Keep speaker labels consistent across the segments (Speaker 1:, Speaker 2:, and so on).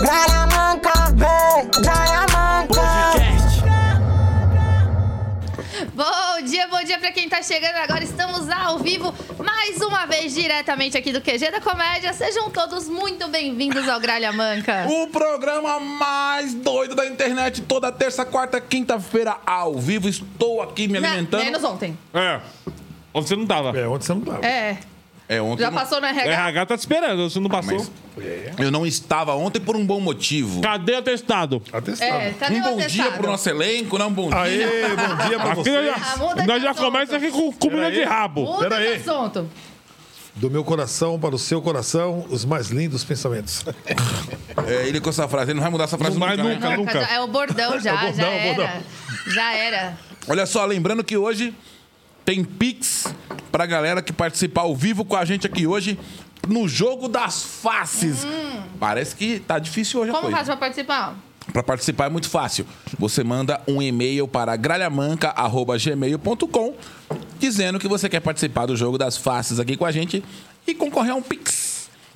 Speaker 1: Gralha manca, vem, gralha manca.
Speaker 2: Bom dia, bom dia pra quem tá chegando agora. Estamos ao vivo mais uma vez diretamente aqui do QG da Comédia. Sejam todos muito bem-vindos ao Gralha Manca.
Speaker 3: O programa mais doido da internet, toda terça, quarta, quinta-feira, ao vivo. Estou aqui me
Speaker 2: Me-
Speaker 3: alimentando.
Speaker 2: Menos ontem.
Speaker 4: É. Onde você não tava?
Speaker 5: É, onde você não tava.
Speaker 2: É.
Speaker 3: É, ontem
Speaker 2: Já
Speaker 3: não-
Speaker 2: passou no
Speaker 4: O
Speaker 2: RH?
Speaker 4: RH tá te esperando, você não passou.
Speaker 3: Mas eu não estava ontem por um bom motivo.
Speaker 4: Cadê o atestado?
Speaker 5: Atestado.
Speaker 2: É, cadê
Speaker 3: Um
Speaker 2: o
Speaker 3: bom dia
Speaker 2: atestado?
Speaker 3: pro nosso elenco, não um bom
Speaker 5: Aê,
Speaker 3: dia.
Speaker 5: bom dia pra
Speaker 4: Aqui nós
Speaker 5: vocês.
Speaker 2: Ah, muda
Speaker 4: já,
Speaker 2: de
Speaker 4: nós já
Speaker 2: assunto.
Speaker 4: começa aqui com comida de rabo.
Speaker 2: Muda
Speaker 5: Pera
Speaker 2: de
Speaker 5: aí.
Speaker 2: assunto.
Speaker 5: Do meu coração para o seu coração, os mais lindos pensamentos.
Speaker 3: É, ele com essa frase, ele não vai mudar essa frase
Speaker 4: Não vai
Speaker 3: nunca, né?
Speaker 4: nunca.
Speaker 2: Nunca, já- é o bordão já,
Speaker 5: É o bordão,
Speaker 2: já
Speaker 5: é o
Speaker 2: era.
Speaker 5: bordão.
Speaker 2: Já era.
Speaker 3: Olha só, lembrando que hoje tem Pix pra galera que participar ao vivo com a gente aqui hoje no jogo das faces. Parece que tá difícil hoje a
Speaker 2: Como
Speaker 3: coisa.
Speaker 2: faz pra participar?
Speaker 3: Para participar é muito fácil. Você manda um e-mail para gralhamanca.gmail.com dizendo que você quer participar do jogo das faces aqui com a gente e concorrer a um Pix.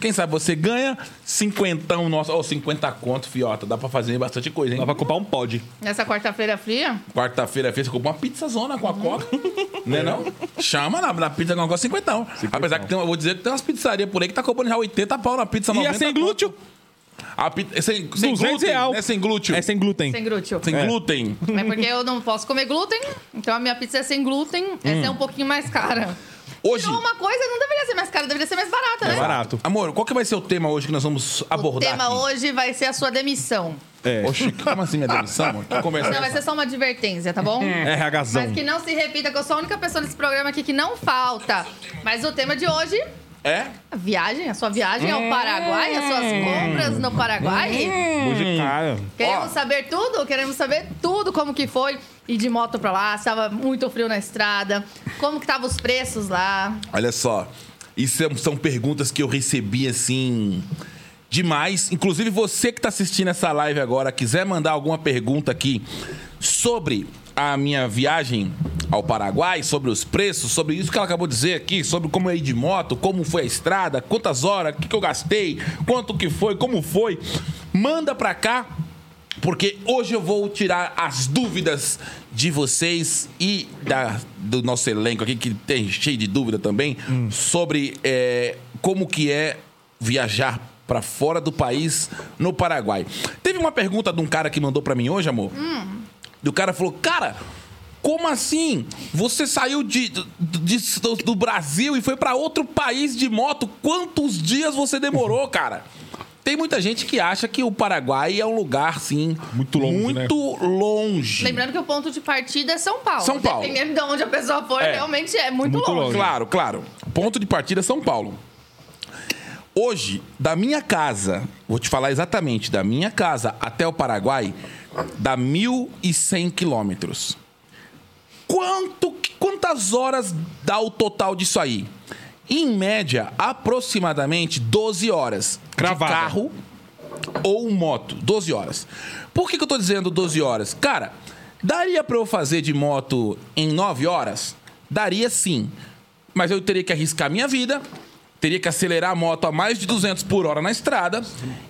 Speaker 3: Quem sabe você ganha cinquentão nosso, ou 50 conto, fiota. Dá pra fazer bastante coisa, hein?
Speaker 4: Dá pra comprar um pod.
Speaker 2: Nessa quarta-feira fria?
Speaker 3: Quarta-feira fez, você comprou uma pizza zona com a coca. né não? Chama na, na pizza com a coca cinquentão. Apesar que tem, eu vou dizer que tem umas pizzarias por aí que tá cobrando já 80 pau na pizza,
Speaker 4: E
Speaker 3: 90
Speaker 4: é sem
Speaker 3: conto.
Speaker 4: glúteo?
Speaker 3: A pizza, é sem, sem
Speaker 4: 200
Speaker 3: glúten,
Speaker 4: real.
Speaker 3: né? Sem glúten.
Speaker 4: É sem glúten.
Speaker 2: Sem glúten.
Speaker 3: Sem
Speaker 4: É.
Speaker 3: glúten.
Speaker 2: É porque eu não posso comer glúten, então a minha pizza é sem glúten. Essa é um pouquinho mais cara.
Speaker 3: Hoje...
Speaker 2: Então uma coisa não deveria ser mais cara, deveria ser mais barata, né?
Speaker 4: É barato.
Speaker 3: Amor, qual que vai ser o tema hoje que nós vamos
Speaker 2: O
Speaker 3: abordar
Speaker 2: tema
Speaker 3: aqui?
Speaker 2: hoje vai ser a sua demissão.
Speaker 4: É.
Speaker 3: Oxi, como assim minha demissão, amor? Que conversa
Speaker 2: Não,
Speaker 3: é
Speaker 2: vai ser só uma advertência, tá bom?
Speaker 4: RHzão.
Speaker 2: Mas que não se repita, que eu sou a única pessoa nesse programa aqui que não falta. Mas o tema de hoje,
Speaker 3: É?
Speaker 2: a viagem, a sua viagem ao Paraguai, as suas compras no Paraguai.
Speaker 4: Cara.
Speaker 2: Queremos saber tudo, queremos saber tudo como que foi ir de moto pra lá, estava muito frio na estrada, como que estavam os preços lá.
Speaker 3: Olha só, isso são, são perguntas que eu recebi assim demais. Inclusive você que está assistindo essa live agora, quiser mandar alguma pergunta aqui sobre a minha viagem ao Paraguai, sobre os preços, sobre isso que ela acabou de dizer aqui, sobre como eu ir de moto, como foi a estrada, quantas horas, o que, que eu gastei, quanto que foi, como foi, manda pra cá porque hoje eu vou tirar as dúvidas de vocês e da- do nosso elenco aqui, que tem cheio de dúvida também, sobre é, como que é viajar para fora do país no Paraguai. Teve uma pergunta de um cara que mandou para mim hoje, amor. E o cara falou, cara, como assim? Você saiu de, de- de- do, do Brasil e foi para outro país de moto? Quantos dias você demorou, cara? Tem muita gente que acha que o Paraguai é um lugar, assim...
Speaker 4: Muito longe,
Speaker 3: Muito longe.
Speaker 2: Lembrando que o ponto de partida é São Paulo.
Speaker 3: São Paulo.
Speaker 2: Dependendo de onde a pessoa for,
Speaker 3: É.
Speaker 2: realmente é muito,
Speaker 4: Muito
Speaker 2: longe.
Speaker 4: longe.
Speaker 3: Claro, claro. Ponto de partida é São Paulo. Hoje, da minha casa, vou te falar exatamente, da minha casa até o Paraguai, dá 1.100 quilômetros. Quanto, quantas horas dá o total disso aí? Em média, aproximadamente 12 horas.
Speaker 4: Cravada.
Speaker 3: De carro ou moto. 12 horas. Por que, que eu tô dizendo 12 horas? Cara, daria pra eu fazer de moto em 9 horas? Daria sim. Mas eu teria que arriscar minha vida, teria que acelerar a moto a mais de 200 por hora na estrada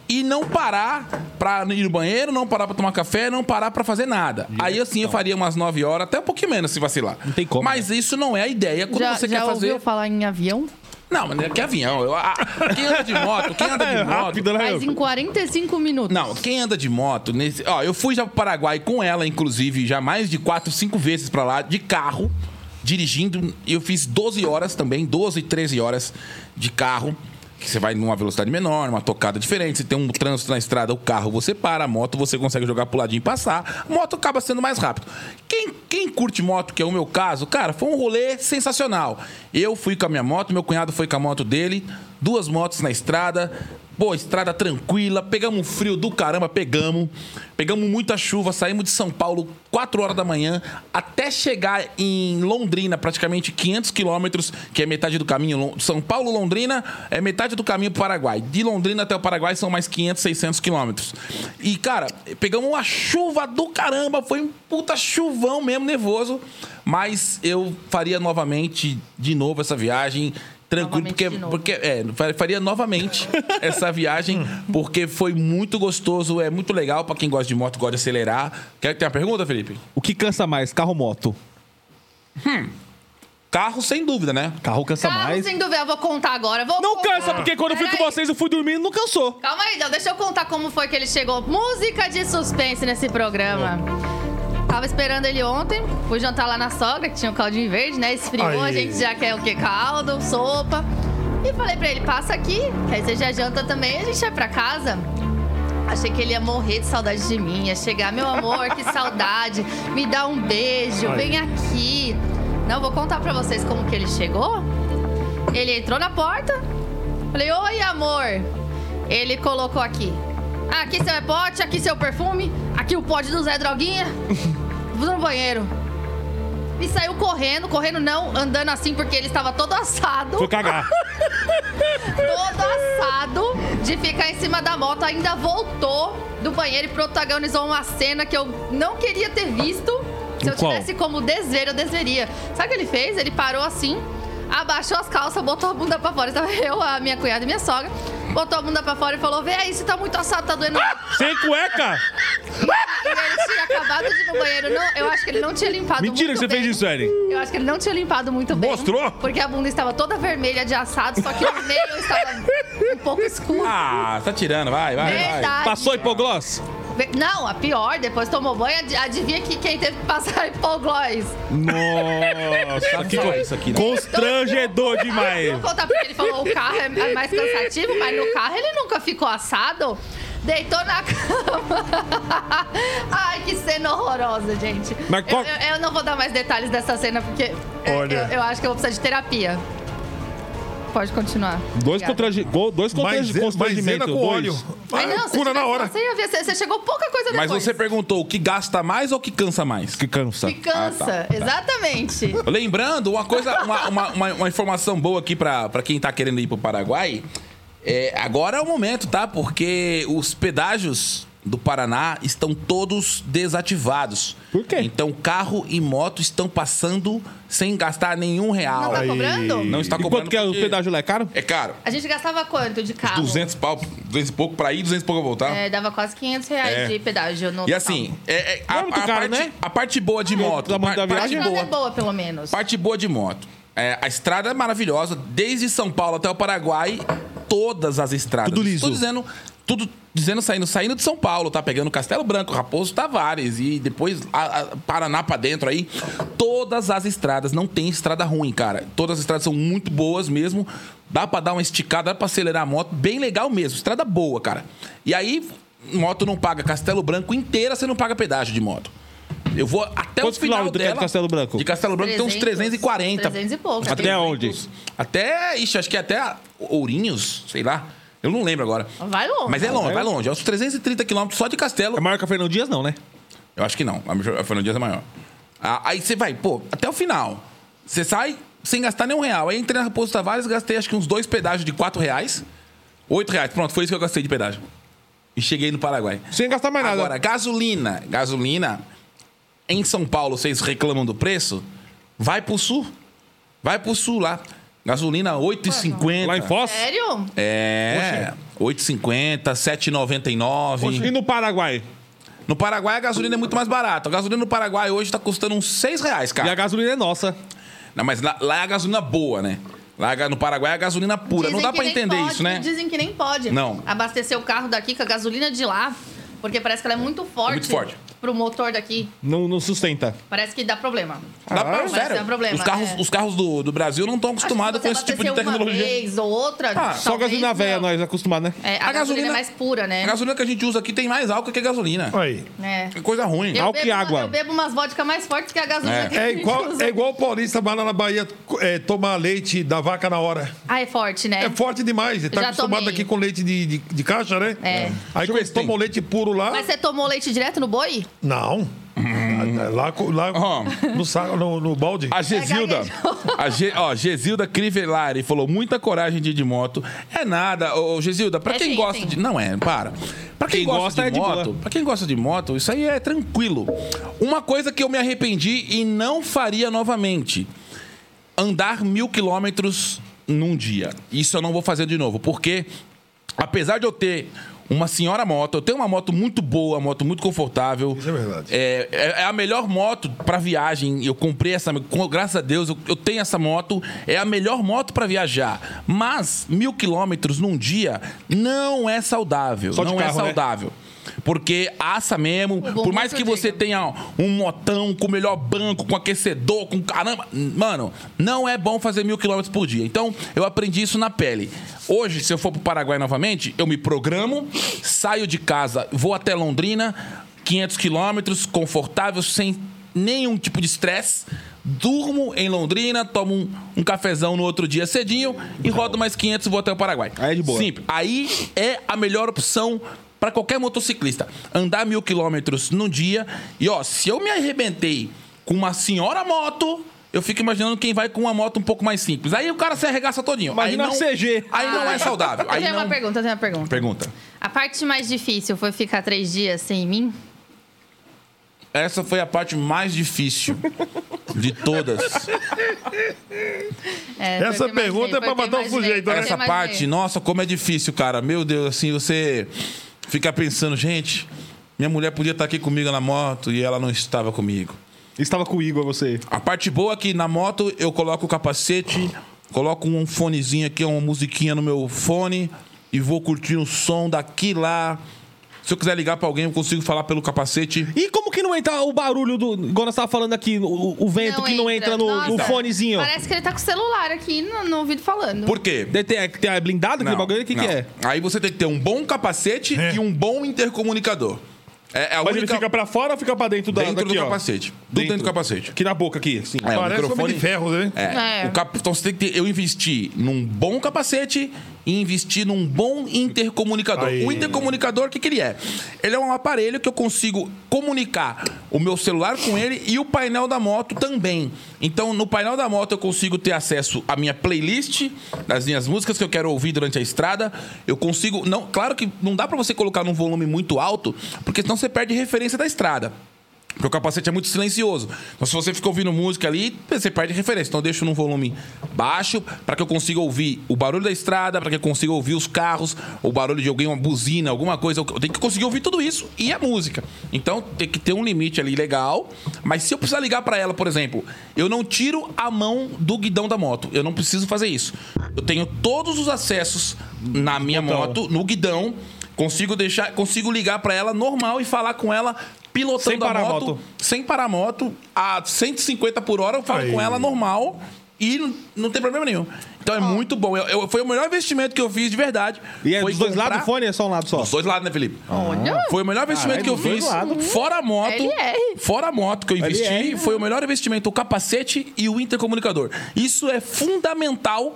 Speaker 3: e não parar pra ir no banheiro, não parar pra tomar café, não parar pra fazer nada. Aí assim eu faria umas 9 horas, até um pouquinho menos se vacilar.
Speaker 4: Não tem como,
Speaker 3: Mas isso não é a ideia quando
Speaker 2: Já,
Speaker 3: você
Speaker 2: já
Speaker 3: quer fazer.
Speaker 2: ouviu falar em avião?
Speaker 3: Não, mas é que avião. Eu- ah, quem anda de moto, quem anda de
Speaker 4: É
Speaker 3: moto.
Speaker 4: rápido, né?
Speaker 2: Mas em 45 minutos.
Speaker 3: Não, quem anda de moto, nesse, ó, eu fui já pro Paraguai com ela, inclusive, já mais de quatro, cinco vezes pra lá, de carro, dirigindo. Eu fiz 12 horas também, 12, 13 horas de carro. Que você vai numa velocidade menor, numa tocada diferente. Se tem um trânsito na estrada, o carro você para, a moto você consegue jogar pro ladinho e passar. A moto acaba sendo mais rápido. Quem, quem curte moto, que é o meu caso, cara, foi um rolê sensacional. Eu fui com a minha moto, meu cunhado foi com a moto dele, duas motos na estrada. Pô, estrada tranquila, pegamos um frio do caramba, pegamos. Pegamos muita chuva, saímos de São Paulo 4 horas da manhã até chegar em Londrina, praticamente 500 quilômetros, que é metade do caminho. São Paulo, Londrina, é metade do caminho pro Paraguai. De Londrina até o Paraguai são mais 500, 600 quilômetros. E, cara, pegamos uma chuva do caramba, foi um puta chuvão mesmo, nervoso. Mas eu faria novamente, de novo, essa viagem Tranquilo, porque, porque é, fa- faria novamente essa viagem, porque foi muito gostoso, é muito legal pra quem gosta de moto, gosta de acelerar. Quer ter uma pergunta, Felipe?
Speaker 4: O que cansa mais, carro ou moto?
Speaker 3: Carro, sem dúvida, né?
Speaker 4: Carro cansa
Speaker 2: Carro,
Speaker 4: mais.
Speaker 2: sem dúvida, eu vou contar agora. Vou
Speaker 4: Não
Speaker 2: contar.
Speaker 4: cansa, porque quando eu fui com vocês, eu fui dormindo não cansou.
Speaker 2: Calma aí, então, deixa eu contar como foi que ele chegou. Música de suspense nesse programa. Tava esperando ele ontem, fui jantar lá na sogra, que tinha um caldinho verde, né? Esfriou, a
Speaker 5: Aí.
Speaker 2: gente já quer o quê? Caldo, sopa. E falei pra ele, passa aqui, que aí você já janta também, a gente vai pra casa. Achei que ele ia morrer de saudade de mim, ia chegar, meu amor, que saudade, me dá um beijo,
Speaker 5: Aí.
Speaker 2: vem aqui. Não, vou contar pra vocês como que ele chegou. Ele entrou na porta, falei, oi amor. Ele colocou aqui. Aqui seu pote, aqui seu perfume, aqui o pote do Zé Droguinha. Vou no banheiro. E saiu correndo, correndo não, andando assim porque ele estava todo assado.
Speaker 4: Foi cagar.
Speaker 2: todo assado de ficar em cima da moto. Ainda voltou do banheiro e protagonizou uma cena que eu não queria ter visto. Se eu
Speaker 4: Qual?
Speaker 2: tivesse como desver, eu desveria. Sabe o que ele fez? Ele parou assim, abaixou as calças, botou a bunda pra fora. Estava eu, a minha cunhada e minha sogra. Botou a bunda pra fora e falou: Vê aí, você tá muito assado, tá doendo.
Speaker 4: Sem cueca.
Speaker 2: E ele tinha acabado de ir no banheiro. Não, eu acho que ele não tinha limpado
Speaker 4: Mentira que
Speaker 2: muito
Speaker 4: você
Speaker 2: bem.
Speaker 4: fez isso, Ellen.
Speaker 2: Eu acho que ele não tinha limpado muito bem.
Speaker 5: Mostrou?
Speaker 2: Porque a bunda estava toda vermelha de assado, só que no meio estava um pouco escuro.
Speaker 3: Ah, tá tirando, vai, vai, vai.
Speaker 2: Verdade.
Speaker 4: Passou hipogloss?
Speaker 2: Não, a pior, depois tomou banho, ad- adivinha que quem teve que passar hipoglós.
Speaker 4: Nossa, que coisa.
Speaker 3: isso aqui, né?
Speaker 4: Constrangedor demais.
Speaker 2: Vou contar porque ele falou o carro é é mais cansativo, mas no carro ele nunca ficou assado. Deitou na cama. Ai, que cena horrorosa, gente.
Speaker 4: Mas qual-
Speaker 2: eu, eu- eu não vou dar mais detalhes dessa cena, porque eu-
Speaker 5: Olha.
Speaker 2: eu, eu acho que eu vou precisar de terapia. Pode continuar.
Speaker 4: Dois, go- dois
Speaker 5: Maisena,
Speaker 4: constrangi- constrangimentos.
Speaker 5: com óleo.
Speaker 2: Ai, não,
Speaker 5: Cura na hora.
Speaker 2: Você ia ver, você, você chegou pouca coisa depois.
Speaker 3: Mas você perguntou o que gasta mais ou o que cansa mais?
Speaker 4: Que cansa.
Speaker 2: Que cansa,
Speaker 3: Ah, tá.
Speaker 2: exatamente.
Speaker 3: Lembrando, uma coisa, uma, uma, uma- uma informação boa aqui pra, pra quem tá querendo ir pro Paraguai. É, agora é o momento, tá? Porque os pedágios do Paraná estão todos desativados.
Speaker 4: Por quê?
Speaker 3: Então carro e moto estão passando sem gastar nenhum real.
Speaker 2: Não tá
Speaker 5: Aí.
Speaker 2: cobrando?
Speaker 3: Não está
Speaker 4: E
Speaker 3: cobrando
Speaker 4: quanto que é o pedágio lá? É caro?
Speaker 3: É caro.
Speaker 2: A gente gastava quanto de carro?
Speaker 3: 200 pau, 200 e pouco pra ir, 200 e pouco pra voltar.
Speaker 2: É, dava quase 500 reais
Speaker 3: É.
Speaker 2: de pedágio no
Speaker 3: E assim, é, é,
Speaker 4: Não
Speaker 3: a,
Speaker 4: é
Speaker 3: a
Speaker 4: caro,
Speaker 3: parte,
Speaker 4: né?
Speaker 3: a parte boa de moto.
Speaker 4: da
Speaker 3: par- parte?
Speaker 2: A estrada
Speaker 3: boa.
Speaker 2: é boa, pelo menos.
Speaker 3: Parte boa de moto. É, a estrada é maravilhosa, desde São Paulo até o Paraguai, todas as estradas.
Speaker 4: Tudo liso.
Speaker 3: Estou dizendo, tudo dizendo saindo, saindo de São Paulo, tá pegando Castelo Branco, Raposo Tavares e depois a, a Paraná pra dentro aí. Todas as estradas, não tem estrada ruim, cara. Todas as estradas são muito boas mesmo. Dá pra dar uma esticada, dá pra acelerar a moto, bem legal mesmo. Estrada boa, cara. E aí, moto não paga Castelo Branco inteira, você não paga pedágio de moto. Eu vou até
Speaker 4: Quantos
Speaker 3: o final
Speaker 4: quilômetros é
Speaker 3: dela.
Speaker 4: de Castelo Branco?
Speaker 3: De Castelo Branco tem uns 340.
Speaker 2: 300 e pouco.
Speaker 4: Até
Speaker 2: Tem-
Speaker 4: onde?
Speaker 3: Até, ixi, acho que até Ourinhos, sei lá. Eu não lembro agora.
Speaker 2: Vai longe.
Speaker 3: Mas é longe,
Speaker 4: vai
Speaker 3: vai longe. É uns 330 quilômetros só de Castelo.
Speaker 4: É maior que a Fernão Dias, não, né?
Speaker 3: Eu acho que não. A Fernando Dias é maior. Ah, Aí você vai, pô, até o final. Você sai sem gastar nenhum real. Aí entrei na Raposo Tavares, gastei acho que uns dois pedágios de 4 reais. 8 reais. Pronto, foi isso que eu gastei de pedágio. E cheguei no Paraguai.
Speaker 4: Sem gastar mais nada.
Speaker 3: Agora, gasolina. Gasolina. Em São Paulo, vocês reclamam do preço? Vai pro sul. Vai pro sul lá. Gasolina 8,50.
Speaker 4: Lá em Foz?
Speaker 2: Sério?
Speaker 3: É. 8,50, 7,99.
Speaker 4: E no Paraguai?
Speaker 3: No Paraguai a gasolina é muito mais barata. A gasolina no Paraguai hoje tá custando uns 6 reais,
Speaker 4: E a
Speaker 3: cara.
Speaker 4: gasolina é nossa.
Speaker 3: Não, mas lá, lá é a gasolina boa, né? Lá no Paraguai é a gasolina pura.
Speaker 2: Dizem
Speaker 3: Não dá
Speaker 2: nem
Speaker 3: entender
Speaker 2: pode,
Speaker 3: isso, né?
Speaker 2: Dizem que nem pode.
Speaker 3: Não.
Speaker 2: Abastecer o carro daqui com a gasolina de lá, porque parece que ela é muito forte.
Speaker 3: muito forte.
Speaker 2: Pro motor daqui.
Speaker 4: Não, não sustenta.
Speaker 2: Parece que dá problema.
Speaker 3: Dá pra,
Speaker 2: Mas
Speaker 3: sério.
Speaker 2: é problema,
Speaker 3: os carros,
Speaker 2: é.
Speaker 3: os carros do, do Brasil não estão acostumados com esse
Speaker 2: que
Speaker 3: tipo de tecnologia.
Speaker 2: Uma vez ou outra,
Speaker 3: Ah,
Speaker 4: Só gasolina velha, nós acostumados, né?
Speaker 2: É, a, gasolina, é mais pura, né?
Speaker 3: A gasolina que a gente usa aqui tem mais álcool que a gasolina.
Speaker 5: Aí.
Speaker 2: É.
Speaker 3: É coisa ruim.
Speaker 2: Eu
Speaker 4: Álcool e água.
Speaker 2: Eu bebo umas vodka mais fortes que a gasolina
Speaker 3: É.
Speaker 2: que a
Speaker 5: É
Speaker 2: gente
Speaker 5: igual,
Speaker 2: usa.
Speaker 5: é igual o paulista vai lá na Bahia é, tomar leite da vaca na hora.
Speaker 2: Ah, é forte, né?
Speaker 5: É forte demais. Ele tá
Speaker 2: Já
Speaker 5: acostumado
Speaker 2: tomei.
Speaker 5: aqui com leite de, de, de caixa, né?
Speaker 2: É.
Speaker 5: Aí toma o leite puro lá.
Speaker 2: Mas você tomou leite direto no boi?
Speaker 5: Não. Lá, lá
Speaker 3: Ó.
Speaker 5: no, saco, no, no balde.
Speaker 3: A Gesilda, a Ge, ó, Gesilda Crivellari falou muita coragem de ir de moto. É nada, ô, Gesilda, pra
Speaker 2: É
Speaker 3: quem
Speaker 2: sim,
Speaker 3: gosta
Speaker 2: sim.
Speaker 3: de. Não é, para. Pra quem,
Speaker 4: Quem
Speaker 3: gosta,
Speaker 4: gosta
Speaker 3: de
Speaker 4: é de
Speaker 3: moto,
Speaker 4: boa.
Speaker 3: pra quem gosta de moto, isso aí é tranquilo. Uma coisa que eu me arrependi e não faria novamente: andar mil quilômetros num dia. Isso eu não vou fazer de novo, porque apesar de eu ter uma senhora moto, eu tenho uma moto muito boa, uma moto muito confortável.
Speaker 5: Isso é verdade.
Speaker 3: É, é- é a melhor moto para viagem. Eu comprei essa, graças a Deus, eu, eu tenho essa moto. É a melhor moto para viajar. Mas mil quilômetros num dia não é saudável.
Speaker 4: Só de
Speaker 3: não é
Speaker 4: carro, né?
Speaker 3: Porque assa mesmo, por mais que você
Speaker 2: diga.
Speaker 3: tenha um motão com o melhor banco, com aquecedor, com caramba. Mano, não é bom fazer mil quilômetros por dia. Então, eu aprendi isso na pele. Hoje, se eu for pro Paraguai novamente, eu me programo, saio de casa, vou até Londrina, 500 quilômetros, confortável, sem nenhum tipo de estresse. Durmo em Londrina, tomo um, um cafezão no outro dia cedinho e rodo mais 500 e vou até o Paraguai.
Speaker 4: Aí é de boa.
Speaker 3: Simples. Aí é a melhor opção para qualquer motociclista. Andar mil quilômetros num dia. E ó, se eu me arrebentei com uma senhora moto, eu fico imaginando quem vai com uma moto um pouco mais simples. Aí o cara se arregaça todinho.
Speaker 4: Imagina
Speaker 3: aí não,
Speaker 4: a CG.
Speaker 3: Aí não é saudável.
Speaker 2: Eu
Speaker 3: Aí
Speaker 2: tenho
Speaker 3: não...
Speaker 2: uma pergunta, eu tenho uma pergunta.
Speaker 3: Pergunta.
Speaker 2: A parte mais difícil foi ficar três dias sem mim?
Speaker 3: Essa foi a parte mais difícil de todas.
Speaker 2: É,
Speaker 5: Essa
Speaker 2: eu imaginei,
Speaker 5: pergunta é pra
Speaker 2: eu
Speaker 5: matar o sujeito, né?
Speaker 2: eu
Speaker 3: Essa parte, nossa, como é difícil, cara. Meu Deus, assim, você fica pensando, gente, minha mulher podia estar aqui comigo na moto e ela não estava comigo.
Speaker 4: Estava com o Igor, você.
Speaker 3: A parte boa é que na moto eu coloco o capacete, coloco um fonezinho aqui, uma musiquinha no meu fone e vou curtindo o som daqui lá. Se eu quiser ligar pra alguém, eu consigo falar pelo capacete.
Speaker 4: E como que não entra o barulho do. Igual nós tava falando aqui, o, o vento que não entra no, no
Speaker 2: Nossa,
Speaker 4: fonezinho?
Speaker 2: Parece que ele tá com o celular aqui no, no ouvido falando.
Speaker 3: Por quê?
Speaker 4: Tem, tem, tem a blindado aquele bagulho? O que, que
Speaker 3: não.
Speaker 4: é?
Speaker 3: Aí você tem que ter um bom capacete
Speaker 5: É.
Speaker 3: e um bom intercomunicador. É, é a
Speaker 4: Mas
Speaker 3: única...
Speaker 4: ele fica pra fora ou fica pra dentro da
Speaker 3: dentro
Speaker 4: daqui,
Speaker 3: do
Speaker 4: ó?
Speaker 3: capacete. Tudo dentro do capacete.
Speaker 4: Aqui na boca, aqui, assim.
Speaker 3: É, o
Speaker 5: Parece um homem
Speaker 3: microfone-
Speaker 5: de ferro, né?
Speaker 3: É.
Speaker 2: É.
Speaker 3: O cap... Então você tem que ter... Eu investi num bom capacete e investir num bom intercomunicador.
Speaker 5: Aí.
Speaker 3: O intercomunicador, o que, que ele é? Ele é um aparelho que eu consigo comunicar o meu celular com ele e o painel da moto também. Então, no painel da moto, eu consigo ter acesso à minha playlist, das minhas músicas que eu quero ouvir durante a estrada. Eu consigo. Não, claro que não dá pra você colocar num volume muito alto, porque senão você perde referência da estrada. Porque o capacete é muito silencioso. Então, se você fica ouvindo música ali, você perde referência. Então, eu deixo num volume baixo para que eu consiga ouvir o barulho da estrada, para que eu consiga ouvir os carros, o barulho de alguém, uma buzina, alguma coisa. Eu tenho que conseguir ouvir tudo isso e a música. Então, tem que ter um limite ali legal. Mas se eu precisar ligar para ela, por exemplo, eu não tiro a mão do guidão da moto. Eu não preciso fazer isso. Eu tenho todos os acessos na minha moto, no guidão. Consigo deixar, consigo ligar para ela normal e falar com ela pilotando
Speaker 4: Sem parar
Speaker 3: a moto,
Speaker 4: moto.
Speaker 3: sem parar a moto, a 150 por hora, eu falo
Speaker 5: Aí.
Speaker 3: com ela normal e não, não tem problema nenhum. Então é muito bom. Eu, eu- foi o melhor investimento que eu fiz de verdade.
Speaker 4: E é
Speaker 3: foi
Speaker 4: dos dois lados do fone ou é só um lado só?
Speaker 3: Dos dois lados, né, Felipe?
Speaker 2: Olha.
Speaker 3: Foi o melhor investimento
Speaker 4: Caralho,
Speaker 3: que eu fiz.
Speaker 4: lados.
Speaker 3: Fora a moto.
Speaker 2: LR.
Speaker 3: Fora a moto que eu investi,
Speaker 4: LR.
Speaker 3: foi o melhor investimento, o capacete e o intercomunicador. Isso é fundamental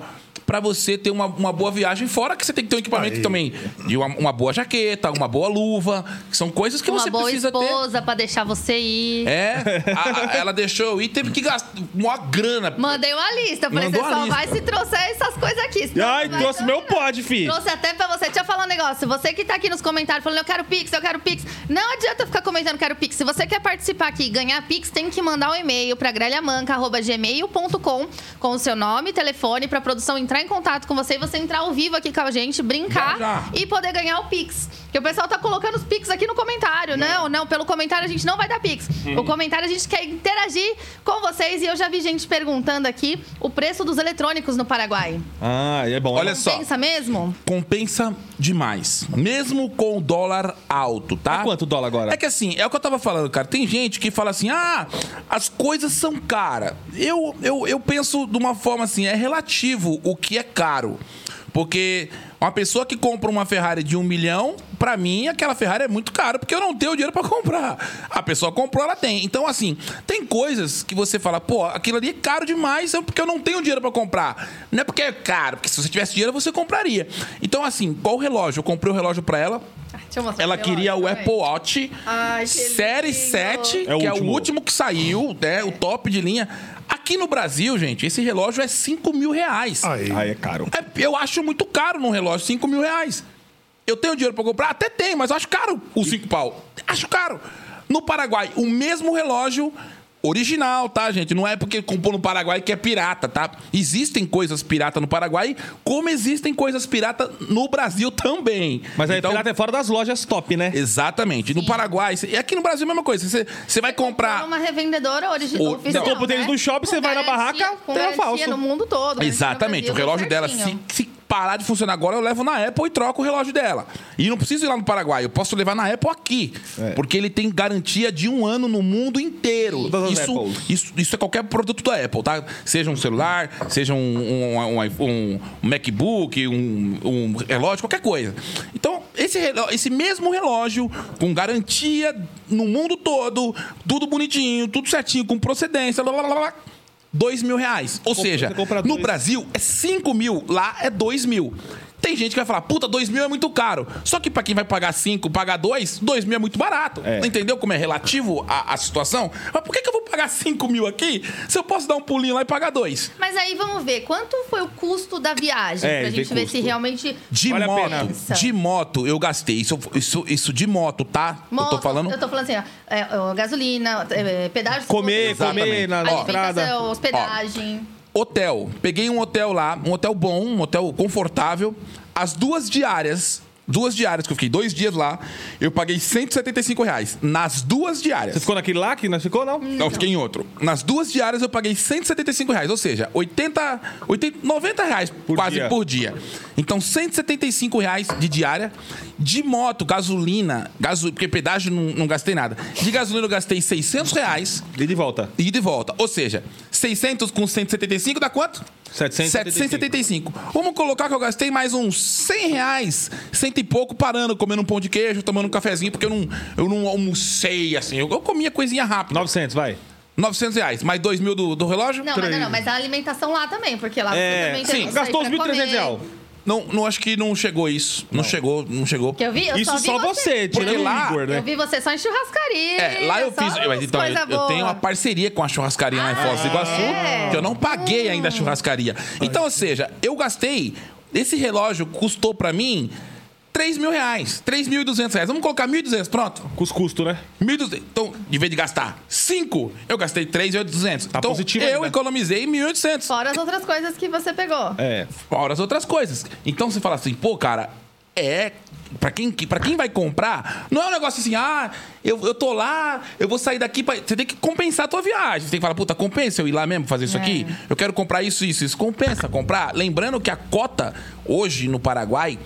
Speaker 3: pra você ter uma, uma boa viagem. Fora que você tem que ter um equipamento
Speaker 5: Aí.
Speaker 3: também de uma, uma boa jaqueta, uma boa luva, que são coisas que
Speaker 2: Uma
Speaker 3: você
Speaker 2: boa
Speaker 3: precisa ter.
Speaker 2: esposa pra deixar você ir.
Speaker 3: É, a- a- ela deixou eu ir, teve que gastar uma grana.
Speaker 2: Mandei uma lista. Eu falei,
Speaker 3: Mandou
Speaker 2: você só
Speaker 3: lista.
Speaker 2: vai se trouxer essas coisas aqui. senão
Speaker 4: Ai, trouxe meu
Speaker 2: nada.
Speaker 4: pod, fi.
Speaker 2: Trouxe até pra você. Deixa eu falar um negócio. Você que tá aqui nos comentários falando, eu quero Pix, eu quero Pix. Não adianta ficar comentando, quero Pix. Se você quer participar aqui e ganhar Pix, tem que mandar um e-mail pra grelhamanca.gmail.com com o seu nome, telefone, pra produção entrar em contato com você e você entrar ao vivo aqui com a gente, brincar
Speaker 3: Já, já.
Speaker 2: e poder ganhar o Pix. Porque o pessoal tá colocando os Pix aqui no comentário. Não, não, pelo comentário a gente não vai dar Pix.
Speaker 3: Uhum.
Speaker 2: O comentário a gente quer interagir com vocês e eu já vi gente perguntando aqui o preço dos eletrônicos no Paraguai.
Speaker 4: Ah, é bom.
Speaker 3: Olha só.
Speaker 2: Pensa mesmo?
Speaker 3: compensa demais. Mesmo com o dólar alto, tá?
Speaker 4: É quanto o dólar agora?
Speaker 3: É que assim, é o que eu tava falando, cara. Tem gente que fala assim: ah, as coisas são caras. Eu, eu, eu penso de uma forma assim: é relativo o que é caro. Porque uma pessoa que compra uma Ferrari de um milhão, pra mim, aquela Ferrari é muito cara, porque eu não tenho dinheiro pra comprar. A pessoa comprou, ela tem. Então, assim, tem coisas que você fala, pô, aquilo ali é caro demais, é porque eu não tenho dinheiro pra comprar. Não é porque é caro, porque se você tivesse dinheiro, você compraria. Então, assim, qual o relógio? Eu comprei o relógio pra ela.
Speaker 2: Deixa eu mostrar
Speaker 3: Ela queria o. Apple Watch
Speaker 2: Ai,
Speaker 3: Série
Speaker 2: lindo.
Speaker 3: 7,
Speaker 4: É o
Speaker 3: que é o
Speaker 4: último.
Speaker 3: que saiu, né? O top de linha. Aqui no Brasil, gente, esse relógio é 5 mil reais.
Speaker 5: Aí.
Speaker 4: Aí é caro.
Speaker 3: É, eu acho muito caro num relógio, 5 mil reais. Eu tenho dinheiro pra comprar? Até tenho, mas eu acho caro os 5 pau. Acho caro. No Paraguai, o mesmo relógio Original, tá, gente? Não é porque comprou no Paraguai que é pirata, tá? Existem coisas pirata no Paraguai, como existem coisas pirata no Brasil também.
Speaker 4: Mas aí
Speaker 3: então,
Speaker 4: pirata é fora das lojas top, né?
Speaker 3: Exatamente. No Paraguai, e aqui no Brasil é a mesma coisa. Você, você vai comprar.
Speaker 2: Uma revendedora original.
Speaker 3: O-
Speaker 2: oficial,
Speaker 3: Você
Speaker 4: compra o tênis
Speaker 2: né?
Speaker 4: no shopping, você
Speaker 2: Com
Speaker 4: vai na barraca, tem a
Speaker 2: garantia
Speaker 4: falso.
Speaker 2: no mundo todo. no
Speaker 3: Exatamente. O relógio dela, se, se parar de funcionar agora, eu levo na Apple e troco o relógio dela. E não preciso ir lá no Paraguai, eu posso levar na Apple aqui.
Speaker 4: É.
Speaker 3: Porque ele tem garantia de um ano no mundo inteiro. Isso, isso, isso é qualquer produto da Apple, tá? Seja um celular, seja um, um, um, um MacBook, um, relógio, qualquer coisa. Então, esse, reló- esse mesmo relógio, com garantia no mundo todo, tudo bonitinho, tudo certinho, com procedência, blá, blá, blá, blá, dois mil reais. Ou seja, no. Brasil é 5 mil, lá é 2 mil. Tem gente que vai falar, puta, 2 mil é muito caro. Só que pra quem vai pagar 5, pagar 2, 2 mil é muito barato.
Speaker 4: É.
Speaker 3: Entendeu como é relativo a, a situação? Mas por que, que eu vou pagar 5 mil aqui se eu posso dar um pulinho lá e pagar 2?
Speaker 2: Mas aí vamos ver, quanto foi o custo da viagem?
Speaker 4: É,
Speaker 2: pra gente ver
Speaker 4: custo.
Speaker 2: se realmente.
Speaker 3: De
Speaker 4: Vale a
Speaker 3: moto,
Speaker 4: pena.
Speaker 3: de moto eu gastei. Isso, isso, isso de moto, tá? eu tô
Speaker 2: Moto,
Speaker 3: falando.
Speaker 2: Eu tô falando assim, ó, é, ó, gasolina, é, pedágio.
Speaker 4: Comer, comer na,
Speaker 3: Ó.
Speaker 4: na estrada.
Speaker 2: hospedagem.
Speaker 3: Hotel. Peguei um hotel lá, um hotel bom, um hotel confortável. As duas diárias, duas diárias, que eu fiquei dois dias lá, eu paguei 175 reais. Nas duas diárias.
Speaker 4: Você ficou naquele lá que nós ficou, não?
Speaker 3: Não, eu fiquei em outro. Nas duas diárias eu paguei 175 reais, ou seja, 80, 80 90 reais quase
Speaker 4: dia.
Speaker 3: por dia. Então, 175 reais de diária. De moto, gasolina, gaso, porque pedágio não, não gastei nada. De gasolina eu gastei 600 reais
Speaker 4: E de volta.
Speaker 3: e de volta. Ou seja, 600 com 175 dá quanto?
Speaker 4: 775.
Speaker 3: 775. Vamos colocar que eu gastei mais uns 100 reais, cento e pouco, parando, comendo um pão de queijo, tomando um cafezinho, porque eu não, eu não almocei assim. Eu, eu comia coisinha rápida.
Speaker 4: 900, vai.
Speaker 3: 900 reais, mais 2 mil do, do relógio?
Speaker 2: Não, mas, não, não, mas a alimentação lá também, porque lá
Speaker 4: É,
Speaker 2: você também tem
Speaker 3: sim,
Speaker 4: Gastou os
Speaker 2: pra
Speaker 4: 1.300
Speaker 2: comer.
Speaker 4: reais.
Speaker 3: Não, não, acho que não chegou isso. Não, chegou, não chegou.
Speaker 2: Que eu vi? Eu
Speaker 4: Isso
Speaker 2: só, vi
Speaker 4: só você, tirando o
Speaker 3: lá-
Speaker 4: Igor, né?
Speaker 2: Eu vi você só em churrascaria.
Speaker 3: É, lá eu fiz. eu-
Speaker 2: umas
Speaker 3: então, eu, eu tenho uma parceria com a churrascaria lá em Foz do Iguaçu,
Speaker 2: é?
Speaker 3: que eu não paguei ainda a churrascaria. Então, ou seja, eu gastei. Esse relógio custou pra mim 3 mil reais. 3.200 reais. Vamos colocar 1.200, pronto.
Speaker 4: Com os custos, né?
Speaker 3: 1.200. Então, de vez de gastar 5, eu gastei 3.800.
Speaker 4: Tá
Speaker 3: então,
Speaker 4: positivo
Speaker 3: eu
Speaker 4: ainda.
Speaker 3: economizei 1.800.
Speaker 2: Fora as outras coisas que você pegou.
Speaker 4: É.
Speaker 3: fora as outras coisas. Então você fala assim, pô, cara, é. Pra quem, pra quem vai comprar, não é um negócio assim, ah, eu, eu tô lá, eu vou sair daqui. Pra... Você tem que compensar a tua viagem. Você tem que falar, puta, compensa eu ir lá mesmo fazer isso aqui? Eu quero comprar isso, isso, isso. Compensa comprar. Lembrando que a cota hoje no Paraguai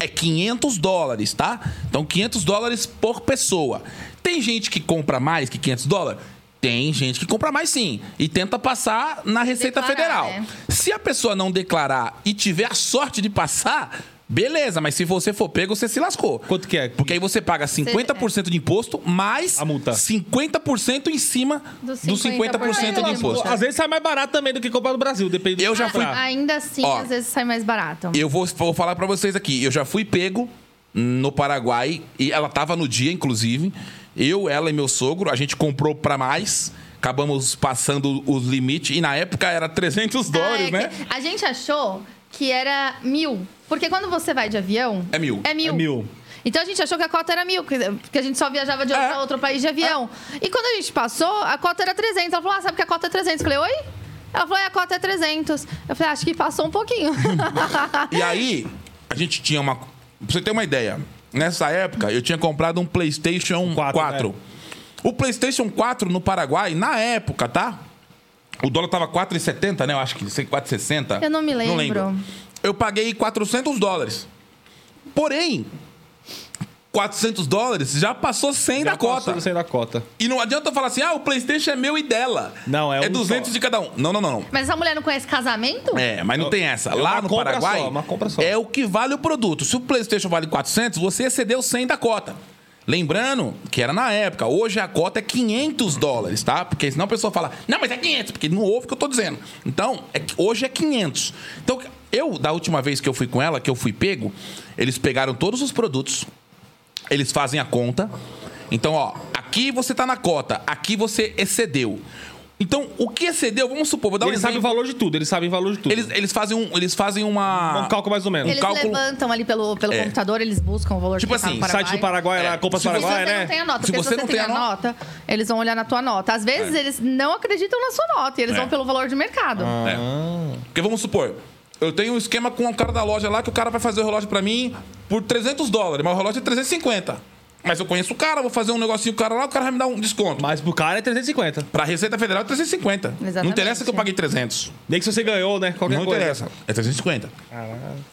Speaker 3: é 500 dólares, tá? Então, 500 dólares por pessoa. Tem gente que compra mais que 500 dólares? Tem gente que compra mais sim. E tenta passar na Receita
Speaker 2: Declarar,
Speaker 3: Federal.
Speaker 2: né?
Speaker 3: Se a pessoa não declarar e tiver a sorte de passar, beleza. Mas se você for pego, você se lascou.
Speaker 4: Quanto que é?
Speaker 3: Porque aí você paga 50% de imposto, mais
Speaker 4: A multa.
Speaker 3: 50% em cima
Speaker 2: Dos
Speaker 3: dos 50%,
Speaker 2: 50%
Speaker 3: de imposto.
Speaker 4: Às vezes sai mais barato também do que comprar no Brasil, depende do
Speaker 3: Eu
Speaker 4: que
Speaker 3: já fui-.
Speaker 2: Ainda assim,
Speaker 3: Ó.
Speaker 2: às vezes sai mais barato.
Speaker 3: Eu vou, vou falar pra vocês aqui. Eu já fui pego no Paraguai e ela tava no dia, inclusive. Eu, ela e meu sogro, a gente comprou pra mais. Acabamos passando os limites e na época era 300 dólares,
Speaker 2: Ah, é
Speaker 3: né?
Speaker 2: A gente achou que era mil. Porque quando você vai de avião.
Speaker 3: É mil.
Speaker 2: É mil.
Speaker 4: É mil.
Speaker 2: Então a gente achou que a cota era mil, porque a gente só viajava de outro,
Speaker 3: É.
Speaker 2: pra outro país de avião. E quando a gente passou, a cota era 300. Ela falou: ah, sabe que a cota é 300? Eu falei: oi? Ela falou: é, a cota é 300. Eu falei: acho que passou um pouquinho.
Speaker 3: E aí, a gente tinha uma. Pra você ter uma ideia, nessa época eu tinha comprado um PlayStation 4.
Speaker 4: Quatro, né?
Speaker 3: O PlayStation 4 no Paraguai, na época, tá? O dólar tava 4,70, né? Eu acho que 4,60.
Speaker 2: Eu não me lembro.
Speaker 3: Eu paguei 400 dólares. Porém, 400 dólares já passou 100 da
Speaker 4: Já passou
Speaker 3: cota.
Speaker 4: do 100 da cota.
Speaker 3: E não adianta eu falar assim, ah, o PlayStation é meu e dela.
Speaker 4: Não, é
Speaker 3: É
Speaker 4: um
Speaker 3: 200
Speaker 4: só.
Speaker 3: de cada um. Não, não, não.
Speaker 2: Mas essa mulher não conhece casamento?
Speaker 3: É, mas não tem essa.
Speaker 4: é
Speaker 3: Lá
Speaker 4: uma
Speaker 3: no
Speaker 4: compra
Speaker 3: Paraguai,
Speaker 4: só, uma compra só.
Speaker 3: é o que vale o produto. Se o PlayStation vale 400, você excedeu 100 da cota. Lembrando que era na época. Hoje a cota é 500 dólares, tá? Porque senão a pessoa fala, não, mas é 500, porque não ouve o que eu tô dizendo. Então, é que hoje é 500. Então, eu, da última vez que eu fui com ela, que eu fui pego, eles pegaram todos os produtos, eles fazem a conta. Então, ó, aqui você tá na cota, aqui você excedeu. Então, o que excedeu, vamos supor, vou dar um
Speaker 4: Eles sabem o valor de tudo, eles sabem o valor de tudo.
Speaker 3: Eles, eles fazem um, eles fazem uma
Speaker 4: Um cálculo mais ou menos.
Speaker 2: Eles
Speaker 3: cálculo-
Speaker 2: levantam ali pelo, pelo
Speaker 3: É.
Speaker 2: computador, eles buscam o valor
Speaker 3: Tipo
Speaker 2: que tá
Speaker 3: assim,
Speaker 2: no Paraguai.
Speaker 4: Site do Paraguai,
Speaker 3: É.
Speaker 4: lá, Compras
Speaker 3: Se você
Speaker 2: Se você
Speaker 4: Paraguai,
Speaker 2: não
Speaker 4: né?
Speaker 2: tem a nota,
Speaker 3: Se
Speaker 2: porque
Speaker 3: você
Speaker 2: se você
Speaker 3: não
Speaker 2: tem
Speaker 3: tem
Speaker 2: a
Speaker 3: a
Speaker 2: nota, eles vão olhar na tua nota. Às vezes
Speaker 3: É.
Speaker 2: eles não acreditam na sua nota e eles
Speaker 3: É.
Speaker 2: vão pelo valor de mercado.
Speaker 3: É. Porque vamos supor, eu tenho um esquema com o cara da loja lá que o cara vai fazer o relógio pra mim por 300 dólares, mas o relógio é 350. Mas eu conheço o cara, vou fazer um negocinho com o cara lá, o cara vai me dar um desconto.
Speaker 4: Mas pro cara é 350.
Speaker 3: Pra Receita Federal é 350. Não
Speaker 2: Exatamente.
Speaker 3: interessa que eu paguei 300.
Speaker 4: Nem que se você ganhou, né? Qualquer
Speaker 3: não
Speaker 4: coisa.
Speaker 3: interessa. É 350.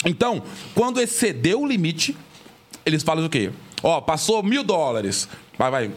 Speaker 3: Então, quando excedeu o limite, eles falam o quê? Ó, passou mil dólares. Vai, vai.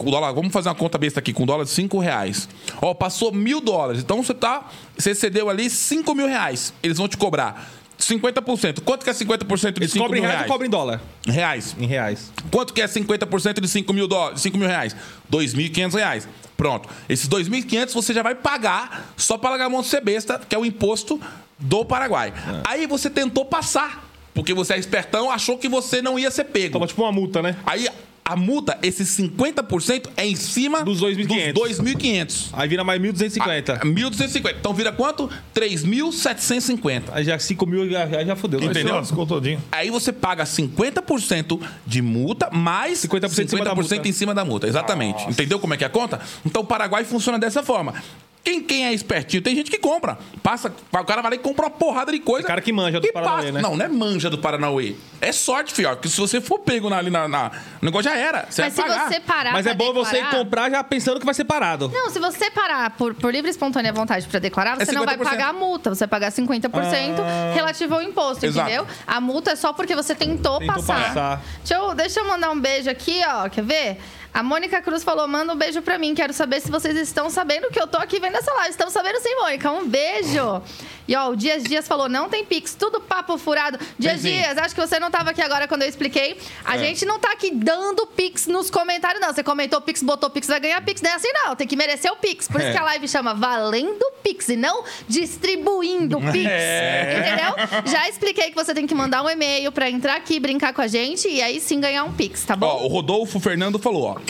Speaker 3: O dólar, vamos fazer uma conta besta aqui, com dólar de 5 reais. Ó, passou mil dólares. Então você tá. Você excedeu ali 5 mil reais. Eles vão te cobrar 50%. Quanto que é 50% de
Speaker 4: Eles
Speaker 3: 5
Speaker 4: cobram em
Speaker 3: mil
Speaker 4: reais
Speaker 3: reais?
Speaker 4: ou cobram em dólar?
Speaker 3: Reais.
Speaker 4: Em reais.
Speaker 3: Quanto que é 50% de 5 mil, dólares, 5 mil reais? 2.500 reais. Pronto. Esses 2.500 você já vai pagar só para largar a mão de ser besta, que é o imposto do Paraguai. Aí você tentou passar, porque você é espertão, achou que você não ia ser pego.
Speaker 4: Toma tipo uma multa, né?
Speaker 3: Aí a multa, esses 50% é em cima
Speaker 4: Dos 2.500.
Speaker 3: dos 2.500.
Speaker 4: Aí vira mais 1.250.
Speaker 3: Ah, 1.250. Então vira quanto? 3.750.
Speaker 4: Aí já 5 mil, já, fodeu.
Speaker 3: Entendeu?
Speaker 5: Lascou todinho.
Speaker 3: Aí você paga 50% de multa, mais
Speaker 4: 50% em cima
Speaker 3: em cima da multa. Exatamente. Entendeu como é que é a conta? Então o Paraguai funciona dessa forma. Quem, quem é espertinho, tem gente que compra. Passa, o cara vai lá e compra uma porrada de coisa.
Speaker 4: O cara que manja do Paranauê,
Speaker 3: passa.
Speaker 4: né?
Speaker 3: Não, não é manja do Paranauê. É sorte, fio. Porque se você for pego na- ali na, na- O negócio já era. Você
Speaker 2: Mas se
Speaker 3: vai pagar.
Speaker 2: você parar
Speaker 4: Mas
Speaker 2: pra
Speaker 4: é bom você
Speaker 2: declarar-
Speaker 4: comprar já pensando que vai ser parado.
Speaker 2: Não, se você parar por, por livre e espontânea vontade pra declarar, você não vai
Speaker 3: 50%.
Speaker 2: pagar a multa. Você vai pagar 50%
Speaker 4: Ah.
Speaker 2: relativo ao imposto,
Speaker 3: Exato.
Speaker 2: entendeu? A multa é só porque você tentou,
Speaker 4: Tentou
Speaker 2: passar.
Speaker 4: passar.
Speaker 2: Deixa, eu, deixa eu mandar um beijo aqui, ó. Quer ver? A Mônica Cruz falou: manda um beijo pra mim. Quero saber se vocês estão sabendo que eu tô aqui vendo essa live. Estão sabendo sim, Mônica. Um beijo. E ó, o Dias Dias falou: não tem Pix, tudo papo furado. Dias
Speaker 3: sim.
Speaker 2: Dias, acho que você não tava aqui agora quando eu expliquei. A
Speaker 3: É.
Speaker 2: gente não tá aqui dando Pix nos comentários, não. Você comentou Pix, botou Pix, vai ganhar Pix. Não é assim, não. Tem que merecer o Pix. Por isso
Speaker 3: É.
Speaker 2: que a live chama Valendo Pix e não Distribuindo Pix.
Speaker 3: É.
Speaker 2: Entendeu? Já expliquei que você tem que mandar um e-mail pra entrar aqui, brincar com a gente e aí sim ganhar um Pix, tá bom?
Speaker 3: Ó, o Rodolfo Fernando falou, ó.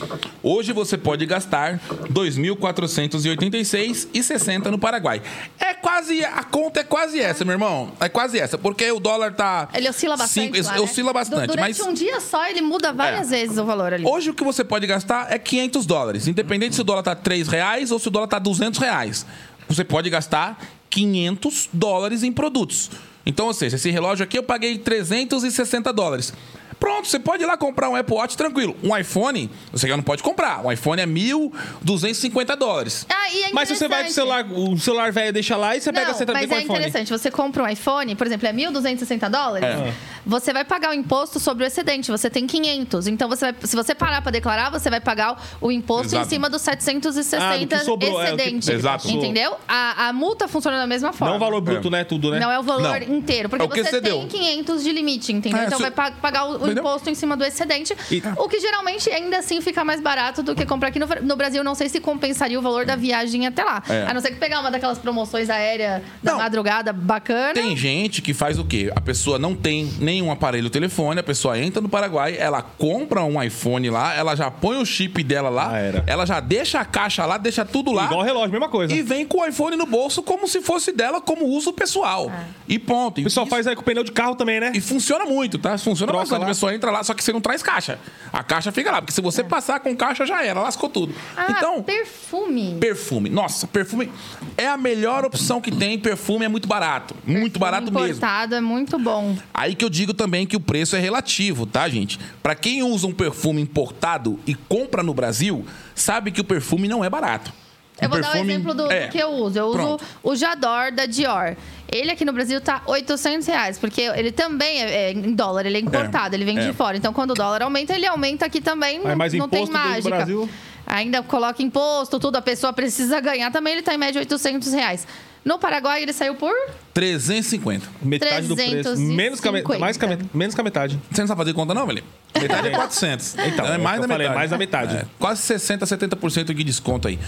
Speaker 3: Hoje você pode gastar 2.486,60 no Paraguai. É quase a conta é quase essa, meu irmão. É quase essa, porque o dólar tá
Speaker 2: Ele oscila bastante.
Speaker 3: cinco-
Speaker 2: lá, né?
Speaker 3: oscila bastante,
Speaker 2: Du- Durante
Speaker 3: mas
Speaker 2: um dia só, ele muda várias
Speaker 3: É.
Speaker 2: vezes o valor ali.
Speaker 3: Hoje o que você pode gastar é 500 dólares. Independente se o dólar tá 3 reais ou se o dólar tá 200 reais. Você pode gastar 500 dólares em produtos. Então, ou seja, esse relógio aqui eu paguei 360 dólares. Pronto, você pode ir lá comprar um Apple Watch tranquilo. Um iPhone, você já não pode comprar. Um iPhone é 1.250 dólares.
Speaker 2: Ah, e é
Speaker 4: Mas se você vai com o celular, o celular velho deixa lá e você pega
Speaker 2: Não,
Speaker 4: você também
Speaker 2: mas
Speaker 4: com o
Speaker 2: é
Speaker 4: iPhone.
Speaker 2: interessante. Você compra um iPhone, por exemplo, é 1.260 dólares.
Speaker 3: É.
Speaker 2: Você vai pagar o imposto sobre o excedente. Você tem 500. Então, você vai- se você parar pra declarar, você vai pagar o imposto
Speaker 3: Exato.
Speaker 2: em cima dos 760
Speaker 4: Ah, do sobrou, é, o que-
Speaker 2: excedente.
Speaker 3: Exato.
Speaker 2: Entendeu? A, a multa funciona da mesma forma.
Speaker 4: Não o valor bruto, né? Tudo, né?
Speaker 2: Não é o valor
Speaker 3: Não.
Speaker 2: inteiro. Porque
Speaker 3: É
Speaker 2: você
Speaker 3: excedeu.
Speaker 2: tem 500 de limite, entendeu?
Speaker 3: É,
Speaker 2: então
Speaker 3: se-
Speaker 2: vai pa- pagar o, o imposto em cima do excedente.
Speaker 4: E-
Speaker 2: O que geralmente ainda assim fica mais barato do que comprar aqui no, no Brasil. Não sei se compensaria o valor da viagem até lá.
Speaker 3: É.
Speaker 2: A não ser que pegar uma daquelas promoções aéreas da
Speaker 3: Não.
Speaker 2: madrugada bacana.
Speaker 3: Tem gente que faz o quê? A pessoa não tem nenhum aparelho telefone, a pessoa entra no Paraguai, ela compra um iPhone lá, ela já põe o chip dela lá,
Speaker 4: Ah, era.
Speaker 3: ela já deixa a caixa lá, deixa tudo lá.
Speaker 4: Igual o relógio, mesma coisa.
Speaker 3: E vem com o iPhone no bolso como se fosse dela, como uso pessoal. E ponto.
Speaker 4: O pessoal
Speaker 3: Isso-
Speaker 4: faz aí com pneu de carro também, né?
Speaker 3: E funciona muito, tá? Funciona
Speaker 4: Troca
Speaker 3: bastante.
Speaker 4: lá.
Speaker 3: A pessoa entra lá, só que você não traz caixa. A caixa fica lá, porque se você passar com caixa, já era, lascou tudo.
Speaker 2: Ah,
Speaker 3: então,
Speaker 2: perfume.
Speaker 3: perfume. Nossa, perfume é a melhor opção que tem. Perfume é muito barato. Muito barato mesmo.
Speaker 2: Importado é muito bom.
Speaker 3: Aí que eu digo também que o preço é relativo, tá, gente? Pra quem usa um perfume importado e compra no Brasil, sabe que o perfume não é barato.
Speaker 2: Eu
Speaker 3: O
Speaker 2: vou dar um
Speaker 3: perfume-
Speaker 2: exemplo do,
Speaker 3: é.
Speaker 2: que eu uso. Eu uso
Speaker 3: Pronto.
Speaker 2: o Jador da Dior. Ele aqui no Brasil tá 800 reais, porque ele também é, é em dólar, ele é importado,
Speaker 3: É,
Speaker 2: ele vem
Speaker 3: é.
Speaker 2: de fora. Então, quando o dólar aumenta, ele aumenta aqui também.
Speaker 4: Mas
Speaker 2: não,
Speaker 4: mais
Speaker 2: não tem mágica.
Speaker 4: Brasil?
Speaker 2: Ainda coloca imposto, tudo, a pessoa precisa ganhar também, ele tá em média 800 reais. No Paraguai, ele saiu por
Speaker 3: 350.
Speaker 4: Metade do preço.
Speaker 2: 350.
Speaker 4: Menos que a, me- mais que a, me- menos que a metade.
Speaker 3: Você não sabe fazer conta, não, velho? Metade é 400.
Speaker 4: Então,
Speaker 3: é mais
Speaker 4: eu
Speaker 3: da
Speaker 4: falei,
Speaker 3: metade.
Speaker 4: mais da metade.
Speaker 3: É, quase 60, 70% de desconto aí.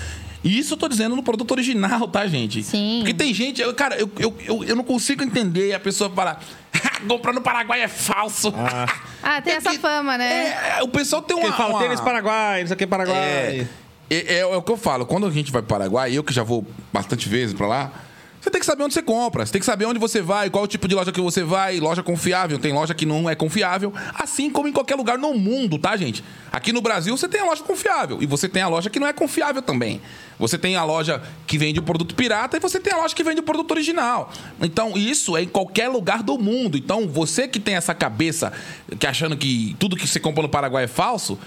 Speaker 3: E isso eu tô dizendo no produto original, tá, gente?
Speaker 2: Sim.
Speaker 3: Porque tem gente, eu- cara, eu, eu, eu, eu não consigo entender a pessoa falar, comprar no Paraguai é falso.
Speaker 2: Ah, tem essa
Speaker 3: que-
Speaker 2: fama, né?
Speaker 3: É, o pessoal tem uma.
Speaker 4: Ele fala
Speaker 3: uma-
Speaker 4: tênis Paraguai, isso aqui é Paraguai.
Speaker 3: É. é, é o que eu falo. Quando a gente vai para o Paraguai, eu que já vou bastante vezes para lá, você tem que saber onde você compra. Você tem que saber onde você vai, qual tipo de loja que você vai. Loja confiável, tem loja que não é confiável. Assim como em qualquer lugar no mundo, tá, gente? Aqui no Brasil você tem a loja confiável. E você tem a loja que não é confiável também. Você tem a loja que vende o produto pirata e você tem a loja que vende o produto original. Então, isso é em qualquer lugar do mundo. Então, você que tem essa cabeça que achando que tudo que você compra no Paraguai é falso,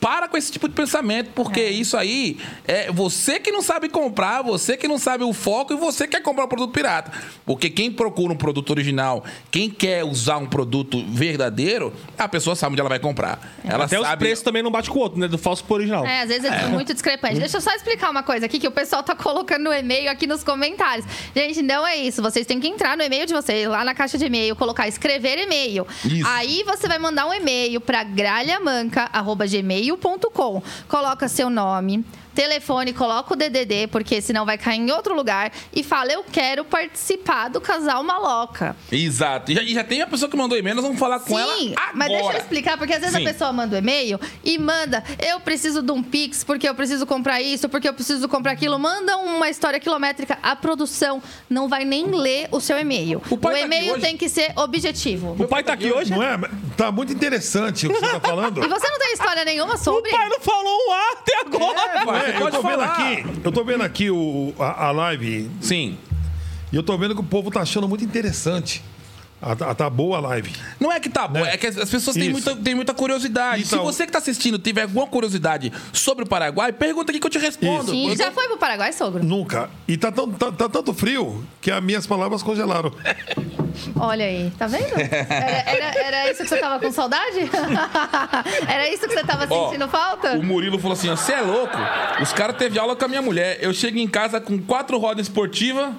Speaker 3: para com esse tipo de pensamento, porque isso aí é você que não sabe comprar, você que não sabe o foco e você quer comprar um produto pirata. Porque quem procura um produto original, quem quer usar um produto verdadeiro, a pessoa sabe onde ela vai comprar. Ela
Speaker 4: Até os
Speaker 3: sabe.
Speaker 4: preços também não bate com o outro, né? Do falso pro original.
Speaker 2: É, às vezes é, muito discrepante. Deixa eu só explicar uma coisa aqui que o pessoal tá colocando no e-mail aqui nos comentários. Gente, não é isso. Vocês têm que entrar no e-mail de vocês, lá na caixa de e-mail, colocar escrever e-mail.
Speaker 3: Isso.
Speaker 2: Aí você vai mandar um e-mail pra gralhamanca.gmail.com. Coloca seu nome. Telefone, coloca o DDD, porque senão vai cair em outro lugar. E fala, eu quero participar do Casal Maloca.
Speaker 3: Exato. E já, e já tem a pessoa que mandou e-mail, nós vamos falar com ela
Speaker 2: Sim, mas deixa eu explicar, porque às vezes
Speaker 3: Sim.
Speaker 2: a pessoa manda o e-mail e manda, eu preciso de um Pix, porque eu preciso comprar isso, porque eu preciso comprar aquilo. Manda uma história quilométrica. A produção não vai nem ler o seu e-mail.
Speaker 3: O
Speaker 2: O,
Speaker 3: pai tá
Speaker 2: e-mail tem que ser objetivo.
Speaker 4: O pai tá aqui hoje?
Speaker 5: Não é? Tá muito interessante o que você tá falando.
Speaker 2: E você não tem história nenhuma
Speaker 4: O
Speaker 2: sobre?
Speaker 4: pai não falou um A até agora.
Speaker 3: pai, você
Speaker 5: É, eu tô vendo
Speaker 3: falar.
Speaker 5: aqui, eu tô vendo aqui o, a, a live
Speaker 3: Sim.
Speaker 5: e eu tô vendo que o povo tá achando muito interessante. Ah, tá, tá boa a live.
Speaker 3: Não é que tá bom,
Speaker 5: Né?
Speaker 3: é que as as pessoas têm
Speaker 5: Isso.
Speaker 3: muita, têm muita curiosidade.
Speaker 5: Então-
Speaker 3: Se você que tá assistindo tiver alguma curiosidade sobre o Paraguai, pergunta aqui que eu te respondo.
Speaker 2: Sim,
Speaker 3: Eu
Speaker 2: já foi pro Paraguai, sogro?
Speaker 5: Nunca. E tá, tão- tá- tá tanto frio que as minhas palavras congelaram.
Speaker 2: Olha aí, tá vendo? Era, era- era isso que você tava com saudade? era isso que você tava
Speaker 3: Ó,
Speaker 2: sentindo falta?
Speaker 3: O Murilo falou assim: você é louco? Os caras teve aula com a minha mulher. Eu chego em casa com quatro rodas esportivas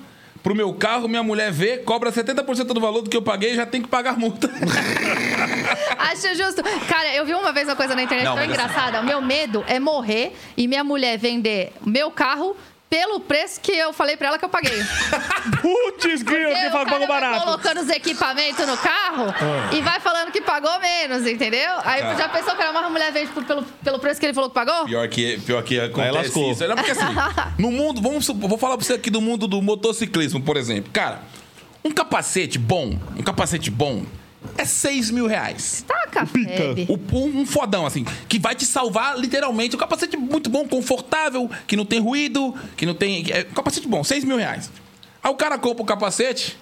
Speaker 3: pro meu carro, minha mulher vê, cobra 70% do valor do que eu paguei e já tem que pagar multa.
Speaker 2: Acho justo. Cara, eu vi uma vez uma coisa na internet
Speaker 3: Não,
Speaker 2: tão
Speaker 3: assim-
Speaker 2: engraçada. O meu medo é morrer e minha mulher vender meu carro pelo preço que eu falei pra ela que eu paguei.
Speaker 4: Putz, que
Speaker 2: Porque
Speaker 4: que pagou barato.
Speaker 2: colocando os equipamentos no carro
Speaker 3: Ah.
Speaker 2: e vai falando que pagou menos, entendeu? Aí
Speaker 3: Tá.
Speaker 2: já pensou que era uma mulher vende por- pelo, pelo preço que ele falou que pagou?
Speaker 3: Pior que, pior que acontece
Speaker 4: lascou.
Speaker 3: isso. Não, porque assim, no mundo, vamos, vou falar pra você aqui do mundo do motociclismo, por exemplo. Cara, um capacete bom, um capacete bom é 6 mil reais.
Speaker 2: Taca,
Speaker 4: Pica.
Speaker 2: Feb.
Speaker 3: O- um, um fodão, assim, que vai te salvar literalmente. Um capacete muito bom, confortável, que não tem ruído, que não tem. É, capacete bom, 6 mil reais. Aí o cara compra o capacete,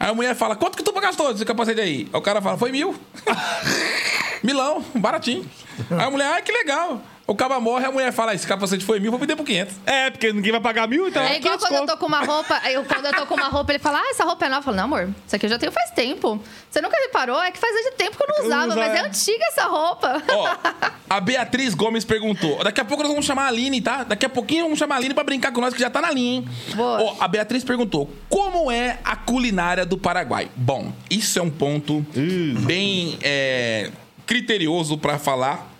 Speaker 3: aí a mulher fala: quanto que tu gastou esse capacete aí? Aí o cara fala: foi mil. Milão, baratinho. Aí a mulher, ai, que legal. O cara morre, a mulher fala: esse capacete foi mil, vou vender por 500.
Speaker 4: É, porque ninguém vai pagar mil, então
Speaker 2: É igual
Speaker 4: 500
Speaker 2: quando eu tô com uma roupa, eu, quando eu tô com uma roupa, ele fala, ah, essa roupa é nova. Eu falo, não, amor, isso aqui eu já tenho faz tempo. Você nunca reparou? É que faz de tempo que eu não usava, mas é
Speaker 4: é.
Speaker 2: antiga essa roupa.
Speaker 3: Ó, a Beatriz Gomes perguntou. Daqui a pouco nós vamos chamar a Aline, tá? Daqui a pouquinho vamos chamar a Aline pra brincar com nós, que já tá na linha, hein?
Speaker 2: Boa.
Speaker 3: Ó, a Beatriz perguntou: como é a culinária do Paraguai? Bom, isso é um ponto bem é, criterioso pra falar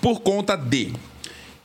Speaker 3: por conta de.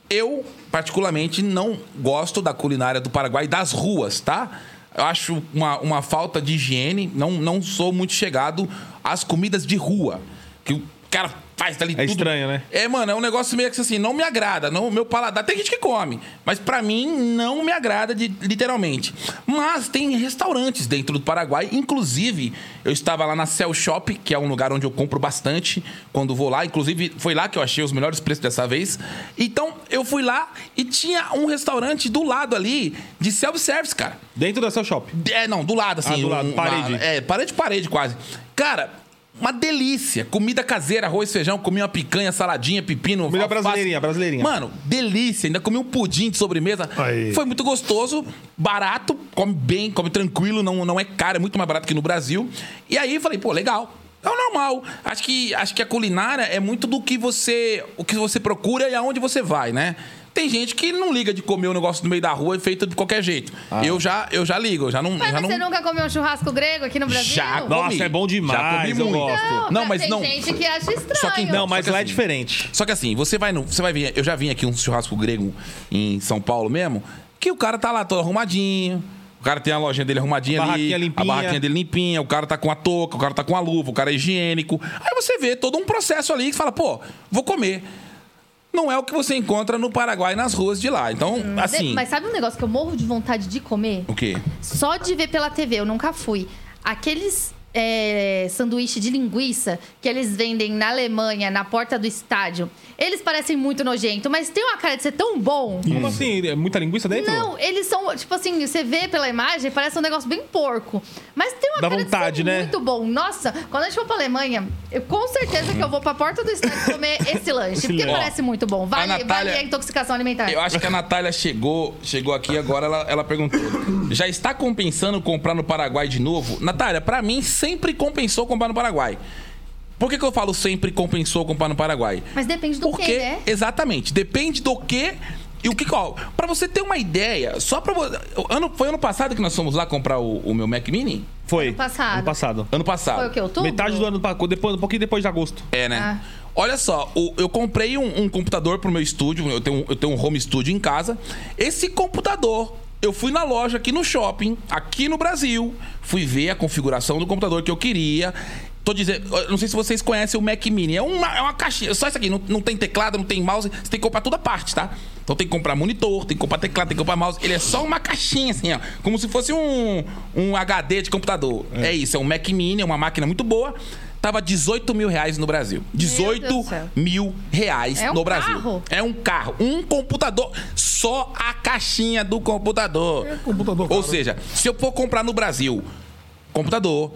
Speaker 3: Eu, particularmente, não gosto da culinária do Paraguai das ruas, tá? Eu acho uma, uma falta de higiene. Não, não sou muito chegado às comidas de rua. Que o cara faz ali
Speaker 4: É
Speaker 3: tudo.
Speaker 4: estranho, né?
Speaker 3: É, mano, é um negócio meio que assim, não me agrada. Não, meu paladar. Tem gente que come, mas pra mim não me agrada de- literalmente. Mas tem restaurantes dentro do Paraguai. Inclusive, eu estava lá na Cell Shop, que é um lugar onde eu compro bastante quando vou lá. Inclusive, foi lá que eu achei os melhores preços dessa vez. Então, eu fui lá e tinha um restaurante do lado ali de self-service, cara.
Speaker 4: Dentro da seu shop.
Speaker 3: É, não, do lado, assim.
Speaker 4: Ah, do lado, parede.
Speaker 3: é, parede, parede quase. Cara, uma delícia. Comida caseira, arroz, feijão, comi uma picanha, saladinha, pepino.
Speaker 4: Comida
Speaker 3: alface.
Speaker 4: brasileirinha, brasileirinha.
Speaker 3: Mano, delícia. Ainda comi um pudim de sobremesa.
Speaker 5: Aí.
Speaker 3: Foi muito gostoso, barato, come bem, come tranquilo, não, não é caro, é muito mais barato que no Brasil. E aí falei, pô, legal. É o normal. Acho que, acho que a culinária é muito do que você, o que você procura e aonde você vai, né? Tem gente que não liga de comer o negócio no meio da rua feito de qualquer jeito. Eu, já, eu já ligo, eu já não.
Speaker 2: Mas
Speaker 3: já não...
Speaker 2: você nunca comeu um churrasco grego aqui no Brasil?
Speaker 3: Já
Speaker 4: Nossa,
Speaker 3: comi.
Speaker 4: é bom demais,
Speaker 3: Já comi
Speaker 4: eu
Speaker 3: muito.
Speaker 4: gosto.
Speaker 2: Não,
Speaker 3: Não, mas
Speaker 2: tem
Speaker 3: não.
Speaker 2: gente que acha estranho.
Speaker 3: Só que
Speaker 4: Não, mas
Speaker 3: Só que
Speaker 4: lá é
Speaker 3: assim,
Speaker 4: diferente.
Speaker 3: Só que assim, você vai no. Você vai vir. Eu já vim aqui um churrasco grego em São Paulo mesmo, que o cara tá lá todo arrumadinho. O cara tem a lojinha dele arrumadinha
Speaker 4: A
Speaker 3: ali.
Speaker 4: barraquinha
Speaker 3: A
Speaker 4: limpinha.
Speaker 3: barraquinha dele limpinha, o cara tá com a touca, o cara tá com a luva, o cara é higiênico. Aí você vê todo um processo ali que fala, pô, vou comer. Não é o que você encontra no Paraguai nas ruas de lá. Então, assim.
Speaker 2: Mas sabe um negócio que eu morro de vontade de comer?
Speaker 3: O quê?
Speaker 2: Só de ver pela TV, eu nunca fui. Aqueles é, sanduíche de linguiça que eles vendem na Alemanha, na porta do estádio, eles parecem muito nojento, mas tem uma cara de ser tão bom.
Speaker 4: Como assim? É muita linguiça dentro?
Speaker 2: Não, eles são, tipo assim, você vê pela imagem, parece um negócio bem porco. Mas tem uma
Speaker 4: Dá
Speaker 2: cara
Speaker 4: vontade,
Speaker 2: de ser
Speaker 4: né?
Speaker 2: muito bom. Nossa, quando a gente for pra Alemanha, eu com certeza que eu vou pra porta do estádio comer esse lanche,
Speaker 4: Esse
Speaker 2: porque
Speaker 4: lanche.
Speaker 2: parece muito bom. Vale,
Speaker 3: Natália-
Speaker 2: vale a intoxicação alimentar.
Speaker 3: Eu acho que a Natália chegou, chegou aqui agora, ela, ela perguntou. Já está compensando comprar no Paraguai de novo? Natália, pra mim sempre compensou comprar no Paraguai. Por que, que eu falo sempre compensou comprar no Paraguai?
Speaker 2: Mas depende do
Speaker 3: Porque,
Speaker 2: que, né?
Speaker 3: exatamente, depende do que e o que qual. Pra você ter uma ideia, só pra você. Ano, foi ano passado que nós fomos lá comprar o, o meu Mac Mini?
Speaker 4: Foi.
Speaker 2: Ano passado.
Speaker 4: Ano passado.
Speaker 3: Ano passado.
Speaker 2: Foi o quê? Outubro?
Speaker 4: Metade do ano, depois, um pouquinho depois de agosto.
Speaker 3: É, né?
Speaker 2: Ah.
Speaker 3: Olha só, o- eu comprei um, um computador pro meu estúdio, eu tenho, eu tenho um home studio em casa. Esse computador, eu fui na loja aqui no shopping, aqui no Brasil, fui ver a configuração do computador que eu queria. Tô dizendo, não sei se vocês conhecem o Mac Mini, é uma, é uma caixinha, só isso aqui, não, não tem teclado, não tem mouse, você tem que comprar à parte, tá? Então tem que comprar monitor, tem que comprar teclado, tem que comprar mouse. Ele é só uma caixinha assim, ó, como se fosse um, um HD de computador. É. isso, é um Mac Mini, é uma máquina muito boa. Tava 18 mil reais no Brasil. 18
Speaker 2: Deus do céu.
Speaker 3: mil reais
Speaker 2: É um
Speaker 3: no Brasil.
Speaker 2: carro?
Speaker 3: É um carro. Um computador. Só a caixinha do computador.
Speaker 5: computador
Speaker 3: Ou
Speaker 5: caro.
Speaker 3: seja, se eu for comprar no Brasil computador,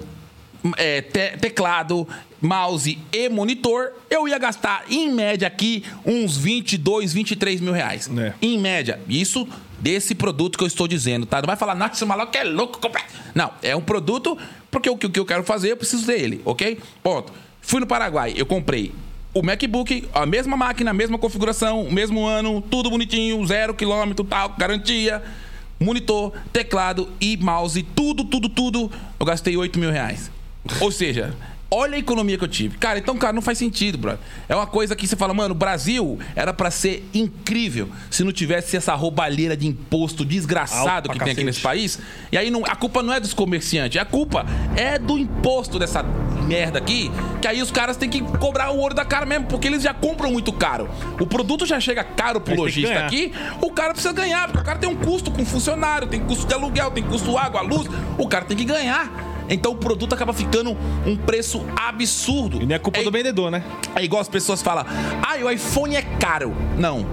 Speaker 3: é, te- teclado, mouse e monitor, eu ia gastar, em média, aqui, uns 22, 23 mil reais.
Speaker 4: É.
Speaker 3: Em média. Isso desse produto que eu estou dizendo, tá? Não vai falar, nossa, esse maluco é louco. comprar." Não, é um produto, porque o que o que eu quero fazer, eu preciso dele, ok? Ponto. Fui no Paraguai, eu comprei o MacBook, a mesma máquina, a mesma configuração, o mesmo ano, tudo bonitinho, zero quilômetro, tal, garantia. Monitor, teclado e mouse, tudo, tudo, tudo. Eu gastei 8 mil reais. Ou seja, olha a economia que eu tive. Cara, então, cara, não faz sentido, brother. É uma coisa que você fala, mano, o Brasil era pra ser incrível se não tivesse essa roubalheira de imposto desgraçado
Speaker 4: Alto
Speaker 3: que tem aqui
Speaker 4: cacete.
Speaker 3: nesse país. E aí não, a culpa não é dos comerciantes, a culpa é do imposto dessa merda aqui, que aí os caras têm que cobrar o ouro da cara mesmo, porque eles já compram muito caro. O produto já chega caro pro lojista aqui, o cara precisa ganhar, porque o cara tem um custo com funcionário, tem custo de aluguel, tem custo água, luz, o cara tem que ganhar. Então o produto acaba ficando um preço absurdo.
Speaker 4: E não é culpa do vendedor, né?
Speaker 3: É igual as pessoas falam, ah, o iPhone é caro. Não,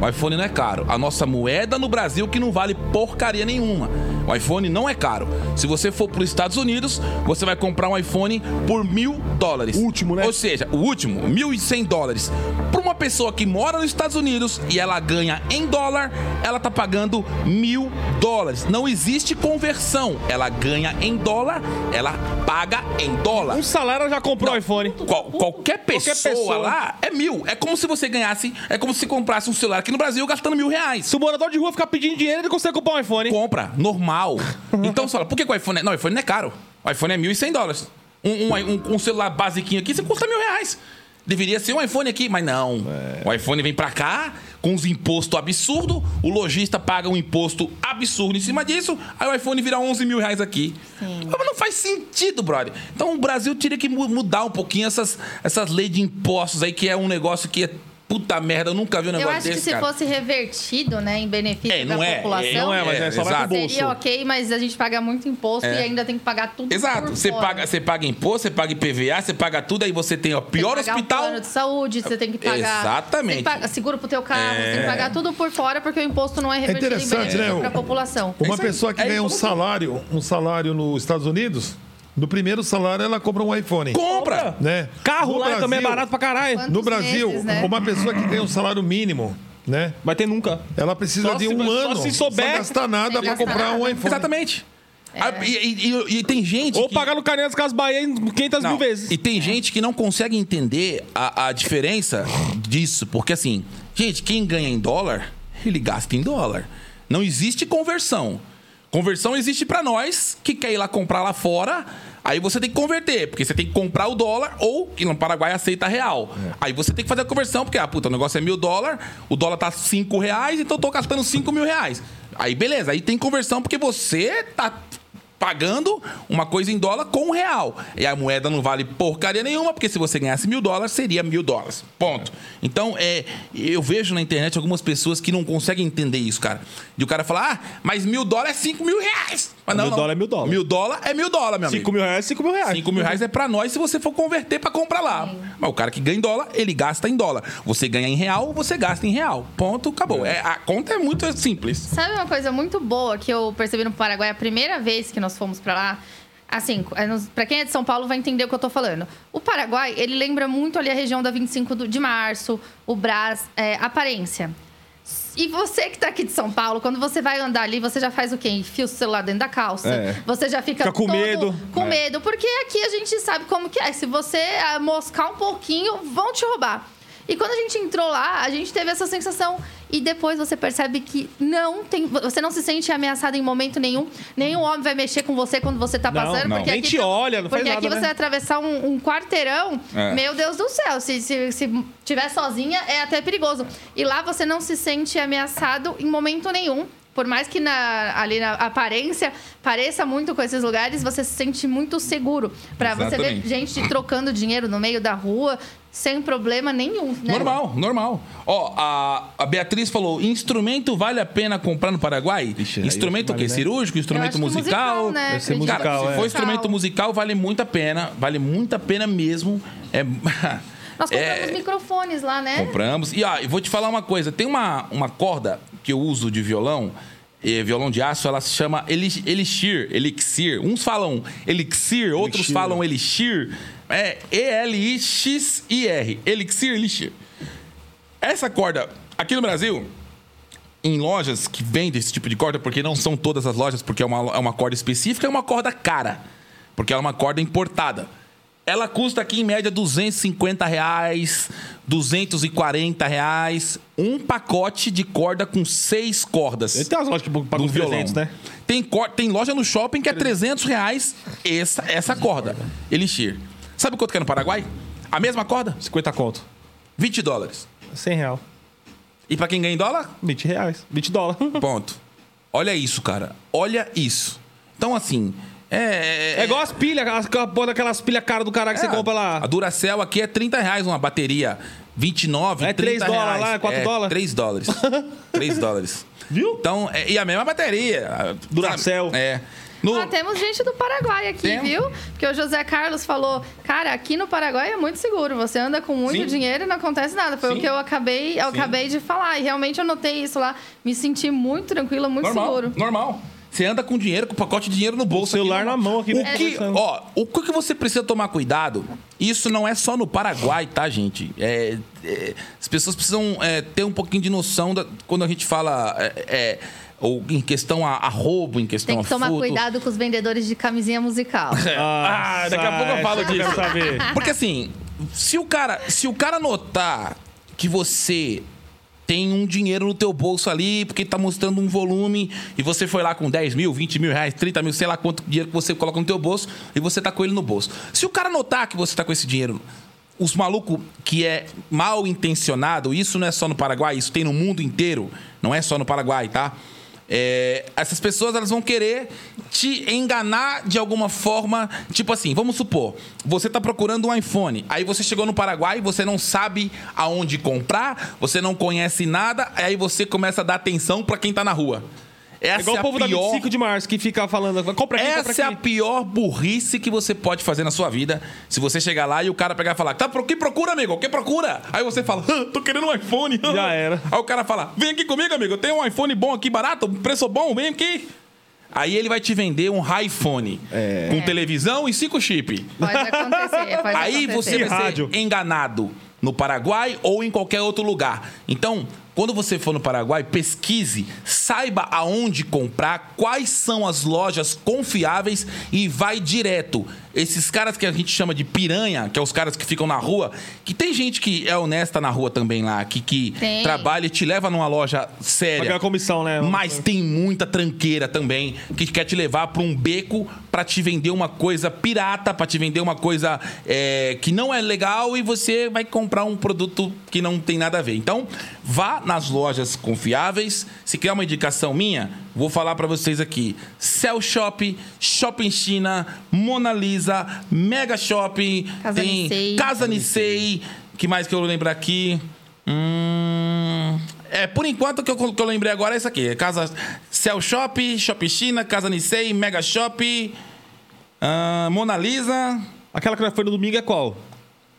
Speaker 3: o iPhone não é caro. A nossa moeda no Brasil que não vale porcaria nenhuma. O iPhone não é caro. Se você for para os Estados Unidos, você vai comprar um iPhone por mil dólares.
Speaker 4: O último, né?
Speaker 3: Ou seja, o último, mil e cem dólares. Para pessoa que mora nos Estados Unidos e ela ganha em dólar, ela tá pagando mil dólares. Não existe conversão. Ela ganha em dólar, ela paga em dólar.
Speaker 4: Um salário já comprou o iPhone.
Speaker 3: Qual- qualquer, pessoa
Speaker 4: pessoa.
Speaker 3: lá é mil. É como se você ganhasse. É como se comprasse um celular aqui no Brasil gastando mil reais.
Speaker 4: Se o morador de rua ficar pedindo dinheiro, ele consegue comprar um iPhone.
Speaker 3: Compra, normal. Então fala, por que, que o iPhone é. Não, o iPhone não é caro. O iPhone é 1.100 dólares. Um, um, um- um celular basiquinho aqui, você custa mil reais. Deveria ser um iPhone aqui, mas não. O iPhone vem pra cá com os impostos absurdos, o lojista paga um imposto absurdo em cima disso, aí o iPhone vira 11 mil reais aqui. Mas não faz sentido, brother. Então o Brasil teria que mu- mudar um pouquinho essas, essas leis de impostos aí, que é um negócio que é puta merda, eu nunca vi um
Speaker 2: Eu
Speaker 3: negócio
Speaker 2: acho que
Speaker 3: desse,
Speaker 2: se
Speaker 3: cara.
Speaker 2: fosse revertido, né, em benefício
Speaker 3: É, não
Speaker 2: da
Speaker 3: é,
Speaker 2: população,
Speaker 3: é,
Speaker 4: Não é, mas é, só vai pro bolso.
Speaker 2: seria ok, mas a gente paga muito imposto
Speaker 3: É.
Speaker 2: e ainda tem que pagar tudo
Speaker 3: Exato. Você
Speaker 2: fora.
Speaker 3: paga, você paga imposto, você paga IPVA, você paga tudo, aí você tem o
Speaker 2: Tem que
Speaker 3: pior
Speaker 2: pagar
Speaker 3: hospital.
Speaker 2: Plano de saúde, você tem que pagar.
Speaker 3: Exatamente.
Speaker 2: Tem que pagar seguro pro teu carro, você tem
Speaker 3: É.
Speaker 2: que pagar tudo por fora porque o imposto não é revertido em
Speaker 5: interessante,
Speaker 2: benefício
Speaker 5: né,
Speaker 2: pra
Speaker 5: o-
Speaker 2: população.
Speaker 5: Uma
Speaker 3: aí.
Speaker 5: pessoa que
Speaker 3: É
Speaker 5: ganha um salário, um salário nos Estados Unidos, no primeiro salário ela compra um iPhone.
Speaker 3: Compra!
Speaker 5: Né?
Speaker 4: Carro
Speaker 5: No
Speaker 4: lá
Speaker 5: Brasil-
Speaker 4: também é barato pra caralho.
Speaker 2: Quantos
Speaker 5: No Brasil,
Speaker 2: meses, né?
Speaker 5: uma pessoa que ganha um salário mínimo, né?
Speaker 4: Vai ter nunca.
Speaker 5: Ela precisa
Speaker 4: Só
Speaker 5: de
Speaker 4: se-
Speaker 5: um
Speaker 4: só
Speaker 5: ano
Speaker 4: se souber.
Speaker 5: sem gastar nada
Speaker 2: gastar
Speaker 5: comprar um
Speaker 2: nada.
Speaker 5: iPhone.
Speaker 3: Exatamente.
Speaker 2: É.
Speaker 3: Ah, E, e- e- e tem gente.
Speaker 4: Ou
Speaker 3: que...
Speaker 4: pagar no Caneta das Casas Bahia em 500
Speaker 3: Não,
Speaker 4: mil vezes.
Speaker 3: E tem gente que não consegue entender a, a diferença disso. Porque assim, gente, quem ganha em dólar, ele gasta em dólar. Não existe conversão. Conversão existe pra nós que quer ir lá comprar lá fora. Aí você tem que converter, porque você tem que comprar o dólar ou que no Paraguai aceita real. Aí você tem que fazer a conversão, porque, ah, puta, o negócio é mil dólares, o dólar tá cinco reais, então eu tô gastando cinco mil reais. Aí beleza, aí tem conversão porque você tá pagando uma coisa em dólar com um real. E a moeda não vale porcaria nenhuma, porque se você ganhasse mil dólares, seria mil dólares. Ponto. Então, é, eu vejo na internet algumas pessoas que não conseguem entender isso, cara. De o cara falar, ah, mas mil dólares é cinco mil reais. Mas
Speaker 4: Mil dólar é mil dólar.
Speaker 3: Mil dólar é mil dólar, meu amigo.
Speaker 4: 5 mil reais, 5 mil reais.
Speaker 3: 5 mil reais é pra nós se você for converter pra comprar lá. Mas o cara que ganha em dólar, ele gasta em dólar. Você ganha em real, você gasta em real. Ponto, acabou. É, a conta é muito simples.
Speaker 2: Sabe uma coisa muito boa que eu percebi no Paraguai a primeira vez que nós fomos pra lá? Assim, é pra quem é de São Paulo vai entender o que eu tô falando. O Paraguai, ele lembra muito ali a região da 25 do- de março, o Brás, é, aparência. E você que tá aqui de São Paulo, quando você vai andar ali, você já faz o quê? Enfia o celular dentro da calça.
Speaker 4: É.
Speaker 2: Você já fica,
Speaker 4: Fica com medo.
Speaker 2: Com
Speaker 4: É.
Speaker 2: medo, porque aqui a gente sabe como que é. Se você ah, moscar um pouquinho, vão te roubar. E quando a gente entrou lá, a gente teve essa sensação e depois você percebe que não tem, você não se sente ameaçado em momento nenhum. Nenhum homem vai mexer com você quando você tá
Speaker 4: Não,
Speaker 2: passando,
Speaker 4: não.
Speaker 2: porque
Speaker 4: Nem
Speaker 2: aqui
Speaker 4: te olha, não faz
Speaker 2: Porque aqui
Speaker 4: nada,
Speaker 2: você
Speaker 4: né?
Speaker 2: vai atravessar um, um quarteirão,
Speaker 3: É.
Speaker 2: meu Deus do céu, se, se, se tiver sozinha é até perigoso. E lá você não se sente ameaçado em momento nenhum. Por mais que na, ali na aparência pareça muito com esses lugares, você se sente muito seguro. Pra você ver gente trocando dinheiro no meio da rua sem problema nenhum, né?
Speaker 3: Normal, normal. Ó, a, a Beatriz falou: instrumento vale a pena comprar no Paraguai?
Speaker 4: Ixi,
Speaker 3: instrumento o
Speaker 4: vale,
Speaker 3: quê?
Speaker 4: né?
Speaker 3: Cirúrgico? Instrumento
Speaker 2: que
Speaker 3: musical?
Speaker 2: né?
Speaker 4: Deve ser
Speaker 2: Acredito
Speaker 3: Cara,
Speaker 4: musical,
Speaker 2: que
Speaker 3: se
Speaker 4: é.
Speaker 3: for instrumento musical, vale muito a pena. Vale muito a pena mesmo. É.
Speaker 2: Nós compramos
Speaker 3: é-
Speaker 2: microfones lá, né?
Speaker 3: Compramos. E ó, eu vou te falar uma coisa: tem uma, uma corda que eu uso de violão, violão de aço, ela se chama eli- Elixir, Elixir. Uns falam Elixir, outros
Speaker 4: Elixir.
Speaker 3: falam Elixir. É E-L-I-X-I-R. Elixir, Elixir. Essa corda, aqui no Brasil, em lojas que vendem esse tipo de corda, porque não são todas as lojas, porque é uma, é uma corda específica, é uma corda cara. Porque ela é uma corda importada. Ela custa aqui em média 250 reais, 240 reais. Um pacote de corda com seis cordas.
Speaker 4: Tem umas lojas que pagam
Speaker 3: do
Speaker 4: uns
Speaker 3: violão.
Speaker 4: 300, né?
Speaker 3: Tem, tem loja no shopping que é 300 reais essa, essa corda. Elixir. Sabe quanto que é no Paraguai? A mesma corda?
Speaker 4: 50 conto.
Speaker 3: 20 dólares.
Speaker 4: 100 real.
Speaker 3: E pra quem ganha em dólar?
Speaker 4: 20 reais. 20 dólares.
Speaker 3: Ponto. Olha isso, cara. Olha isso. Então, assim. É.
Speaker 4: É igual as pilhas, aquelas, aquelas- pilhas caras do caralho que
Speaker 3: é,
Speaker 4: você compra
Speaker 3: A
Speaker 4: lá.
Speaker 3: Duracell aqui é 30 reais uma bateria. 29,
Speaker 4: É
Speaker 3: 30
Speaker 4: 3 dólares
Speaker 3: reais.
Speaker 4: lá, é 4 dólares.
Speaker 3: 3 dólares. 3 dólares.
Speaker 4: Viu?
Speaker 3: Então, é- e a mesma bateria. a-
Speaker 4: Duracell.
Speaker 3: É. No,
Speaker 2: Ah, temos gente do Paraguai aqui,
Speaker 3: Temos.
Speaker 2: viu? Porque o José Carlos falou, cara, aqui no Paraguai é muito seguro. Você anda com muito
Speaker 3: Sim.
Speaker 2: dinheiro e não acontece nada. Foi
Speaker 3: Sim.
Speaker 2: o que eu acabei, eu
Speaker 3: Sim.
Speaker 2: acabei de falar. E realmente eu notei isso lá. Me senti muito tranquila, muito
Speaker 3: normal,
Speaker 2: seguro.
Speaker 3: normal. Você anda com dinheiro, com o pacote de dinheiro no bolso.
Speaker 4: celular
Speaker 3: aqui,
Speaker 4: na mão aqui,
Speaker 3: O
Speaker 4: né?
Speaker 3: que, ó, o que você precisa tomar cuidado, isso não é só no Paraguai, tá, gente? É, é, as pessoas precisam é, ter um pouquinho de noção da, quando a gente fala é, é, ou em questão a, a roubo, em questão
Speaker 2: Tem que
Speaker 3: a
Speaker 2: tomar
Speaker 3: furto.
Speaker 2: cuidado com os vendedores de camisinha musical.
Speaker 3: Ah, daqui a pouco eu falo
Speaker 4: eu
Speaker 3: disso.
Speaker 4: quero saber.
Speaker 3: Porque assim, se o cara, se o cara notar que você tem um dinheiro no teu bolso ali, porque tá mostrando um volume, e você foi lá com 10 mil, 20 mil reais, 30 mil, sei lá quanto dinheiro que você coloca no teu bolso, e você tá com ele no bolso. Se o cara notar que você tá com esse dinheiro, os malucos que é mal intencionado, isso não é só no Paraguai, isso tem no mundo inteiro, não é só no Paraguai, tá? É, essas pessoas elas vão querer te enganar de alguma forma. Tipo assim, vamos supor, você tá procurando um iPhone, aí você chegou no Paraguai, você não sabe aonde comprar, você não conhece nada, aí você começa a dar atenção pra quem tá na rua. Essa
Speaker 4: É igual
Speaker 3: é
Speaker 4: o
Speaker 3: a
Speaker 4: povo da
Speaker 3: pior
Speaker 4: 25 de março que fica falando, compra aqui, compra
Speaker 3: essa é a
Speaker 4: aqui.
Speaker 3: pior burrice que você pode fazer na sua vida. Se você chegar lá e o cara pegar e falar, tá, o que procura, amigo? O que procura? Aí você fala, "Ah, tô querendo um iPhone.
Speaker 4: Já era.
Speaker 3: Aí o cara fala, vem aqui comigo, amigo. Eu tenho um iPhone bom aqui, barato, preço bom, vem aqui. Aí ele vai te vender um iPhone
Speaker 4: É.
Speaker 3: com televisão e cinco chip.
Speaker 2: Pode acontecer, pode
Speaker 3: Aí
Speaker 2: acontecer.
Speaker 3: você vai
Speaker 4: rádio.
Speaker 3: ser enganado no Paraguai ou em qualquer outro lugar. Então, quando você for no Paraguai, pesquise, saiba aonde comprar, quais são as lojas confiáveis e vai direto. Esses caras que a gente chama de piranha, que é os caras que ficam na rua, que tem gente que é honesta na rua também lá, que, que
Speaker 2: Tem.
Speaker 3: trabalha e te leva numa loja séria.
Speaker 4: Pagar a comissão, né?
Speaker 3: Mas tem muita tranqueira também que quer te levar para um beco para te vender uma coisa pirata, para te vender uma coisa é, que não é legal e você vai comprar um produto que não tem nada a ver. Então, Vá nas lojas confiáveis. Se quer uma indicação minha, vou falar pra vocês aqui. Cell Shop, Shopping China, Mona Lisa, Mega Shopping,
Speaker 2: Casa
Speaker 3: tem
Speaker 2: Nissei.
Speaker 3: Casa Nissei. que mais que eu lembro aqui? Hum, é, por enquanto, o que eu, que eu lembrei agora é isso aqui. Casa Cell Shop, Shopping China, Casa Nissei, Mega Shop, ah, Mona Lisa,
Speaker 4: Aquela que foi no domingo é qual?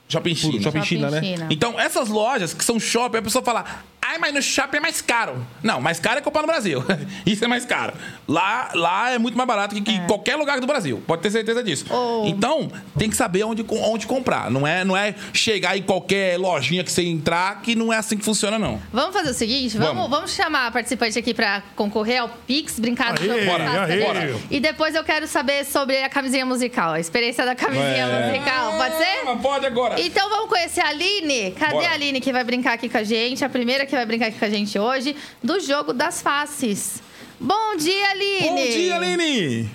Speaker 3: Shopping China.
Speaker 4: Shopping China, né?
Speaker 3: Então, essas lojas que são shopping, a pessoa fala, ai, mas no shopping é mais caro. Não, mais caro é comprar no Brasil. Isso é mais caro. Lá, lá é muito mais barato que, que qualquer lugar do Brasil. Pode ter certeza disso.
Speaker 2: Oh.
Speaker 3: Então, tem que saber onde, onde comprar. Não é, não é chegar em qualquer lojinha que você entrar, que não é assim que funciona, não.
Speaker 2: Vamos fazer o seguinte? Vamos,
Speaker 3: Vamos.
Speaker 2: vamos chamar a participante aqui pra concorrer ao Pix, brincar
Speaker 5: Aê,
Speaker 2: jogo do
Speaker 3: bora,
Speaker 5: aê.
Speaker 2: E depois eu quero saber sobre a camisinha musical, a experiência da camisinha
Speaker 4: É.
Speaker 2: musical. Pode ser?
Speaker 3: Ah, pode agora.
Speaker 2: Então vamos conhecer a Aline. Cadê
Speaker 3: Bora.
Speaker 2: a Aline que vai brincar aqui com a gente? A primeira que vai brincar aqui com a gente hoje, do jogo das faces. Bom dia, Aline!
Speaker 3: Bom dia, Aline!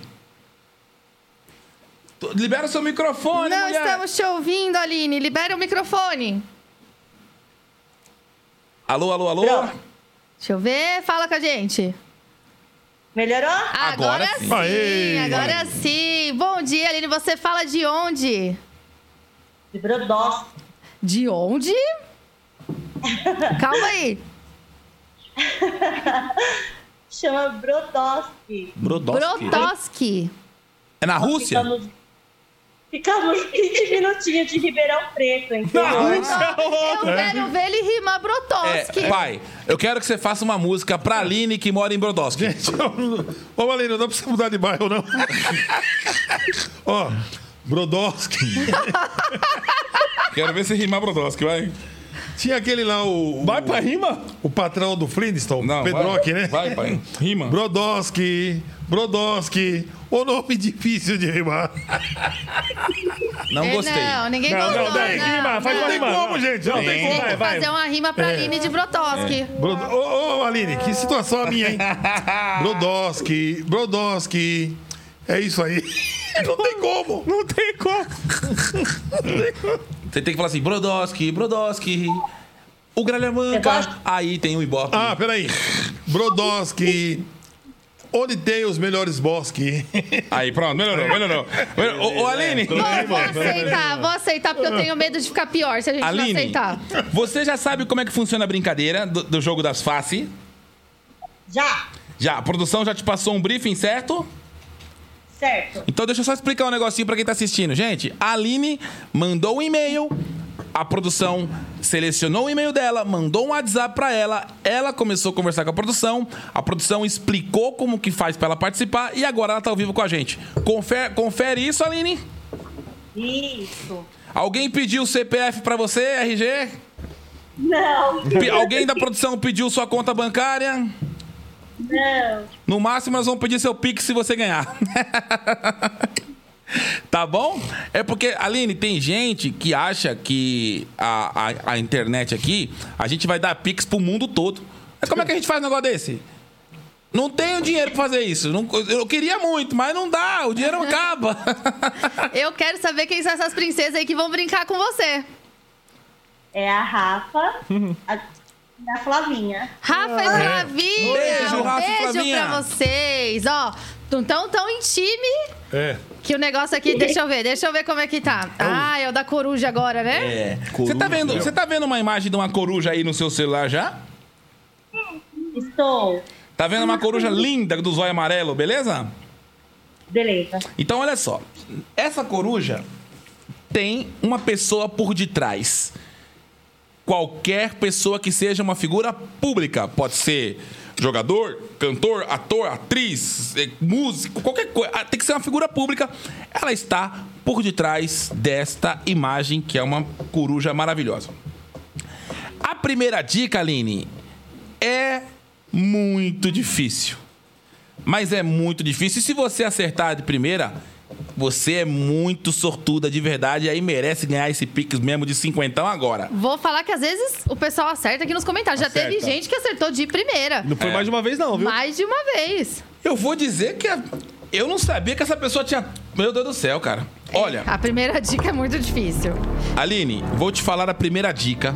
Speaker 3: Libera o seu microfone,
Speaker 2: Não
Speaker 3: mulher.
Speaker 2: estamos te ouvindo, Aline. Libera o microfone.
Speaker 3: Alô, alô, alô?
Speaker 6: Pronto.
Speaker 2: Deixa eu ver. Fala com a gente.
Speaker 6: Melhorou?
Speaker 3: Agora
Speaker 2: Agora,
Speaker 3: sim.
Speaker 5: Aê.
Speaker 2: Agora sim. Bom dia, Aline. Você fala de onde?
Speaker 6: De Brodós.
Speaker 2: De onde? Calma aí.
Speaker 6: Chama Brodowski.
Speaker 4: Brodowski.
Speaker 2: Brotoski.
Speaker 3: É na Rússia?
Speaker 6: Ficamos, ficamos 20 minutinhos de Ribeirão Preto, entendeu?
Speaker 2: Eu quero ver ele rimar Brotoski.
Speaker 3: É, pai, eu quero que você faça uma música pra Aline que mora em Brodowski.
Speaker 5: Gente, eu- Ô, Valene, não dá pra você mudar de bairro, não. Ó, Brodowski.
Speaker 3: Quero ver você rimar Brodowski, vai.
Speaker 5: Tinha aquele lá, o,
Speaker 4: Vai pra rima?
Speaker 5: o patrão do Flintstone,
Speaker 3: Não,
Speaker 5: Pedrock,
Speaker 3: vai,
Speaker 5: né?
Speaker 3: Vai, pai. Rima.
Speaker 5: Brodowski, Brodowski. O nome difícil de rimar.
Speaker 3: Não
Speaker 2: É,
Speaker 3: gostei.
Speaker 2: Não, ninguém
Speaker 4: Não,
Speaker 2: gostou.
Speaker 4: não, tem
Speaker 2: não.
Speaker 4: rima, faz
Speaker 2: Não.
Speaker 5: Não tem
Speaker 4: rima.
Speaker 5: como, gente. Não tem
Speaker 2: Tem
Speaker 5: como.
Speaker 2: que
Speaker 4: Vai, vai.
Speaker 2: fazer uma rima pra Aline de Brotoski.
Speaker 5: Brodo... Ô, ô, Aline, que situação a minha, hein? Brodowski, Brodowski. É isso aí. Não tem como.
Speaker 4: Não tem como.
Speaker 3: Você tem que falar assim, Brodowski, Brodowski. O Gralhamanca.
Speaker 6: Brodowski.
Speaker 3: Aí tem o Ibope.
Speaker 5: Ah, peraí. Brodowski. Onde tem os melhores bosques?
Speaker 3: Aí, pronto, melhorou, melhorou. Melhorou. Ô, ô, Aline.
Speaker 2: Vou, vou aceitar, vou aceitar, porque eu tenho medo de ficar pior se a gente não
Speaker 3: Aline,
Speaker 2: aceitar.
Speaker 3: você já sabe como é que funciona a brincadeira do, do jogo das faces?
Speaker 6: Já,
Speaker 3: Já, a produção já te passou um briefing, certo?
Speaker 6: Certo.
Speaker 3: Então deixa eu só explicar um negocinho pra quem tá assistindo. Gente, a Aline mandou um e-mail, a produção selecionou o e-mail dela, mandou um WhatsApp pra ela, ela começou a conversar com a produção, a produção explicou como que faz pra ela participar e agora ela tá ao vivo com a gente. Confere, confere isso, Aline?
Speaker 6: Isso.
Speaker 3: Alguém pediu o CPF pra você, RG?
Speaker 6: Não,
Speaker 3: alguém da produção pediu sua conta bancária?
Speaker 6: não.
Speaker 3: No máximo, nós vamos pedir seu Pix se você ganhar. tá bom? É porque, Aline, tem gente que acha que a, a, a internet aqui, a gente vai dar Pix pro mundo todo. Mas como é que a gente faz um negócio desse? Não tenho dinheiro pra fazer isso. Não- eu queria muito, mas não dá. O dinheiro acaba.
Speaker 2: Eu quero saber quem são essas princesas aí que vão brincar com você.
Speaker 6: É a Rafa a, e a Flavinha.
Speaker 2: Rafa e Flavinha.
Speaker 3: Beijo, Rafa
Speaker 2: Beijo
Speaker 3: Flavinha.
Speaker 2: pra vocês. Ó, tão tão em time
Speaker 5: É.
Speaker 2: que o negócio aqui, deixa eu ver, deixa eu ver como é que tá. Ah, é o da coruja agora, né?
Speaker 3: É. Você tá, vendo, você tá vendo uma imagem de uma coruja aí no seu celular já?
Speaker 6: Estou.
Speaker 3: Tá vendo uma coruja linda do zóio amarelo, beleza?
Speaker 6: Beleza.
Speaker 3: Então, olha só. Essa coruja tem uma pessoa por detrás. Qualquer pessoa que seja uma figura pública. Pode ser jogador, cantor, ator, atriz, eh, músico, qualquer coisa. Ah, Tem que ser uma figura pública. Ela está por detrás desta imagem, que é uma coruja maravilhosa. A primeira dica, Aline, é muito difícil. Mas é muito difícil. E se você acertar de primeira, você é muito sortuda de verdade. E aí merece ganhar esse Pix mesmo de cinquentão agora.
Speaker 2: Vou falar que às vezes o pessoal acerta aqui nos comentários. Já
Speaker 3: Acerta.
Speaker 2: teve gente que acertou de primeira.
Speaker 4: Não foi
Speaker 3: É.
Speaker 4: mais de uma vez, não, viu?
Speaker 2: Mais de uma vez.
Speaker 3: Eu vou dizer que eu não sabia que essa pessoa tinha. Meu Deus do céu, cara. Olha,
Speaker 2: A primeira dica é muito difícil.
Speaker 3: Aline, vou te falar a primeira dica.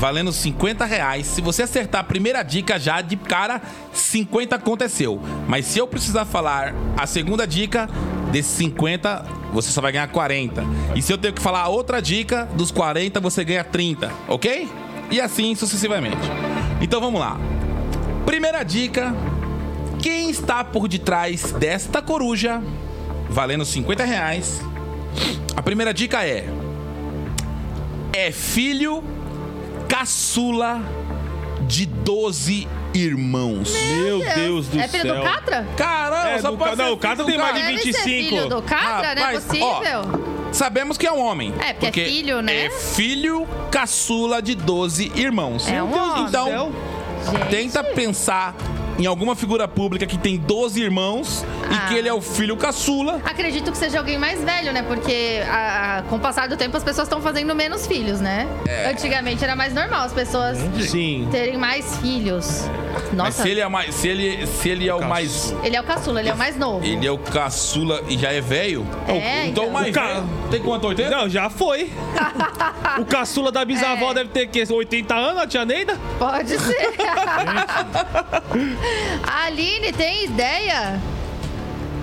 Speaker 3: Valendo 50 reais. Se você acertar a primeira dica já de cara, 50 conto é seu. Mas se eu precisar falar a segunda dica, desses 50, você só vai ganhar 40. E se eu tenho que falar outra dica, dos 40 você ganha 30, ok? E assim sucessivamente. Então vamos lá. Primeira dica: quem está por detrás desta coruja, valendo 50 reais? A primeira dica é: é filho caçula de 12 irmãos.
Speaker 4: Meu Deus do
Speaker 2: é filho
Speaker 4: céu.
Speaker 2: do Catra?
Speaker 3: Caramba,
Speaker 4: É,
Speaker 3: só
Speaker 4: do
Speaker 3: pode
Speaker 4: Ca-
Speaker 3: ser
Speaker 4: não, o
Speaker 3: filho
Speaker 4: Catra
Speaker 3: do
Speaker 4: tem mais de.
Speaker 2: Deve ser
Speaker 4: 25.
Speaker 2: filho do Catra, não é
Speaker 3: Rapaz,
Speaker 2: possível?
Speaker 3: Sabemos que é um homem.
Speaker 2: É, porque é filho, né?
Speaker 3: É filho caçula de 12 irmãos.
Speaker 2: É um homem.
Speaker 3: Então,
Speaker 4: Céu.
Speaker 2: Gente.
Speaker 3: tenta pensar em alguma figura pública que tem 12 irmãos
Speaker 2: Ah.
Speaker 3: e que ele é o filho caçula.
Speaker 2: Acredito que seja alguém mais velho, né? Porque a- com o passar do tempo as pessoas estão fazendo menos filhos, né?
Speaker 3: É.
Speaker 2: Antigamente era mais normal as pessoas
Speaker 4: Sim.
Speaker 2: terem mais filhos.
Speaker 3: Mas
Speaker 2: Nossa,
Speaker 3: se ele é mais, se ele, se ele é o mais
Speaker 2: ele é o caçula, ele é o mais novo.
Speaker 3: ele é o caçula e já é velho.
Speaker 2: É,
Speaker 3: então o
Speaker 2: então.
Speaker 3: mais
Speaker 4: O ca-
Speaker 3: velho tem quanto 80?
Speaker 4: Não, já foi. o caçula da bisavó
Speaker 2: É.
Speaker 4: deve ter que 80 anos, a tia Neida?
Speaker 2: Pode ser. Aline, tem ideia?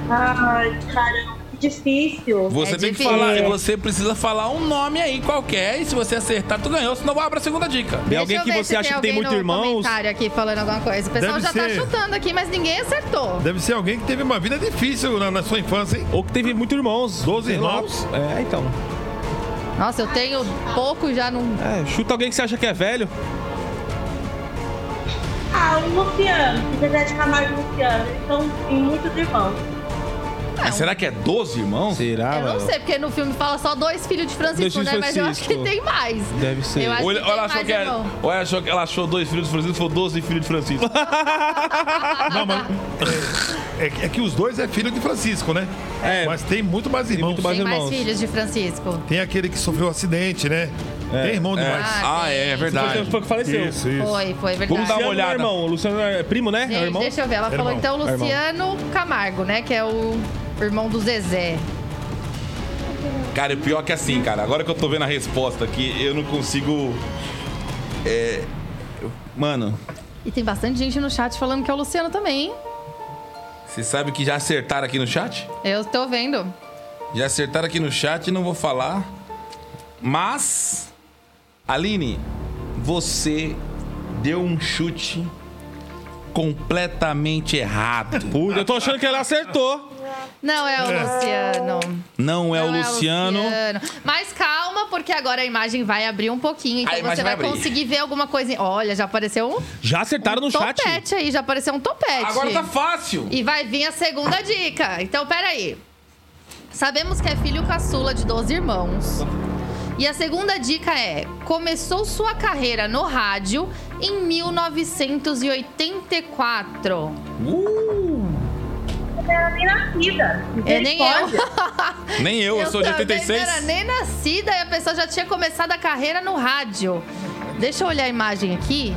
Speaker 6: Ai, caramba, que difícil.
Speaker 3: Você
Speaker 2: É
Speaker 3: tem que
Speaker 2: difícil.
Speaker 3: falar, você precisa falar um nome aí qualquer e se você acertar tu ganhou, senão eu abro a segunda dica.
Speaker 4: Tem alguém que você
Speaker 2: se
Speaker 4: acha que tem muito
Speaker 2: no
Speaker 4: irmãos?
Speaker 2: comentário aqui falando alguma coisa. O pessoal
Speaker 5: Deve
Speaker 2: já tá
Speaker 5: ser.
Speaker 2: chutando aqui, mas ninguém acertou.
Speaker 5: Deve ser alguém que teve uma vida difícil na, na sua infância, hein?
Speaker 4: Ou que teve muito irmãos.
Speaker 5: 12
Speaker 4: Sei lá.
Speaker 5: irmãos?
Speaker 4: É, então.
Speaker 2: Nossa, eu tenho pouco já não.
Speaker 4: É, chuta alguém que você acha que é velho.
Speaker 6: Ah, o Luciano, que Zezé de Camargo e Luciano. Eles são tem muitos irmãos.
Speaker 3: Mas será que é 12 irmãos?
Speaker 4: Será,
Speaker 2: eu não
Speaker 4: mano?
Speaker 2: sei, porque no filme fala só dois filhos de Francisco,
Speaker 4: Dois filhos
Speaker 2: né?
Speaker 4: de
Speaker 2: Mas eu acho que
Speaker 4: Francisco.
Speaker 2: tem mais.
Speaker 4: Deve ser.
Speaker 2: Eu acho
Speaker 3: Ou,
Speaker 2: que
Speaker 3: ele-
Speaker 2: tem
Speaker 3: ou ela achou
Speaker 2: mais
Speaker 3: que era,
Speaker 2: irmão.
Speaker 3: ou ela achou que ela achou dois filhos de Francisco e falou 12 filhos de Francisco.
Speaker 5: Não, mas. É, é que os dois é filho de Francisco, né?
Speaker 4: É.
Speaker 5: Mas tem muito mais irmãos.
Speaker 4: muito mais
Speaker 2: Tem mais
Speaker 4: irmãos.
Speaker 2: filhos de Francisco.
Speaker 5: Tem aquele que sofreu um acidente, né? Tem irmão demais.
Speaker 3: Ah,
Speaker 2: tem.
Speaker 3: é, é verdade.
Speaker 4: Foi o que faleceu.
Speaker 5: Isso, isso.
Speaker 2: Foi, foi verdade.
Speaker 3: Vamos dar uma
Speaker 4: Luciano
Speaker 3: olhada.
Speaker 4: é irmão. O Luciano é primo, né? é
Speaker 2: Gente,
Speaker 4: irmão?
Speaker 2: deixa eu ver. Ela
Speaker 5: Irmão,
Speaker 2: falou então
Speaker 4: irmão.
Speaker 2: Luciano Camargo, né? Que é o irmão do Zezé.
Speaker 3: Cara, o pior que assim, cara, agora que eu tô vendo a resposta aqui, eu não consigo. É. eu- Mano,
Speaker 2: E tem bastante gente no chat falando que é o Luciano também, hein?
Speaker 3: você sabe que já acertaram aqui no chat?
Speaker 2: Eu tô vendo.
Speaker 3: Já acertaram aqui no chat, não vou falar. Mas, Aline, você deu um chute completamente errado.
Speaker 4: Puta, eu tô achando que ela acertou.
Speaker 2: Não é o Luciano.
Speaker 3: Não é o
Speaker 2: Não
Speaker 3: Luciano.
Speaker 2: Mas calma, porque agora a imagem vai abrir um pouquinho. Então você vai,
Speaker 3: vai
Speaker 2: conseguir ver alguma coisa. Olha, já apareceu um
Speaker 4: Já acertaram no chat.
Speaker 2: topete aí, já apareceu um topete.
Speaker 3: Agora tá fácil.
Speaker 2: E vai vir a segunda dica. Então, peraí. Sabemos que é filho caçula de 12 irmãos. E a segunda dica é: começou sua carreira no rádio em 1984.
Speaker 6: Eu não era nem nascida.
Speaker 2: É nem eu.
Speaker 3: Nem eu, eu, sou de
Speaker 2: também
Speaker 3: 86.
Speaker 2: Não era nem nascida e a pessoa já tinha começado a carreira no rádio. Deixa eu olhar a imagem aqui.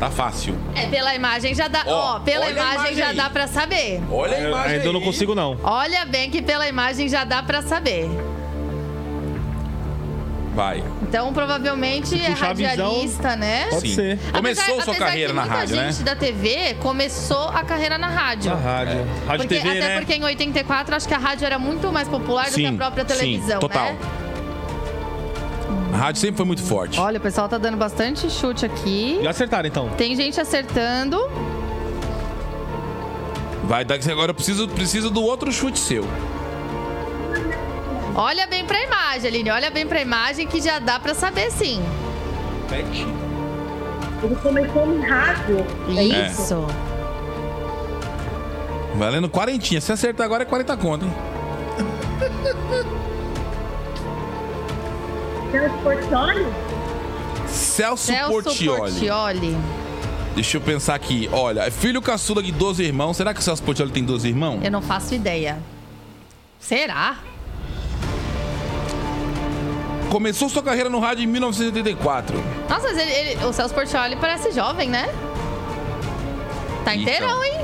Speaker 3: Tá fácil.
Speaker 2: É, pela imagem já dá.
Speaker 3: Ó,
Speaker 2: Ó, pela imagem,
Speaker 3: imagem
Speaker 2: já
Speaker 3: aí.
Speaker 2: dá pra saber.
Speaker 3: Olha a
Speaker 4: Eu
Speaker 3: imagem.
Speaker 4: ainda não
Speaker 3: aí.
Speaker 4: consigo, não.
Speaker 2: Olha bem que pela imagem já dá pra saber.
Speaker 3: Vai.
Speaker 2: Então, provavelmente é
Speaker 4: puxar a visão,
Speaker 2: radialista, né?
Speaker 4: Pode
Speaker 3: Sim.
Speaker 4: ser.
Speaker 3: Começou
Speaker 2: Apesar-
Speaker 3: sua
Speaker 2: apesar
Speaker 3: carreira na
Speaker 2: muita
Speaker 3: rádio, né?
Speaker 2: gente da TV começou a carreira na rádio.
Speaker 4: Na rádio. Rádio
Speaker 2: Porque,
Speaker 4: TV,
Speaker 2: até
Speaker 4: né?
Speaker 2: porque em 84 acho que a rádio era muito mais popular do que a
Speaker 3: Sim,
Speaker 2: própria
Speaker 3: sim,
Speaker 2: televisão,
Speaker 3: total.
Speaker 2: né?
Speaker 3: A rádio sempre foi muito forte.
Speaker 2: Olha, o pessoal tá dando bastante chute aqui.
Speaker 4: Já acertaram, então.
Speaker 2: Tem gente acertando.
Speaker 3: Vai dar agora eu preciso, preciso do outro chute seu.
Speaker 2: Olha bem pra imagem, Aline. Olha bem pra imagem que já dá pra saber sim.
Speaker 6: Ele começou no rádio.
Speaker 2: Isso.
Speaker 3: Valendo quarentinha. Se acertar agora é 40 conto, hein?
Speaker 6: Celso Portioli?
Speaker 3: Celso,
Speaker 2: Celso
Speaker 3: Portioli.
Speaker 2: Portioli.
Speaker 3: Deixa eu pensar aqui. Olha, é filho caçula de 12 irmãos. Será que o Celso Portioli tem 12 irmãos?
Speaker 2: Eu não faço ideia. Será?
Speaker 3: Começou sua carreira no rádio em 1984.
Speaker 2: Nossa, mas ele, ele- o Celso Portioli parece jovem, né? Tá inteirão, hein?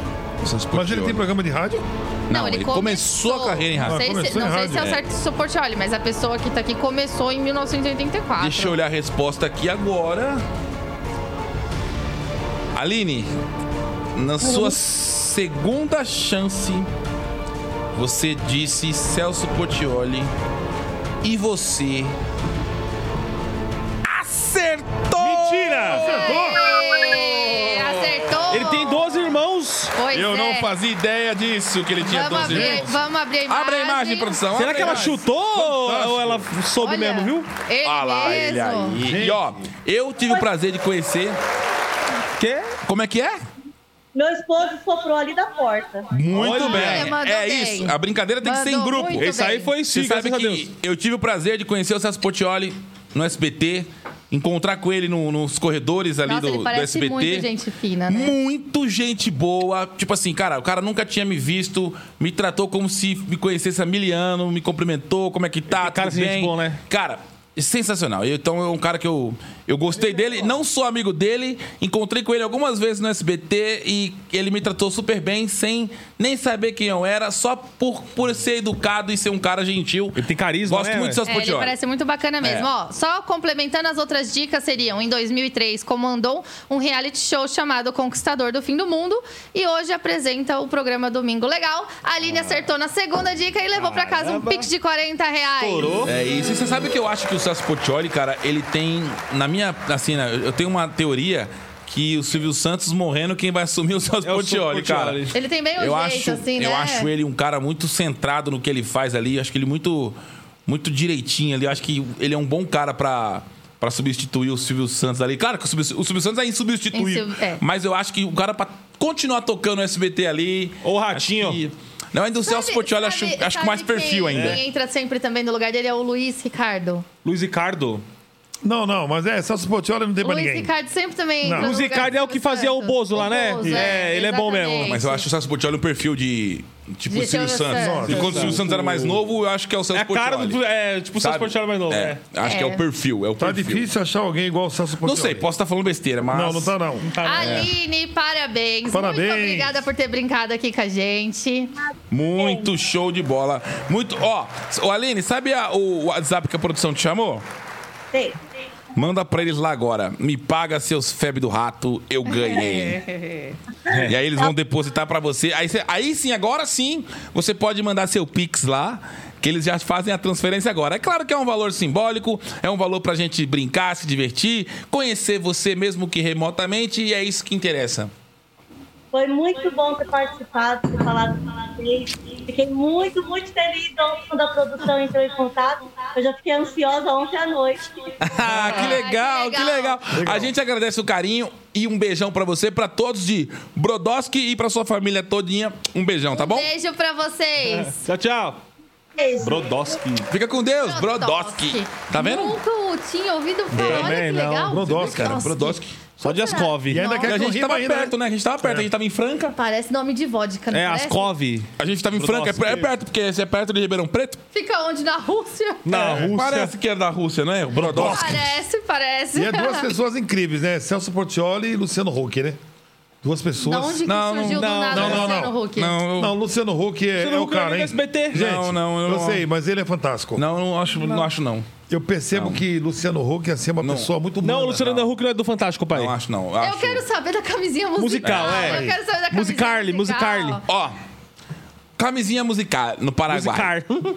Speaker 3: Celso
Speaker 5: Mas ele
Speaker 3: Portioli.
Speaker 5: tem programa de rádio?
Speaker 3: Não, ele começou a carreira em rádio.
Speaker 2: Não sei, se,
Speaker 5: começou
Speaker 2: não sei se é o certo Soportioli, mas a pessoa que tá aqui começou em 1984.
Speaker 3: Deixa eu olhar a resposta aqui agora. Aline, na sua segunda chance, você disse Celso Portioli e você acertou!
Speaker 4: Mentira!
Speaker 2: Ê, Acertou!
Speaker 4: Ele tem 12 irmãos.
Speaker 2: Pois
Speaker 3: Eu
Speaker 2: é.
Speaker 3: não fazia ideia disso, que ele tinha
Speaker 2: Vamos
Speaker 3: 12
Speaker 2: abrir,
Speaker 3: anos.
Speaker 2: vamos abrir a imagem.
Speaker 3: Abre a imagem, produção.
Speaker 4: Será que ela
Speaker 3: imagem.
Speaker 4: chutou ou ela soube
Speaker 2: Olha,
Speaker 4: mesmo, viu?
Speaker 2: Ele
Speaker 3: Olha lá,
Speaker 2: mesmo.
Speaker 3: ele aí. E ó, eu tive o prazer de conhecer.
Speaker 4: Quê?
Speaker 3: Como é que é?
Speaker 6: Meu esposo soprou ali da porta.
Speaker 3: Muito
Speaker 4: Olha,
Speaker 3: bem.
Speaker 2: mandou
Speaker 3: É
Speaker 2: bem.
Speaker 3: isso. A brincadeira tem que ser em
Speaker 2: Mandou
Speaker 3: grupo.
Speaker 4: Esse aí foi
Speaker 3: Você
Speaker 4: sim,
Speaker 3: sabe
Speaker 4: graças a
Speaker 3: que
Speaker 4: Deus.
Speaker 3: eu tive o prazer de conhecer o Celso Portioli no SBT, encontrar com ele no- nos corredores ali
Speaker 2: Nossa,
Speaker 3: do,
Speaker 2: ele
Speaker 3: do SBT.
Speaker 2: muito gente fina, né?
Speaker 3: Muito gente boa. Tipo assim, cara, o cara nunca tinha me visto, me tratou como se me conhecesse há mil anos, me cumprimentou, como é que tá,
Speaker 4: Cara,
Speaker 3: tudo
Speaker 4: gente
Speaker 3: bem.
Speaker 4: boa, né?
Speaker 3: Cara, sensacional. Eu- Então é um cara que eu, eu gostei dele, não sou amigo dele, encontrei com ele algumas vezes no SBT e ele me tratou super bem, sem nem saber quem eu era, só por, por ser educado e ser um cara gentil.
Speaker 4: Ele tem carisma,
Speaker 3: Gosto
Speaker 4: né,
Speaker 3: muito de? Celso
Speaker 2: É, ele parece muito bacana mesmo.
Speaker 3: É.
Speaker 2: Ó, só complementando as outras dicas seriam, em 2003 comandou um reality show chamado Conquistador do Fim do Mundo e hoje apresenta o programa Domingo Legal. A Aline acertou na segunda dica e levou pra casa um pix de 40 reais.
Speaker 4: Estourou.
Speaker 3: É isso. E você sabe que eu acho que o Celso Portioli, cara, ele tem. Na minha. Assim, né, eu tenho uma teoria que o Silvio Santos morrendo, quem vai assumir o Celso
Speaker 4: É o
Speaker 3: Portioli, cara.
Speaker 2: Ele tem bem o
Speaker 3: Eu
Speaker 2: jeito,
Speaker 3: acho,
Speaker 2: assim, né?
Speaker 3: eu acho ele um cara muito centrado no que ele faz ali. Acho que ele muito, muito direitinho ali. Eu acho que ele é um bom cara pra. Pra substituir o Silvio Santos ali. Claro que o Silvio, o Silvio Santos é insubstituível.
Speaker 2: Insu- é.
Speaker 3: Mas eu acho que o cara pra continuar tocando o SBT ali.
Speaker 4: Ou o Ratinho.
Speaker 3: Não, ainda o Celso Portioli acho,
Speaker 2: sabe-
Speaker 3: acho que
Speaker 2: sabe
Speaker 3: mais perfil
Speaker 2: quem-
Speaker 3: ainda.
Speaker 2: Quem entra sempre também no lugar dele é o Luiz Ricardo.
Speaker 4: Luiz Ricardo.
Speaker 5: Não, não, mas é, Celso Portioli não tem pra
Speaker 2: Luiz
Speaker 5: ninguém.
Speaker 2: Ricardo sempre também
Speaker 5: Não.
Speaker 2: entra no
Speaker 4: Luiz
Speaker 2: lugar
Speaker 4: Ricardo
Speaker 2: do
Speaker 4: é o que fazia o. Bozo lá,
Speaker 2: O
Speaker 4: né?
Speaker 2: Bozo,
Speaker 4: É, ele é bom mesmo.
Speaker 2: exatamente.
Speaker 3: Mas eu acho o Celso Portioli um perfil de. Tipo
Speaker 2: De
Speaker 3: o Silvio
Speaker 2: Silvio
Speaker 3: Santos.
Speaker 2: Santos.
Speaker 3: E quando o Silvio Santos era mais novo, eu acho que é o
Speaker 4: É
Speaker 3: Celso
Speaker 4: a cara do. É, tipo o Celso
Speaker 3: Sabe?
Speaker 4: Portioli mais novo.
Speaker 3: É,
Speaker 4: É.
Speaker 3: acho que é o
Speaker 2: É.
Speaker 3: perfil. É o
Speaker 5: Tá
Speaker 3: perfil.
Speaker 5: difícil achar alguém igual o Celso
Speaker 3: Não
Speaker 5: Portioli.
Speaker 3: sei, posso estar falando besteira, mas.
Speaker 5: Não, não tá não.
Speaker 2: Aline, parabéns.
Speaker 5: Parabéns.
Speaker 2: Muito obrigada por ter brincado aqui com a gente.
Speaker 3: Muito show de bola. Muito. Ó, ô Aline, sabe a- o WhatsApp que a produção te chamou?
Speaker 6: Sei.
Speaker 3: Manda pra eles lá agora. Me paga seus febre do rato, eu ganhei. e aí eles vão depositar pra você. Aí, você- aí sim, agora sim, você pode mandar seu Pix lá. Que eles já fazem a transferência agora. É claro que é um valor simbólico, é um valor pra gente brincar, se divertir, conhecer você mesmo que remotamente, e é isso que interessa.
Speaker 6: Foi muito bom ter participado, ter falado com vocês. Fiquei muito, muito feliz ontem quando a produção entrou em contato. Eu já fiquei ansiosa ontem à noite.
Speaker 3: Ah, que legal,
Speaker 2: que
Speaker 3: que legal,
Speaker 2: legal.
Speaker 3: A gente agradece o carinho e um beijão pra você, pra todos de Brodowski e pra sua família todinha. Um beijão, tá bom?
Speaker 2: Beijo pra vocês.
Speaker 4: Tchau, tchau.
Speaker 6: Beijo.
Speaker 4: Brodowski.
Speaker 3: Fica com Deus, Brodowski. Tá vendo?
Speaker 2: Nunca tinha ouvido falar. Olha
Speaker 4: Também
Speaker 2: que
Speaker 4: não.
Speaker 2: legal.
Speaker 5: Brodowski, cara,
Speaker 3: Brodowski.
Speaker 4: Só de Ascov.
Speaker 5: E ainda
Speaker 2: Não.
Speaker 5: quer
Speaker 3: a gente tava
Speaker 5: ainda,
Speaker 3: perto, né? A gente tava perto, a gente tava em Franca.
Speaker 2: Parece nome de vodka, não
Speaker 4: É,
Speaker 2: parece?
Speaker 4: Ascov.
Speaker 3: A gente tava em Franca, é é perto, porque você é perto de Ribeirão Preto.
Speaker 2: Fica onde? Na Rússia?
Speaker 4: Na Rússia.
Speaker 3: Parece que é da Rússia, não é? O Brodowski.
Speaker 2: Parece, parece.
Speaker 5: E é duas pessoas incríveis, né? Celso Portioli e Luciano Huck, né? Duas
Speaker 2: Da
Speaker 5: pessoas.
Speaker 2: onde que
Speaker 3: Não,
Speaker 2: surgiu
Speaker 4: não,
Speaker 2: do nada
Speaker 5: não, não,
Speaker 2: Luciano
Speaker 5: não.
Speaker 2: Huck?
Speaker 3: Não, eu,
Speaker 5: Não, Luciano Huck é,
Speaker 4: Luciano
Speaker 5: é o
Speaker 4: Huck é
Speaker 5: cara, hein?
Speaker 4: SBT.
Speaker 5: Gente,
Speaker 3: Não, não, eu
Speaker 5: eu
Speaker 3: não-
Speaker 5: sei, mas ele é fantástico.
Speaker 3: não, não acho, não acho não.
Speaker 5: Eu percebo que Luciano Huck é ser uma
Speaker 3: Não.
Speaker 5: pessoa muito.
Speaker 4: Não, o Luciano Huck não é do Fantástico, pai.
Speaker 3: Não acho não.
Speaker 2: Eu
Speaker 3: acho-
Speaker 2: quero saber da camisinha musical.
Speaker 4: Musical, é.
Speaker 2: Eu quero saber da camisinha musical.
Speaker 4: Musicarly.
Speaker 3: Ó, camisinha musical no Paraguai.
Speaker 4: Musicar.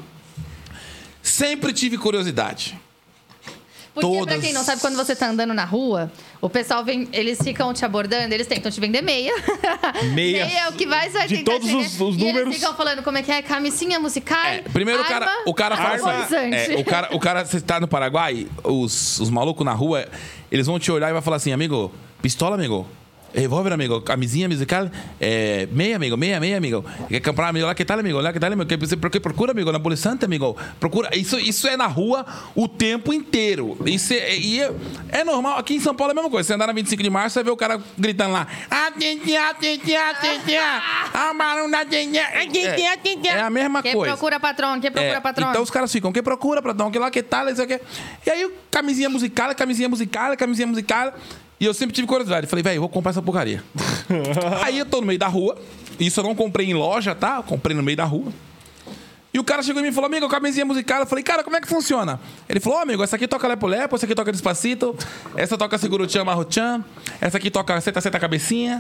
Speaker 3: Sempre tive curiosidade.
Speaker 2: Porque, pra
Speaker 3: Todas.
Speaker 2: quem não sabe, quando você tá andando na rua, o pessoal vem, eles ficam te abordando, eles tentam te vender meia.
Speaker 4: Meia.
Speaker 2: meia é o que mais vai
Speaker 4: De todos os- os números.
Speaker 2: eles ficam falando como é que é, camisinha musical.
Speaker 3: É, primeiro o cara,
Speaker 2: arma,
Speaker 3: o cara fala assim,
Speaker 2: aterrorizante.
Speaker 3: é, o cara, o cara, você tá no Paraguai, os, os malucos na rua, eles vão te olhar e vai falar assim, amigo, pistola, amigo. Revólver, amigo, camisinha musical, é, meia, amigo, meia, meia, amigo. Quer comprar, amigo, lá que tal, amigo, lá que tal, amigo. Que você porque procura, amigo, na Polissante, amigo. Procura. Isso, isso é na rua o tempo inteiro. Isso é, e é, é normal. Aqui em São Paulo é a mesma coisa. Você andar na 25 de março, você vê o cara gritando lá. "Atenção, atenção, atenção, a barulho da atenção." É, é a mesma
Speaker 2: Quem
Speaker 3: coisa.
Speaker 2: procura patrão, quem procura
Speaker 3: É,
Speaker 2: patrão.
Speaker 3: Então os caras ficam, quem procura, patrão, que lá, que tal, isso aqui. E aí, camisinha musical, camisinha musical, camisinha musical. E eu sempre tive curiosidade. Falei, velho, vou comprar essa porcaria. Aí eu tô no meio da rua. Isso eu não comprei em loja, tá? Eu comprei no meio da rua. E o cara chegou em mim e falou, amigo, camisinha musical. Eu falei, cara, como é que funciona? Ele falou, ó, amigo, essa aqui toca Lepo Lepo, essa aqui toca Despacito, essa toca Seguruchan Marruchan, essa aqui toca Seta Seta Cabecinha,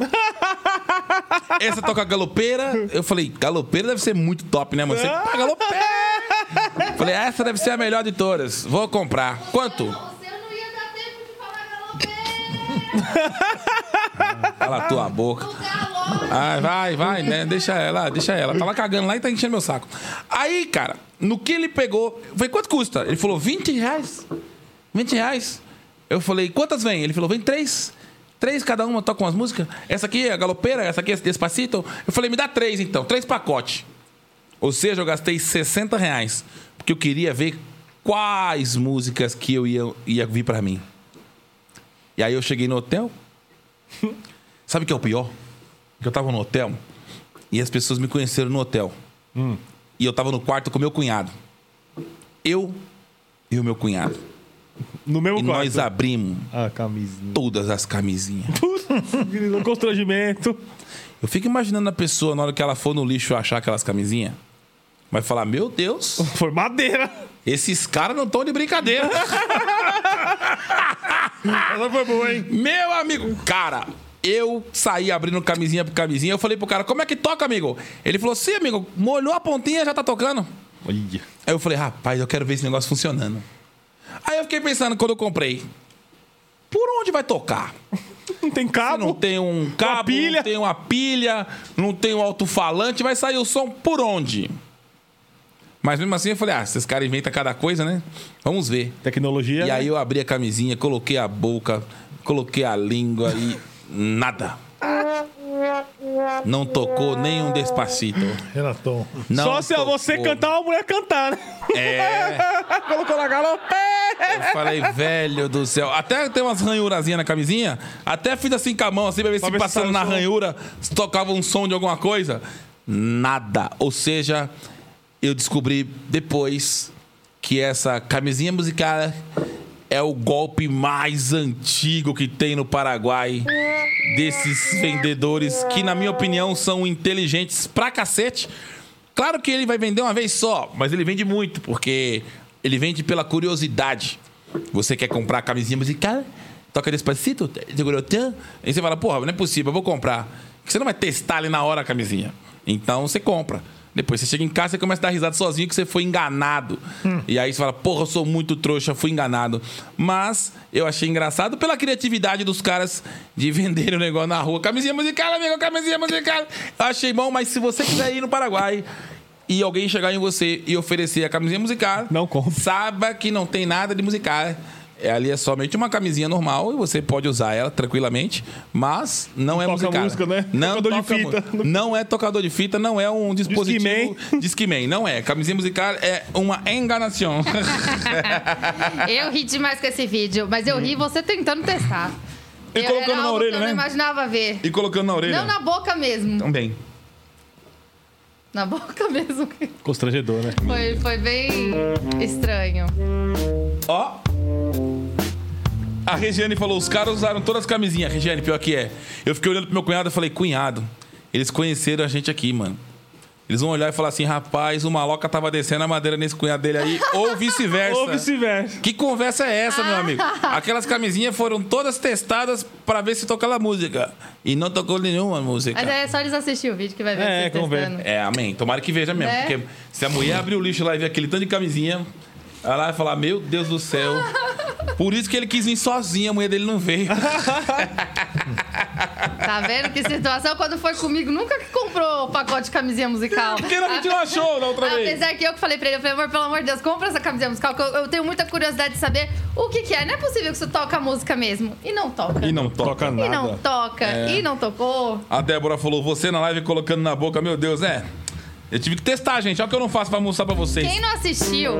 Speaker 3: essa toca Galopeira. Eu falei, Galopeira deve ser muito top, né, mano? Você Galopeira! falei, essa deve ser a melhor de todas. Vou comprar. Quanto?
Speaker 2: Você não ia dar tempo de falar galopeira.
Speaker 3: Cala a tua boca. Ai, vai, vai, né? Deixa ela, deixa ela. Tá lá cagando lá e tá enchendo meu saco. Aí, cara, no que ele pegou. Eu falei, quanto custa? Ele falou, 20 reais. 20 reais. Eu falei, quantas vem? Ele falou, vem três. Três cada uma, toca umas músicas. Essa aqui é a galopeira, essa aqui é Despacito. Eu falei, me dá três então, três pacotes. Ou seja, eu gastei 60 reais. Porque eu queria ver quais músicas que eu ia, ia vir pra mim. E aí eu cheguei no hotel. Sabe o que é o pior? Que eu tava no hotel e as pessoas me conheceram no hotel. E eu tava no quarto com meu cunhado. Eu e o meu cunhado.
Speaker 4: No mesmo
Speaker 3: E
Speaker 4: quarto.
Speaker 3: nós abrimos
Speaker 4: Ah, camisinha.
Speaker 3: todas as camisinhas.
Speaker 4: Constrangimento.
Speaker 3: Eu fico imaginando a pessoa, na hora que ela for no lixo achar aquelas camisinhas, vai falar: Meu Deus,
Speaker 4: Foi madeira.
Speaker 3: esses caras não estão de brincadeira.
Speaker 5: Essa foi boa, hein?
Speaker 3: Meu amigo, cara, eu saí abrindo camisinha por camisinha. Eu falei pro cara, como é que toca, amigo? Ele falou, sim, amigo, molhou a pontinha já tá tocando.
Speaker 4: Olha.
Speaker 3: Aí eu falei, rapaz, eu quero ver esse negócio funcionando. Aí eu fiquei pensando quando eu comprei, por onde vai tocar?
Speaker 4: Não tem
Speaker 3: Se
Speaker 4: cabo.
Speaker 3: não tem um cabo, não tem uma pilha, não tem um alto-falante, vai sair o som por onde? Mas mesmo assim eu falei, ah, esses caras inventam cada coisa, né? Vamos ver.
Speaker 4: Tecnologia.
Speaker 3: E aí eu abri a camisinha, coloquei a boca, coloquei a língua e nada. Não tocou nem um despacito.
Speaker 5: Renatão.
Speaker 3: Não
Speaker 4: Só se
Speaker 3: tocou.
Speaker 4: você cantar, uma mulher cantar, né?
Speaker 3: É.
Speaker 4: Colocou na galope.
Speaker 3: Eu falei, velho do céu. Até tem umas ranhurazinhas na camisinha. Até fiz assim com a mão, assim, pra ver
Speaker 4: Pra
Speaker 3: se
Speaker 4: ver se
Speaker 3: passando
Speaker 4: sai o
Speaker 3: na
Speaker 4: som.
Speaker 3: ranhura se tocava um som de alguma coisa. Nada. Ou seja, eu descobri depois que essa camisinha musical é o golpe mais antigo que tem no Paraguai. Desses vendedores que, na minha opinião, são inteligentes pra cacete. Claro que ele vai vender uma vez só, mas ele vende muito, porque ele vende pela curiosidade. Você quer comprar a camisinha musical? Toca despacito? Segurotã? Aí você fala, porra, não é possível, eu vou comprar. Porque você não vai testar ali na hora a camisinha. Então você compra. Depois você chega em casa e começa a dar risada sozinho que você foi enganado. E aí você fala, porra, eu sou muito trouxa, fui enganado. Mas eu achei engraçado pela criatividade dos caras de vender o negócio na rua. Camisinha musical, amigo, camisinha musical. Eu achei bom, mas se você quiser ir no Paraguai e alguém chegar em você e oferecer a camisinha musical,
Speaker 4: Não compre.
Speaker 3: saiba que não tem nada de musical. É, ali é somente uma camisinha normal e você pode usar ela tranquilamente, mas não é
Speaker 4: toca
Speaker 3: musical.
Speaker 4: música, né?
Speaker 3: Não
Speaker 4: Tocador de
Speaker 3: toca
Speaker 4: fita.
Speaker 3: mu- Não é tocador de fita, não é um dispositivo Discman, não é. Camisinha musical é uma enganação.
Speaker 2: Eu ri demais com esse vídeo, mas eu ri você tentando testar.
Speaker 3: E
Speaker 2: Eu-
Speaker 3: colocando na orelha,
Speaker 2: que eu
Speaker 3: né?
Speaker 2: não imaginava ver.
Speaker 3: e colocando na orelha.
Speaker 2: Não na boca mesmo.
Speaker 3: Também.
Speaker 2: Na boca mesmo.
Speaker 4: Constrangedor, né?
Speaker 2: Foi, foi bem estranho.
Speaker 3: Ó. A Regiane falou: os caras usaram todas as camisinhas. Regiane, pior que é. Eu fiquei olhando pro meu cunhado e falei: cunhado, eles conheceram a gente aqui, mano. Eles vão olhar e falar assim: rapaz, o maloca tava descendo a madeira nesse cunhado dele aí, ou vice-versa.
Speaker 4: Ou vice-versa.
Speaker 3: Que conversa é essa, meu amigo? Aquelas camisinhas foram todas testadas pra ver se tocava a música. E não tocou nenhuma música.
Speaker 2: Mas é só eles assistirem o vídeo que vai ver
Speaker 4: É, vamos ver.
Speaker 3: É, amém. Tomara que veja mesmo.
Speaker 2: Né?
Speaker 3: Porque se a mulher abrir o lixo lá e ver aquele tanto de camisinha, ela vai falar: Meu Deus do céu. Por isso que ele quis vir sozinho, a mulher dele não veio.
Speaker 2: Tá vendo que situação? Quando foi comigo, nunca que comprou o pacote de camisinha musical.
Speaker 3: Porque a gente não achou na outra vez.
Speaker 2: Apesar que eu que falei pra ele, eu falei, amor, pelo amor de Deus, compra essa camisinha musical, que eu, eu tenho muita curiosidade de saber o que que é. Não é possível que você toca a música mesmo. E não toca.
Speaker 3: E não toca.
Speaker 4: Toca
Speaker 2: E não
Speaker 4: nada.
Speaker 2: toca.
Speaker 3: É.
Speaker 2: E não tocou.
Speaker 3: A Débora falou: Você na live colocando na boca, meu Deus, é. Eu tive que testar, gente. Olha o que eu não faço pra mostrar pra vocês.
Speaker 2: Quem não assistiu,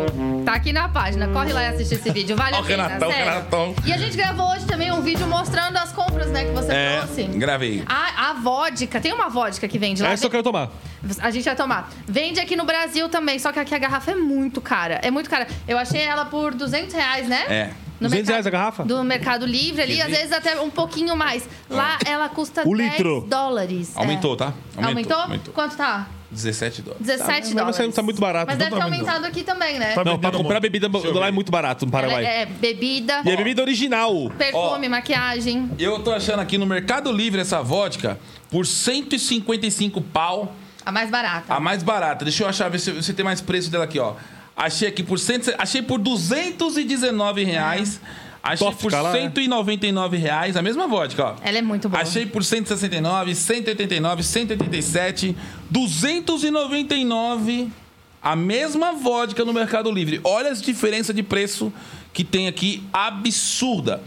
Speaker 2: tá aqui na página. Corre lá e assiste esse vídeo. Vale
Speaker 3: Ó
Speaker 2: a
Speaker 3: o
Speaker 2: pena,
Speaker 3: Renatão,
Speaker 2: sério.
Speaker 3: Renatão.
Speaker 2: E a gente gravou hoje também um vídeo mostrando as compras, né, que você
Speaker 3: É,
Speaker 2: trouxe.
Speaker 3: gravei.
Speaker 2: A, a vodka, tem uma vodka que vende lá.
Speaker 4: Essa eu quero tomar.
Speaker 2: A gente vai tomar. Vende aqui no Brasil também, só que aqui a garrafa é muito cara. É muito cara. Eu achei ela por 200 reais, né?
Speaker 3: É.
Speaker 2: No
Speaker 4: 200 reais a garrafa?
Speaker 2: Do Mercado Livre ali, às vezes até um pouquinho mais. Lá ela custa
Speaker 4: O
Speaker 2: 10
Speaker 4: litro.
Speaker 2: dólares. é.
Speaker 3: Aumentou, tá?
Speaker 2: Aumentou?
Speaker 3: Aumentou.
Speaker 2: Quanto tá?
Speaker 3: 17 dólares.
Speaker 2: 17
Speaker 4: Mas
Speaker 2: dólares.
Speaker 4: você tá muito barato.
Speaker 2: Mas
Speaker 4: Não
Speaker 2: deve ter
Speaker 5: tá
Speaker 2: aumentado aqui também, né?
Speaker 5: Tá
Speaker 4: Não, pra comprar bebida lá é muito barato no Paraguai.
Speaker 2: Ela é bebida,
Speaker 4: E é bebida original.
Speaker 2: perfume, maquiagem.
Speaker 3: Eu tô achando aqui no Mercado Livre essa vodka por 155 pau.
Speaker 2: A mais barata.
Speaker 3: A mais barata. Deixa eu achar, ver se você tem mais preço dela aqui, ó. Achei aqui por 100, achei por 219 reais. Achei
Speaker 4: Tófica
Speaker 3: por
Speaker 4: lá, né?
Speaker 3: 199 reais. A mesma vodka, ó.
Speaker 2: Ela é muito boa.
Speaker 3: Achei por 169, 189, 187, 299 a mesma vodka no Mercado Livre. Olha as diferenças de preço que tem aqui absurda.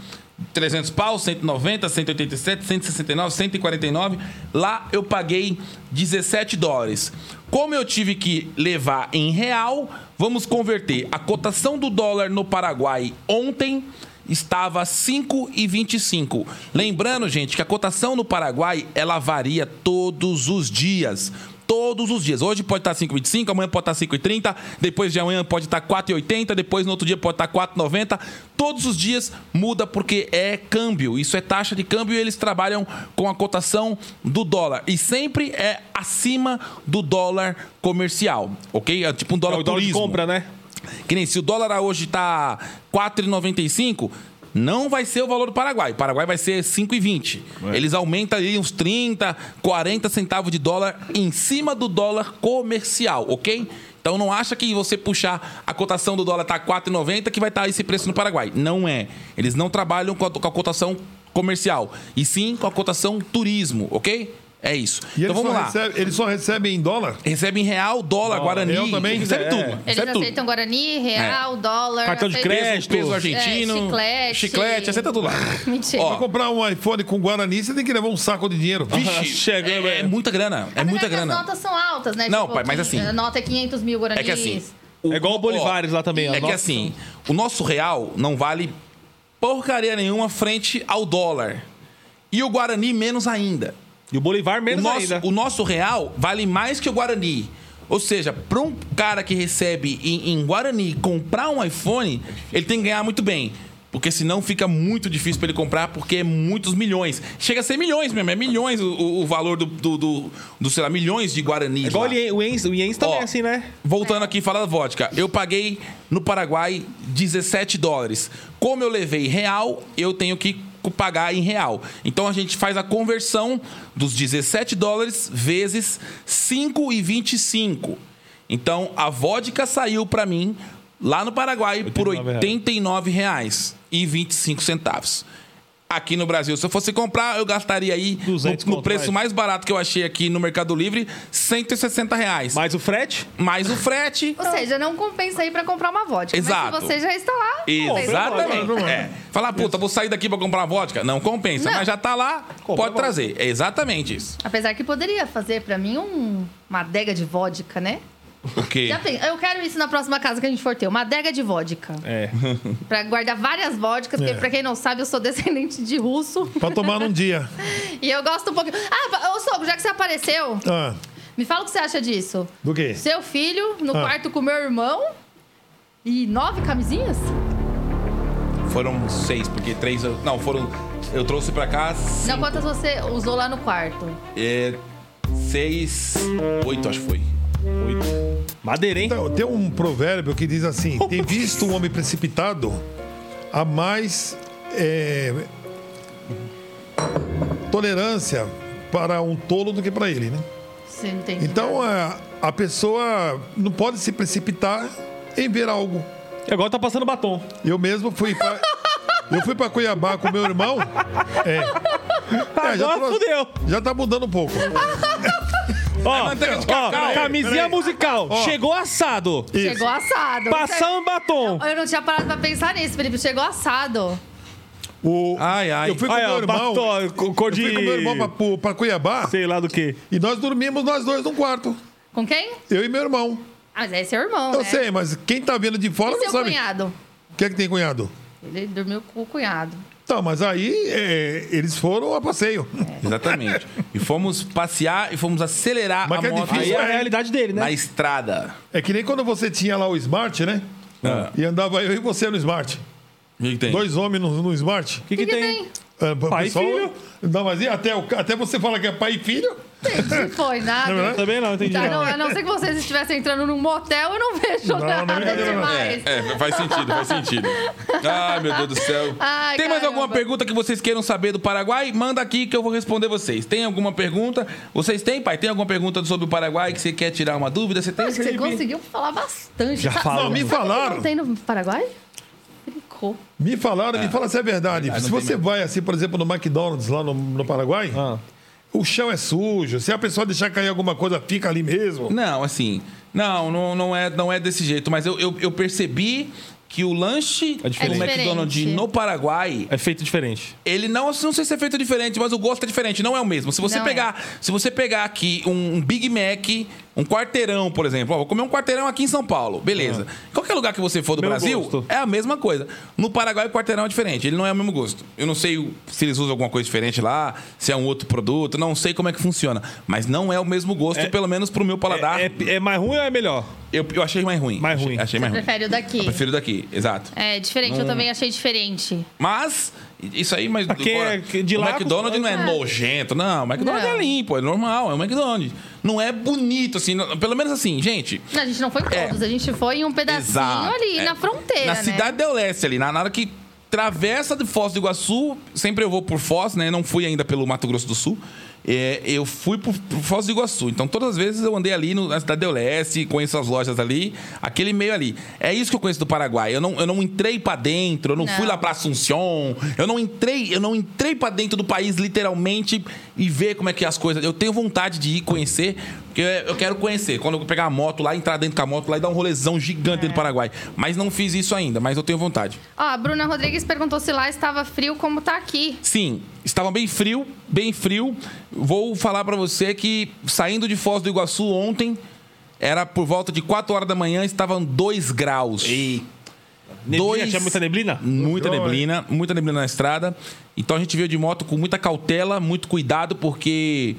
Speaker 3: 300 pau, 190, 187, 169, 149. Lá eu paguei 17 dólares. Como eu tive que levar em real, vamos converter. A cotação do dólar no Paraguai ontem estava 5,25. Lembrando, gente, que a cotação no Paraguai ela varia todos os dias. Todos os dias. Hoje pode estar 5,25, amanhã pode estar 5,30, depois de amanhã pode estar 4,80, depois no outro dia pode estar 4,90. Todos os dias muda porque é câmbio. Isso é taxa de câmbio e eles trabalham com a cotação do dólar. E sempre é acima do dólar comercial, ok? É tipo um
Speaker 4: É
Speaker 3: dólar
Speaker 4: o dólar de
Speaker 3: turismo.
Speaker 4: compra, né?
Speaker 3: Que nem se o dólar hoje tá 4,95, não vai ser o valor do Paraguai. O Paraguai vai ser 5,20. Eles aumentam aí uns 30, 40 centavos de dólar em cima do dólar comercial, ok? Então não acha que você puxar a cotação do dólar tá 4,90 que vai estar esse preço no Paraguai. Não é. Eles não trabalham com a, com a cotação comercial, e sim com a cotação turismo, ok? É isso.
Speaker 5: E
Speaker 3: então vamos lá.
Speaker 5: recebem, eles só recebem em dólar?
Speaker 3: Recebe em real, dólar, Guarani.
Speaker 5: real também?
Speaker 3: Recebe
Speaker 4: É.
Speaker 3: tudo.
Speaker 2: Eles
Speaker 3: recebe tudo.
Speaker 2: aceitam Guarani, Real, dólar.
Speaker 4: Cartão de
Speaker 2: aceitam-
Speaker 4: crédito.
Speaker 3: Peso, argentino.
Speaker 2: É, chiclete.
Speaker 3: Chiclete, aceita tudo lá.
Speaker 2: Mentira.
Speaker 3: Ó,
Speaker 5: Pra comprar um iPhone com Guarani, você tem que levar um saco de dinheiro.
Speaker 3: Vixe,
Speaker 4: Chega,
Speaker 3: é,
Speaker 4: né?
Speaker 3: é muita grana. É muita
Speaker 2: que As
Speaker 3: grana.
Speaker 2: notas são altas, né?
Speaker 3: Não,
Speaker 2: Tipo,
Speaker 3: pai, mas assim-
Speaker 2: A nota é 500 mil Guaranis.
Speaker 3: É que assim.
Speaker 4: É igual o Bolivares lá também, ó.
Speaker 3: É que assim, o nosso real não vale porcaria nenhuma frente ao dólar. E o Guarani menos ainda.
Speaker 4: E o Bolivar
Speaker 3: O
Speaker 4: menos
Speaker 3: nosso,
Speaker 4: ainda.
Speaker 3: o nosso real vale mais que o Guarani. Ou seja, para um cara que recebe em, em Guarani comprar um iPhone, ele tem que ganhar muito bem. Porque senão fica muito difícil para ele comprar, porque é muitos milhões. Chega a ser milhões mesmo, é milhões o, o- o valor do, do, do, do, sei lá, milhões de Guarani.
Speaker 4: É igual o Ien- o Iens, o Iens também
Speaker 3: Ó,
Speaker 4: é assim, né?
Speaker 3: Voltando aqui, falar da vodka. Eu paguei no Paraguai 17 dólares. Como eu levei real, eu tenho que pagar em real. Então a gente faz a conversão dos 17 dólares vezes 5,25. Então a vodka saiu para mim lá no Paraguai por
Speaker 4: 89 reais.
Speaker 3: 89 reais e 25 centavos. Aqui no Brasil, se eu fosse comprar, eu gastaria aí
Speaker 4: 200
Speaker 3: no, no preço
Speaker 4: mais.
Speaker 3: mais barato que eu achei aqui no Mercado Livre, 160 reais
Speaker 4: Mas o frete?
Speaker 3: mais o frete.
Speaker 2: Ou seja, não compensa ir pra comprar uma vodka.
Speaker 3: Exato.
Speaker 2: Mas se você já está lá,
Speaker 3: Exatamente. É. Falar, puta, vou sair daqui pra comprar uma vodka. Não compensa,
Speaker 2: Não.
Speaker 3: mas já tá lá, pode trazer. É exatamente isso.
Speaker 2: Apesar que poderia fazer pra mim um- uma adega de vodka, né?
Speaker 3: Porque
Speaker 2: Já tem. Eu quero isso na próxima casa que a gente for ter. Uma adega de vodka.
Speaker 4: É.
Speaker 2: Pra guardar várias vodkas, porque
Speaker 5: É.
Speaker 2: pra quem não sabe, eu sou descendente de russo.
Speaker 5: Pra tomar num dia.
Speaker 2: E eu gosto um pouquinho. Ah, ô Sogro, já que você apareceu,
Speaker 5: Ah,
Speaker 2: me fala o que você acha disso.
Speaker 5: do quê?
Speaker 2: Seu filho no
Speaker 5: Ah.
Speaker 2: quarto com meu irmão e nove camisinhas?
Speaker 3: foram seis, porque três. eu- Não, foram. Eu trouxe pra cá.
Speaker 2: Não,
Speaker 3: Cinco,
Speaker 2: quantas você usou lá no quarto?
Speaker 3: é, seis. Oito, acho que foi.
Speaker 4: Madeira, hein?
Speaker 5: Então, tem um provérbio que diz assim: tem visto um homem precipitado a mais é, tolerância para um tolo do que para ele, né?
Speaker 2: Você entende?
Speaker 5: Então a, a pessoa não pode se precipitar em ver algo.
Speaker 4: E agora tá passando batom.
Speaker 5: Eu mesmo fui para eu fui para Cuiabá com meu irmão. É, É, já,
Speaker 4: Agora
Speaker 5: trouxe-
Speaker 4: fudeu.
Speaker 5: já tá mudando um pouco.
Speaker 4: Ó,
Speaker 3: de
Speaker 4: ó, camisinha musical.
Speaker 5: Ó.
Speaker 4: Chegou assado.
Speaker 2: Chegou assado.
Speaker 4: Passando batom.
Speaker 2: Eu não tinha parado pra pensar nisso, Felipe. Chegou assado.
Speaker 5: O,
Speaker 3: Ai, ai.
Speaker 5: Eu fui com
Speaker 4: Olha,
Speaker 5: meu
Speaker 4: ó,
Speaker 5: irmão.
Speaker 4: batom, cor
Speaker 5: Eu fui
Speaker 4: de-
Speaker 5: com meu irmão pra- pro- pra Cuiabá
Speaker 4: Sei lá do que.
Speaker 5: e nós dormimos nós dois num quarto.
Speaker 2: Com quem?
Speaker 5: Eu e meu irmão.
Speaker 2: Ah, mas é seu irmão,
Speaker 5: Eu
Speaker 2: né?
Speaker 5: sei, mas quem tá vendo de fora
Speaker 2: E
Speaker 5: não
Speaker 2: seu
Speaker 5: sabe.
Speaker 2: cunhado?
Speaker 5: O que é que tem cunhado?
Speaker 2: Ele dormiu com o cunhado.
Speaker 5: Tá, mas aí é, eles foram a passeio.
Speaker 3: Exatamente. e fomos passear e fomos acelerar
Speaker 5: Mas
Speaker 3: a
Speaker 5: que é
Speaker 3: moto
Speaker 5: difícil,
Speaker 4: Aí é a
Speaker 5: é.
Speaker 4: realidade dele, né?
Speaker 3: na estrada.
Speaker 5: É que nem quando você tinha lá o Smart, né?
Speaker 3: Ah.
Speaker 5: E andava eu e você no Smart.
Speaker 3: O que que tem?
Speaker 5: Dois homens no, no Smart.
Speaker 4: O que, que,
Speaker 2: que
Speaker 4: tem?
Speaker 2: tem?
Speaker 5: É, o
Speaker 4: Pai e filho.
Speaker 5: Não, mas e até, até você fala que é pai e filho?
Speaker 2: Não foi nada.
Speaker 5: Não é?
Speaker 4: Também não, entendi.
Speaker 2: Tá,
Speaker 4: não.
Speaker 2: não, a não ser que vocês estivessem entrando num motel, eu não vejo
Speaker 5: Não, não é
Speaker 2: nada
Speaker 5: não.
Speaker 2: demais.
Speaker 3: É, é, faz sentido, faz sentido. Ai, meu Deus do céu.
Speaker 2: Ai,
Speaker 3: Tem mais
Speaker 2: caramba.
Speaker 3: alguma pergunta que vocês queiram saber do Paraguai? Manda aqui que eu vou responder vocês. Tem alguma pergunta? Vocês têm, pai? Tem alguma pergunta sobre o Paraguai que você quer tirar uma dúvida? Você tem,
Speaker 2: Acho que você conseguiu falar bastante.
Speaker 4: Já
Speaker 2: Sabe-
Speaker 4: falou.
Speaker 5: Não, me
Speaker 2: Não
Speaker 5: falaram.
Speaker 2: tem no Paraguai? Ficou.
Speaker 5: Me falaram, me fala se é verdade.
Speaker 3: Verdade,
Speaker 5: se
Speaker 3: não
Speaker 5: você vai, assim, por exemplo, no McDonald's lá no, no Paraguai,
Speaker 4: Ah.
Speaker 5: O chão é sujo. Se a pessoa deixar cair alguma coisa, fica ali mesmo.
Speaker 3: Não, assim. Não, não, não, é, não é desse jeito. Mas eu, eu, eu percebi que o lanche
Speaker 4: É
Speaker 3: do
Speaker 4: diferente.
Speaker 2: É
Speaker 3: McDonald's
Speaker 2: diferente.
Speaker 3: no Paraguai
Speaker 4: É feito diferente.
Speaker 3: Ele não, não sei se é feito diferente, mas o gosto é diferente, não é o mesmo. Se você
Speaker 2: Não
Speaker 3: pegar, se você pegar aqui um Big Mac, um quarteirão, por exemplo, ó, vou comer um quarteirão aqui em São Paulo, beleza. Qualquer lugar que você for do
Speaker 4: Mesmo
Speaker 3: Brasil,
Speaker 4: gosto.
Speaker 3: é a mesma coisa. No Paraguai o quarteirão é diferente, ele não é o mesmo gosto. Eu não sei se eles usam alguma coisa diferente lá, se é um outro produto, não sei como é que funciona, mas não é o mesmo gosto, pelo menos pro meu paladar.
Speaker 4: É, é- é mais ruim ou é melhor?
Speaker 3: Eu, eu achei mais ruim.
Speaker 4: Mais
Speaker 3: Achei-
Speaker 4: ruim.
Speaker 3: Achei,
Speaker 2: Você
Speaker 3: mais ruim.
Speaker 2: prefere o daqui?
Speaker 3: Eu prefiro daqui, exato.
Speaker 2: É diferente, eu também achei diferente.
Speaker 3: Mas, isso aí, mas.
Speaker 4: Quem é de
Speaker 3: o
Speaker 4: lá,
Speaker 3: McDonald's não é
Speaker 2: costuma-
Speaker 3: nojento, não. O McDonald's
Speaker 2: Não.
Speaker 3: é limpo, é normal, é um McDonald's. Não é bonito, assim, não- pelo menos assim, gente.
Speaker 2: Não, a gente não foi em todos, a gente foi em um pedacinho
Speaker 3: Exato.
Speaker 2: ali
Speaker 3: É.
Speaker 2: na fronteira,
Speaker 3: Na
Speaker 2: né?
Speaker 3: cidade del Leste, ali, na, na hora que travessa de Foz do Iguaçu, sempre eu vou por Foz, né? Não fui ainda pelo Mato Grosso do Sul. É, eu fui por, por Foz do Iguaçu. Então, todas as vezes eu andei ali no- na cidade del Leste, conheço as lojas ali, aquele meio ali. É isso que eu conheço do Paraguai. Eu não, eu não entrei pra dentro, eu não,
Speaker 2: Não.
Speaker 3: fui lá pra Assunção, eu não entrei, eu não entrei para dentro do país literalmente e ver como é que é as coisas. Eu tenho vontade de ir conhecer, porque eu, quero conhecer. Quando eu pegar a moto lá, entrar dentro com a moto lá e dar um rolezão gigante dentro do Paraguai. Mas não fiz isso ainda, mas eu tenho vontade.
Speaker 2: Ó, a Bruna Rodrigues perguntou se lá estava frio como tá aqui.
Speaker 3: Sim, estava bem frio, bem frio. Vou falar pra você que saindo de Foz do Iguaçu ontem, era por volta de 4 horas da manhã, estavam 2 graus.
Speaker 4: Neblina,
Speaker 3: Dois-
Speaker 4: Tinha muita neblina?
Speaker 3: Muita neblina, muita neblina na estrada. Então a gente veio de moto com muita cautela, muito cuidado, porque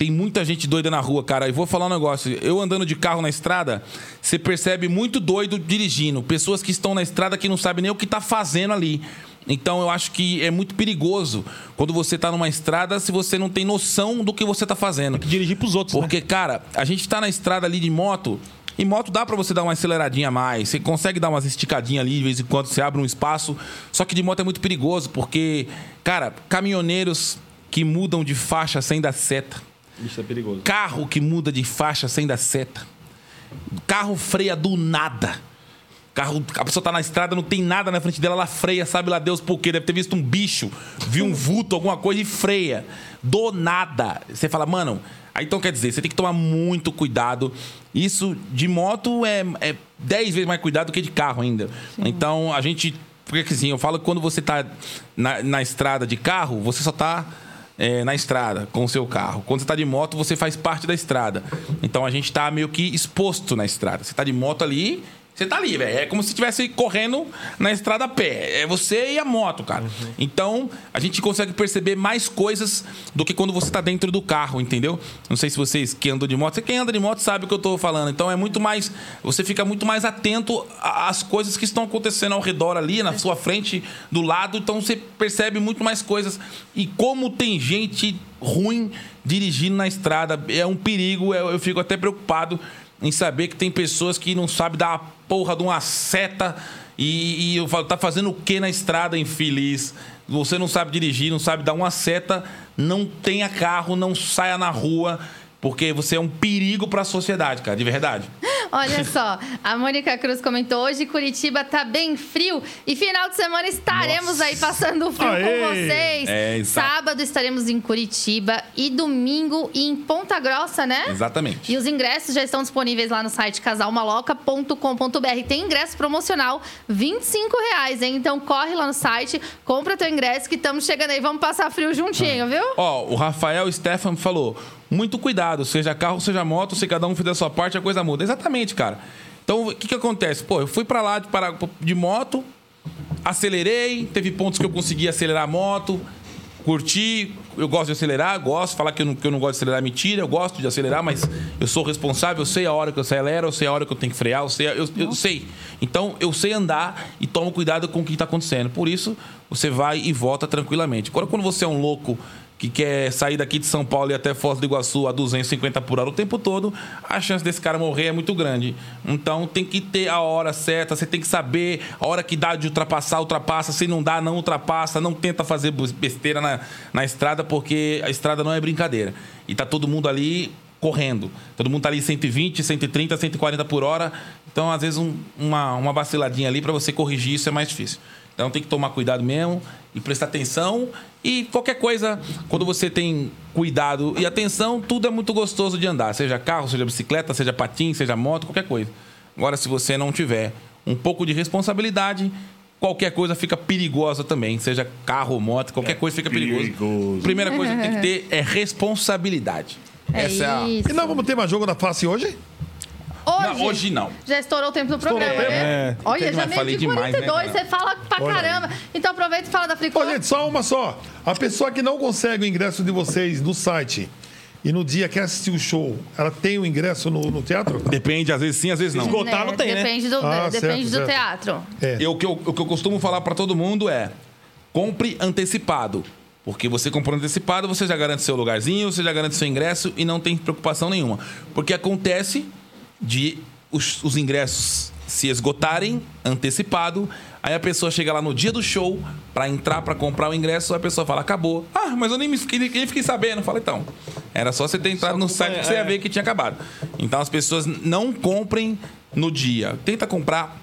Speaker 3: tem muita gente doida na rua, cara. E vou falar um negócio: eu andando de carro na estrada, você percebe muito doido dirigindo. Pessoas que estão na estrada que não sabem nem o que tá fazendo ali. Então eu acho que é muito perigoso quando você tá numa estrada se você não tem noção do que você tá fazendo.
Speaker 4: Dirigir pros outros, né?
Speaker 3: Porque, cara, a gente tá na estrada ali de moto. E moto dá pra você dar uma aceleradinha a mais. Você consegue dar umas esticadinhas ali de vez em quando, você abre um espaço. Só que de moto é muito perigoso, porque, cara, caminhoneiros que mudam de faixa sem dar seta.
Speaker 4: Isso é perigoso.
Speaker 3: Carro que muda de faixa sem dar seta. Carro freia do nada. Carro, a pessoa tá na estrada, não tem nada na frente dela, ela freia, sabe lá Deus por quê? Deve ter visto um bicho, viu um vulto, alguma coisa e freia. Do nada. Você fala, mano. Aí então quer dizer, você tem que tomar muito cuidado. Isso de moto é, é 10 vezes mais cuidado do que de carro ainda. Então a gente. Porque assim, eu falo que quando você tá na, na estrada de carro, você só tá é, na estrada com o seu carro. Quando você está de moto, você faz parte da estrada. Então a gente está meio que exposto na estrada. Você está de moto ali, você tá ali, velho. É como se estivesse correndo na estrada a pé. É você e a moto, cara. Então a gente consegue perceber mais coisas do que quando você tá dentro do carro, entendeu? Não sei se vocês que andam de moto, você quem anda de moto sabe o que eu tô falando. Então é muito mais, você fica muito mais atento às coisas que estão acontecendo ao redor ali, na sua frente, do lado. Então você percebe muito mais coisas. E como tem gente ruim dirigindo na estrada, é um perigo. Eu fico até preocupado em saber que tem pessoas que não sabem dar a porra de uma seta e, e eu falo, tá fazendo o que na estrada, infeliz? Você não sabe dirigir, não sabe dar uma seta, não tenha carro, não saia na rua, porque você é um perigo para a sociedade, cara, de verdade.
Speaker 2: Olha só, a Mônica Cruz comentou: hoje Curitiba tá bem frio e final de semana estaremos
Speaker 3: Nossa.
Speaker 2: aí passando frio
Speaker 5: Aê!
Speaker 2: com vocês.
Speaker 3: É, exato.
Speaker 2: Sábado estaremos em Curitiba e domingo em Ponta Grossa, né?
Speaker 3: Exatamente.
Speaker 2: E os ingressos já estão disponíveis lá no site casalmaloca.com.br. Tem ingresso promocional, 25 reais, hein? Então corre lá no site, compra teu ingresso que estamos chegando aí. Vamos passar frio juntinho, viu?
Speaker 3: Ó, o Rafael Stefan falou: muito cuidado, seja carro, seja moto, se cada um fizer a sua parte, a coisa muda. Exatamente, cara. Então, o que, que acontece? Pô, eu fui pra lá de, para, de moto, acelerei, teve pontos que eu consegui acelerar a moto, curti, eu gosto de acelerar, gosto. Falar que eu, não, que eu não gosto de acelerar é mentira, eu gosto de acelerar, mas eu sou responsável, eu sei a hora que eu acelero, eu sei a hora que eu tenho que frear, eu sei, eu, eu sei. Então, eu sei andar e tomo cuidado com o que está acontecendo. Por isso, você vai e volta tranquilamente. Agora, quando você é um louco que quer sair daqui de São Paulo e até Foz do Iguaçu a 250 por hora o tempo todo, a chance desse cara morrer é muito grande. Então tem que ter a hora certa, você tem que saber a hora que dá de ultrapassar, ultrapassa. Se não dá, não ultrapassa. Não tenta fazer besteira na, na estrada, porque a estrada não é brincadeira. E tá todo mundo ali correndo. Todo mundo tá ali 120, 130, 140 por hora. Então, às vezes, um- uma, uma vaciladinha ali para você corrigir isso é mais difícil. Então tem que tomar cuidado mesmo e prestar atenção. E qualquer coisa, quando você tem cuidado e atenção, tudo é muito gostoso de andar. Seja carro, seja bicicleta, seja patins, seja moto, qualquer coisa. Agora, se você não tiver um pouco de responsabilidade, qualquer coisa fica perigosa também. Seja carro ou moto, qualquer coisa fica perigoso.
Speaker 5: perigoso.
Speaker 3: Primeira coisa que tem que ter é responsabilidade.
Speaker 2: É
Speaker 3: Essa é a...
Speaker 2: isso.
Speaker 5: E nós vamos ter mais jogo da face hoje?
Speaker 2: Hoje,
Speaker 3: Não, hoje não.
Speaker 2: Já estourou o tempo do programa,
Speaker 5: tempo?
Speaker 2: né?
Speaker 4: É.
Speaker 2: Olha, já meio
Speaker 3: falei
Speaker 2: de
Speaker 3: demais, né,
Speaker 2: 42, você fala pra
Speaker 5: Olha aí.
Speaker 2: caramba. Então aproveita e fala da Fricô.
Speaker 5: Ô, gente, só uma só. A pessoa que não consegue o ingresso de vocês no site e no dia quer assistir o show, ela tem o ingresso no, no teatro?
Speaker 3: Depende, às vezes sim, às vezes não.
Speaker 4: Esgotar não tem, né?
Speaker 2: Depende do,
Speaker 5: Ah,
Speaker 2: depende
Speaker 5: certo,
Speaker 2: do
Speaker 5: certo.
Speaker 2: teatro.
Speaker 5: É.
Speaker 3: Eu, o, que eu, o que eu costumo falar para todo mundo é: compre antecipado. Porque você comprou antecipado, você já garante seu lugarzinho, você já garante seu ingresso e não tem preocupação nenhuma. Porque acontece de os, os ingressos se esgotarem antecipado, aí a pessoa chega lá no dia do show para entrar para comprar o ingresso, a pessoa fala: acabou. Ah, mas eu nem, me, nem fiquei sabendo. Fala, então. Era só você ter entrado no site que você ia ver que tinha acabado. Então as pessoas não comprem no dia. Tenta comprar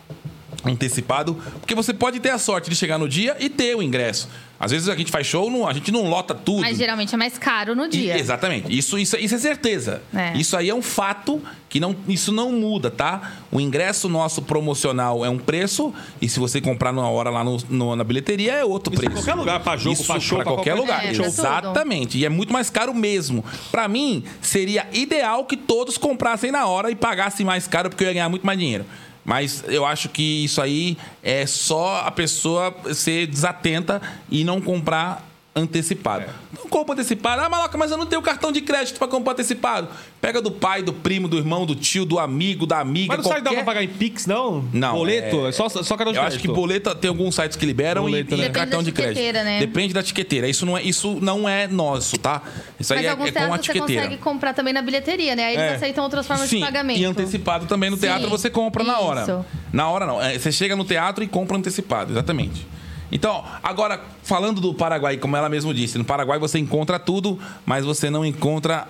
Speaker 3: antecipado, porque você pode ter a sorte de chegar no dia e ter o ingresso. Às vezes a gente faz show, não- a gente não lota tudo.
Speaker 2: Mas geralmente é mais caro no
Speaker 3: E-
Speaker 2: dia.
Speaker 3: exatamente. Isso, isso, isso é certeza.
Speaker 2: É.
Speaker 3: Isso aí é um fato que não, isso não muda, tá? O ingresso nosso promocional é um preço e se você comprar numa hora lá no- no- na bilheteria é outro
Speaker 4: Isso em
Speaker 3: preço.
Speaker 4: qualquer lugar, pra jogo,
Speaker 3: Isso
Speaker 4: pra show,
Speaker 3: pra
Speaker 4: pra
Speaker 3: qualquer
Speaker 4: qualquer-
Speaker 3: lugar.
Speaker 2: É.
Speaker 3: Exatamente. E é muito mais caro mesmo. Pra mim, seria ideal que todos comprassem na hora e pagassem mais caro porque eu ia ganhar muito mais dinheiro. Mas eu acho que isso aí é só a pessoa ser desatenta e não comprar antecipado. Não compra antecipado. Ah, maloca, mas eu não tenho cartão de crédito pra comprar antecipado. Pega do pai, do primo, do irmão, do tio, do amigo, da amiga.
Speaker 4: Mas não sai dá
Speaker 3: qualquer...
Speaker 4: pra pagar em Pix, não?
Speaker 3: Não,
Speaker 4: Boleto?
Speaker 3: é-
Speaker 4: É só, só cartão de
Speaker 3: Eu acho que
Speaker 4: crédito.
Speaker 3: boleta tem alguns sites que liberam
Speaker 4: Boleto,
Speaker 3: e,
Speaker 4: né?
Speaker 3: e
Speaker 2: Depende
Speaker 3: cartão
Speaker 2: da
Speaker 3: de crédito.
Speaker 2: etiqueteira, né?
Speaker 3: Depende da etiqueteira. Isso não é, isso não é nosso, tá? Isso aí
Speaker 2: Mas
Speaker 3: é,
Speaker 2: alguns
Speaker 3: é com a
Speaker 2: teatros você
Speaker 3: etiqueteira.
Speaker 2: consegue comprar também na bilheteria, né? Aí eles
Speaker 3: É.
Speaker 2: aceitam outras formas
Speaker 3: Sim,
Speaker 2: de pagamento.
Speaker 3: E antecipado também no teatro
Speaker 2: Sim,
Speaker 3: você compra na hora.
Speaker 2: isso.
Speaker 3: Na hora não. É, Você chega no teatro e compra antecipado, exatamente. Então, agora, falando do Paraguai, como ela mesmo disse, no Paraguai você encontra tudo, mas você não encontra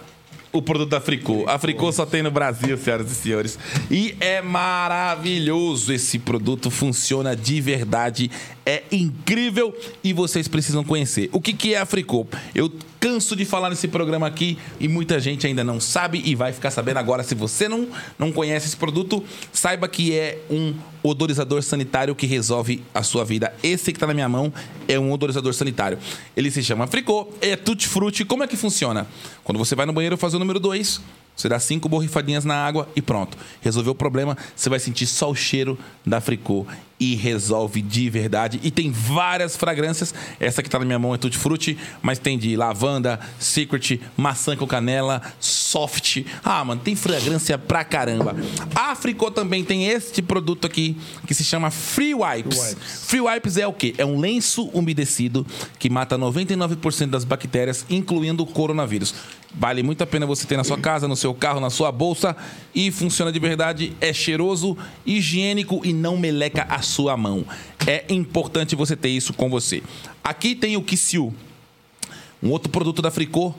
Speaker 3: o produto da Fricô. A Fricô só tem no Brasil, senhoras e senhores. E é maravilhoso esse produto, funciona de verdade, é incrível e vocês precisam conhecer. O que, que é a Fricô? Eu canso de falar nesse programa aqui e muita gente ainda não sabe e vai ficar sabendo agora. Se você não, não conhece esse produto, saiba que é um odorizador sanitário que resolve a sua vida. Esse que está na minha mão é um odorizador sanitário. Ele se chama Fricô, é Tutti Frutti. Como é que funciona? Quando você vai no banheiro fazer o número 2, você dá cinco borrifadinhas na água e pronto. Resolveu o problema, você vai sentir só o cheiro da Fricô e resolve de verdade. E tem várias fragrâncias. Essa que tá na minha mão é Tutti Frutti, mas tem de lavanda, secret, maçã com canela, soft. Ah, mano, tem fragrância pra caramba. A Fricô também tem este produto aqui que se chama Free Wipes.
Speaker 5: Free Wipes.
Speaker 3: Free Wipes é o quê? É um lenço umedecido que mata 99% das bactérias, incluindo o coronavírus. Vale muito a pena você ter na sua casa, no seu carro, na sua bolsa e funciona de verdade. É cheiroso, higiênico e não meleca a sua mão. É importante você ter isso com você. Aqui tem o Kissiu, um outro produto da Fricô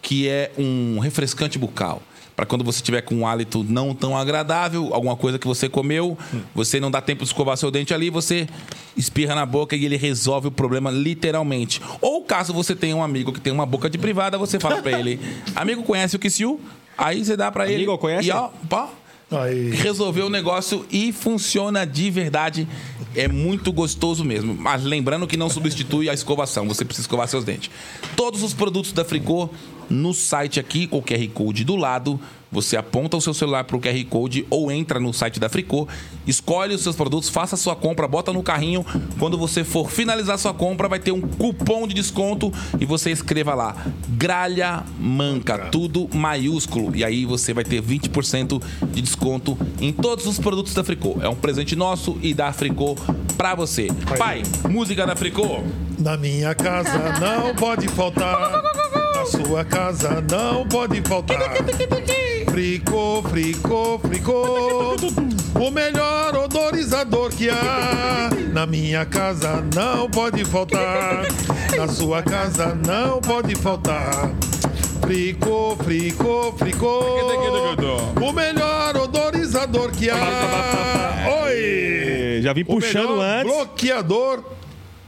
Speaker 3: que é um refrescante bucal. Para quando você tiver com um hálito não tão agradável, alguma coisa que você comeu, você não dá tempo de escovar seu dente ali, você espirra na boca e ele resolve o problema literalmente. Ou caso você tenha um amigo que tem uma boca de privada, você fala para ele: "Amigo, conhece o Kissiu?" Aí você dá para ele.
Speaker 4: Amigo, conhece?
Speaker 3: E ó, pá,
Speaker 5: Aí.
Speaker 3: resolveu o negócio e funciona de verdade. É muito gostoso mesmo. Mas lembrando que não substitui a escovação. Você precisa escovar seus dentes. Todos os produtos da Fricô no site aqui, o QR Code do lado, Você aponta o seu celular pro QR Code ou entra no site da Fricô, escolhe os seus produtos, faça a sua compra, bota no carrinho. Quando você for finalizar sua compra, vai ter um cupom de desconto e você escreva lá Gralha Manca, tudo maiúsculo. E aí você vai ter 20% de desconto em todos os produtos da Fricô. É um presente nosso e da Fricô pra você. Pai, música da Fricô.
Speaker 5: Na minha casa não pode faltar. Na sua casa não pode faltar. Fricô, fricô, fricô. O melhor odorizador que há. Na minha casa não pode faltar. Na sua casa não pode faltar. Fricô, fricô, fricô. O melhor odorizador que há. Oi!
Speaker 4: Já vim
Speaker 5: O
Speaker 4: puxando
Speaker 5: melhor
Speaker 4: antes.
Speaker 5: bloqueador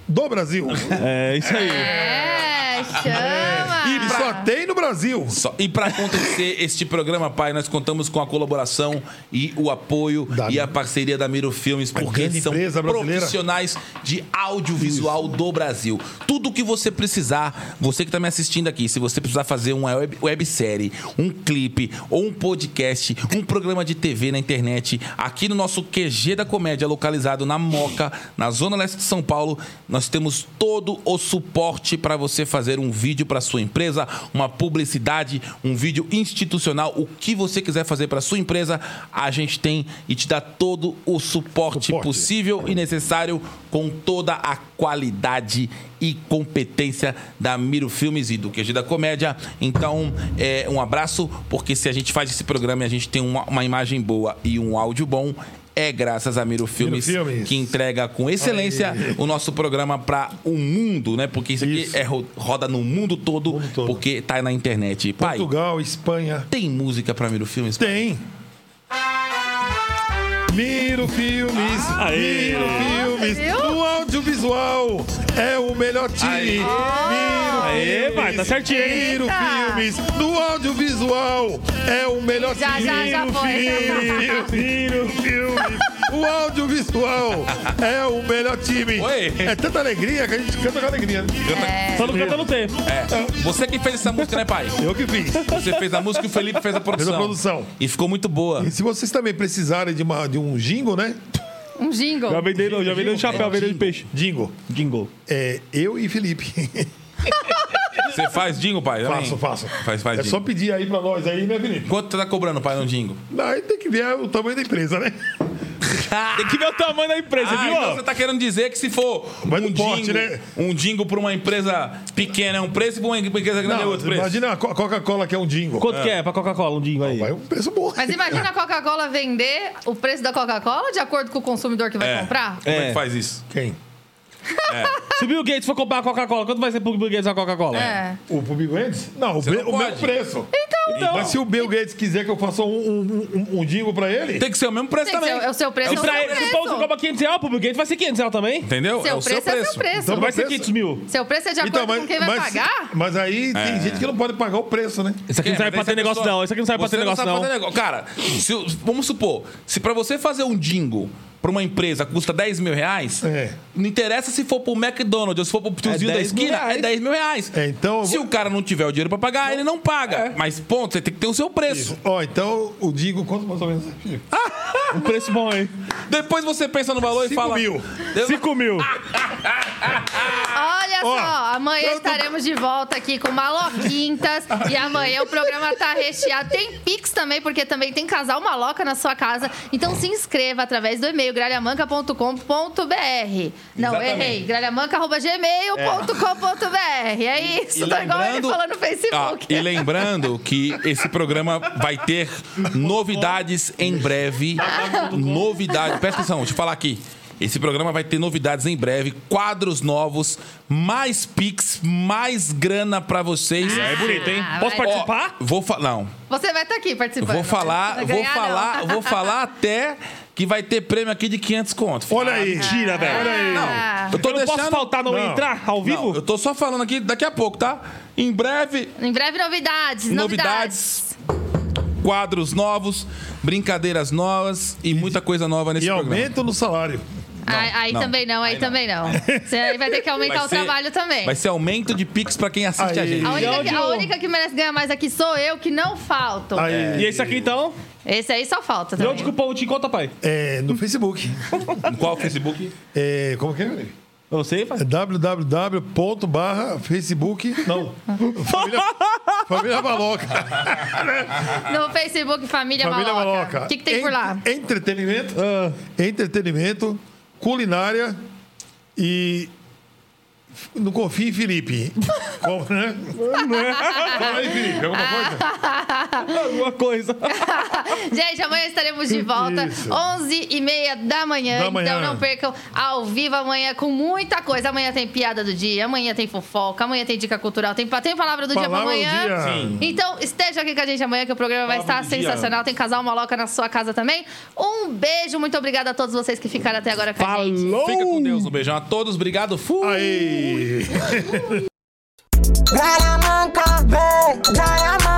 Speaker 5: do Brasil.
Speaker 4: É isso aí.
Speaker 2: É, chama.
Speaker 5: E só tem no Brasil.
Speaker 3: Só- E para acontecer este programa, pai, nós contamos com a colaboração e o apoio
Speaker 5: Da-
Speaker 3: e a parceria da Miro Filmes, porque são profissionais de audiovisual do Brasil. Tudo que você precisar, você que está me assistindo aqui, se você precisar fazer uma web, websérie, um clipe ou um podcast, um programa de TV na internet, aqui no nosso QG da Comédia, localizado na Moca, na Zona Leste de São Paulo, nós temos todo o suporte para você fazer um vídeo para sua empresa, uma publicidade, um vídeo institucional, o que você quiser fazer para sua empresa, a gente tem e te dá todo o suporte,
Speaker 5: Suporte.
Speaker 3: possível e necessário com toda a qualidade e competência da Miro Filmes e do QG da Comédia. Então, é, um abraço, porque se a gente faz esse programa e a gente tem uma, uma imagem boa e um áudio bom, é graças a Miro Filmes,
Speaker 5: Filmes.
Speaker 3: que entrega com excelência o nosso programa para o mundo, né? Porque isso aqui
Speaker 5: Isso.
Speaker 3: é ro- roda no mundo todo,
Speaker 5: Mundo todo.
Speaker 3: porque tá na internet. Pai,
Speaker 5: Portugal, Espanha.
Speaker 3: tem música para Miro Filmes?
Speaker 5: Tem. Miro Filmes,
Speaker 4: Aê.
Speaker 5: Miro Filmes,
Speaker 2: Viu?
Speaker 5: no audiovisual é o melhor time.
Speaker 3: Aí.
Speaker 5: Miro
Speaker 4: Aê,
Speaker 5: Filmes,
Speaker 4: vai, tá certinho, hein?
Speaker 5: Miro
Speaker 2: Eita.
Speaker 5: Filmes, no audiovisual é o melhor
Speaker 2: Já,
Speaker 5: time.
Speaker 2: já, já foi.
Speaker 5: Miro, Miro Filmes, o audiovisual é o melhor time.
Speaker 3: Oi.
Speaker 5: É tanta alegria que a gente canta com alegria. né?
Speaker 4: Só não canta no tempo.
Speaker 3: É. Você que fez essa música, né, pai?
Speaker 5: Eu que fiz.
Speaker 3: Você fez a música e o Felipe fez a produção.
Speaker 5: Fez a produção.
Speaker 3: E ficou muito boa.
Speaker 5: E se vocês também precisarem de, uma, de um jingle, né?
Speaker 2: Um jingle.
Speaker 4: Já vendeu, já vendeu um chapéu, vendeu de peixe.
Speaker 5: Jingle.
Speaker 4: Jingle.
Speaker 5: É eu e Felipe.
Speaker 3: Você faz jingle, pai? também?
Speaker 5: faço, faço.
Speaker 3: Faz, faz
Speaker 5: É
Speaker 3: jingle.
Speaker 5: só pedir aí pra nós aí, né, Felipe?
Speaker 3: Quanto você tá cobrando, pai, no jingle?
Speaker 5: Aí tem que ver o tamanho da empresa, né?
Speaker 4: Tem que ver o tamanho da empresa,
Speaker 3: Ah,
Speaker 4: viu?
Speaker 3: então você tá querendo dizer que se for
Speaker 5: Mas
Speaker 3: um
Speaker 5: porte,
Speaker 3: jingle,
Speaker 5: né?
Speaker 3: um jingle pra uma empresa pequena é um preço e pra uma empresa grande é outro preço.
Speaker 5: imagina a Co- Coca-Cola que é um jingle.
Speaker 4: Quanto que é pra Coca-Cola um jingle aí?
Speaker 5: Vai um preço bom.
Speaker 2: Mas imagina a Coca-Cola vender o preço da Coca-Cola de acordo com o consumidor que vai
Speaker 3: É.
Speaker 2: comprar?
Speaker 3: Como é
Speaker 4: É.
Speaker 3: que faz isso?
Speaker 5: Quem?
Speaker 4: Se o Bill Gates for comprar a Coca-Cola, quanto vai ser pro Bill Gates a Coca-Cola?
Speaker 2: É.
Speaker 5: O pro Bill Gates? Não, o, pre-
Speaker 3: não
Speaker 5: o mesmo preço.
Speaker 2: Então,
Speaker 5: Mas se o Bill Gates quiser que eu faça um, um, um, um jingle pra ele,
Speaker 3: Tem que ser o mesmo preço
Speaker 2: Tem que
Speaker 3: também.
Speaker 2: ser o seu preço.
Speaker 3: É
Speaker 4: E
Speaker 3: o
Speaker 4: pra
Speaker 3: seu
Speaker 4: ele, se
Speaker 2: preço.
Speaker 4: o povo cobra 500 reais, pro Bill Gates vai ser 500 reais também?
Speaker 3: Entendeu?
Speaker 2: Seu
Speaker 3: é o seu
Speaker 2: preço é
Speaker 3: preço.
Speaker 2: seu preço.
Speaker 5: Então
Speaker 4: Não vai ser
Speaker 5: preço-
Speaker 4: 500 mil.
Speaker 2: Seu preço é de acordo
Speaker 5: Então,
Speaker 2: com quem vai pagar?
Speaker 5: mas aí tem gente que não pode pagar o preço, né?
Speaker 4: Isso aqui não
Speaker 3: É,
Speaker 4: serve pra ter negócio,
Speaker 3: pessoa-
Speaker 4: não. Isso aqui não serve pra ter negócio, não.
Speaker 3: Cara, se o- vamos supor, se pra você fazer um jingle pra uma empresa custa 10 mil reais,
Speaker 5: É.
Speaker 3: não interessa se for pro McDonald's ou se for pro tiozinho da
Speaker 4: 10 mil
Speaker 3: esquina, é
Speaker 4: reais.
Speaker 3: 10 mil reais.
Speaker 5: É, então
Speaker 3: Se
Speaker 5: vou-
Speaker 3: o cara não tiver o dinheiro pra pagar, ele não paga. Mas, ponto, você tem que ter o seu preço.
Speaker 5: Ó, então o jingle, quanto mais ou menos? Felipe?
Speaker 4: Um preço bom, hein?
Speaker 3: Depois você pensa no valor e
Speaker 5: Cinco
Speaker 3: fala.
Speaker 5: mil.
Speaker 3: Eu-
Speaker 4: 5 mil.
Speaker 2: Olha
Speaker 5: Ó,
Speaker 2: só, amanhã estaremos de volta aqui com Maloquintas. e amanhã o programa tá recheado. Tem Pix também, porque também tem casal maloca na sua casa. Então se inscreva através do e-mail gralhamanca.com.br. Não,
Speaker 3: Exatamente.
Speaker 2: errei. gralhamanca.gmail.com.br. É isso. Tô igual ele falando no
Speaker 3: Ah,
Speaker 2: Facebook.
Speaker 3: e lembrando que esse programa vai ter novidades em breve. Novidades. Presta atenção, deixa eu falar aqui. Esse programa vai ter novidades em breve, quadros novos, mais Pix, mais grana pra vocês.
Speaker 4: É bonito, hein?
Speaker 2: Ah,
Speaker 4: Posso
Speaker 2: vai.
Speaker 4: participar?
Speaker 3: Ó, vou falar. Não.
Speaker 2: Você vai estar aqui participando.
Speaker 3: Vou falar,
Speaker 2: Não
Speaker 3: vou falar,
Speaker 2: não.
Speaker 3: vou falar até que vai ter prêmio aqui de 500 conto.
Speaker 5: Olha aí.
Speaker 4: Mentira, velho.
Speaker 5: Olha aí.
Speaker 2: Ah,
Speaker 3: Eu tô
Speaker 4: Eu não
Speaker 3: deixando.
Speaker 4: posso faltar, não,
Speaker 5: Não.
Speaker 4: entrar ao vivo?
Speaker 3: Não, eu tô só falando aqui daqui a pouco, tá? Em breve,
Speaker 2: Em breve, novidades.
Speaker 3: novidades, quadros novos, brincadeiras novas e muita coisa nova nesse
Speaker 5: E
Speaker 3: programa.
Speaker 5: aumento no salário.
Speaker 2: Aí, aí
Speaker 3: não.
Speaker 2: também não, aí,
Speaker 3: Aí não.
Speaker 2: também não. Você aí vai ter que aumentar
Speaker 3: Vai
Speaker 2: o
Speaker 3: ser-
Speaker 2: trabalho também.
Speaker 3: Vai ser aumento de Pix pra quem assiste a gente.
Speaker 2: A única, que, a única que merece ganhar mais aqui sou eu, que não falto.
Speaker 5: Aí,
Speaker 4: E esse aqui, então?
Speaker 2: Esse aí só falta
Speaker 4: E onde que o povo te encontra, pai?
Speaker 5: é, no Facebook.
Speaker 3: Qual Facebook?
Speaker 5: É, como que é?
Speaker 4: Eu sei, pai.
Speaker 5: É www.barra Facebook. Não. Família, família Maloca.
Speaker 2: No Facebook Família,
Speaker 5: Família
Speaker 2: Maloca. O que, que tem por lá?
Speaker 5: En- Entretenimento.
Speaker 4: Ah,
Speaker 5: Entretenimento, culinária e. Não confie em Felipe. Como, né? Fala aí, Felipe. Alguma coisa?
Speaker 4: alguma coisa.
Speaker 2: Gente, amanhã estaremos de volta,
Speaker 5: Isso.
Speaker 2: 11 e meia da manhã.
Speaker 5: Da manhã.
Speaker 2: Então não percam ao vivo amanhã com muita coisa. Amanhã tem piada do dia, amanhã tem fofoca, amanhã tem dica cultural, tem, tem palavra do dia pra
Speaker 5: Palavra do
Speaker 2: amanhã.
Speaker 5: dia.
Speaker 3: Sim.
Speaker 2: Então esteja aqui com a gente amanhã que o programa vai
Speaker 4: Palavra
Speaker 2: estar
Speaker 4: do dia.
Speaker 2: sensacional. Tem casal maloca na sua casa também. Um beijo, muito obrigada a todos vocês que ficaram até agora com a gente.
Speaker 4: Falou!
Speaker 3: Fica com Deus. Um beijão a todos. Obrigado. Fui.
Speaker 5: Garamanca,
Speaker 1: vem, garamanca.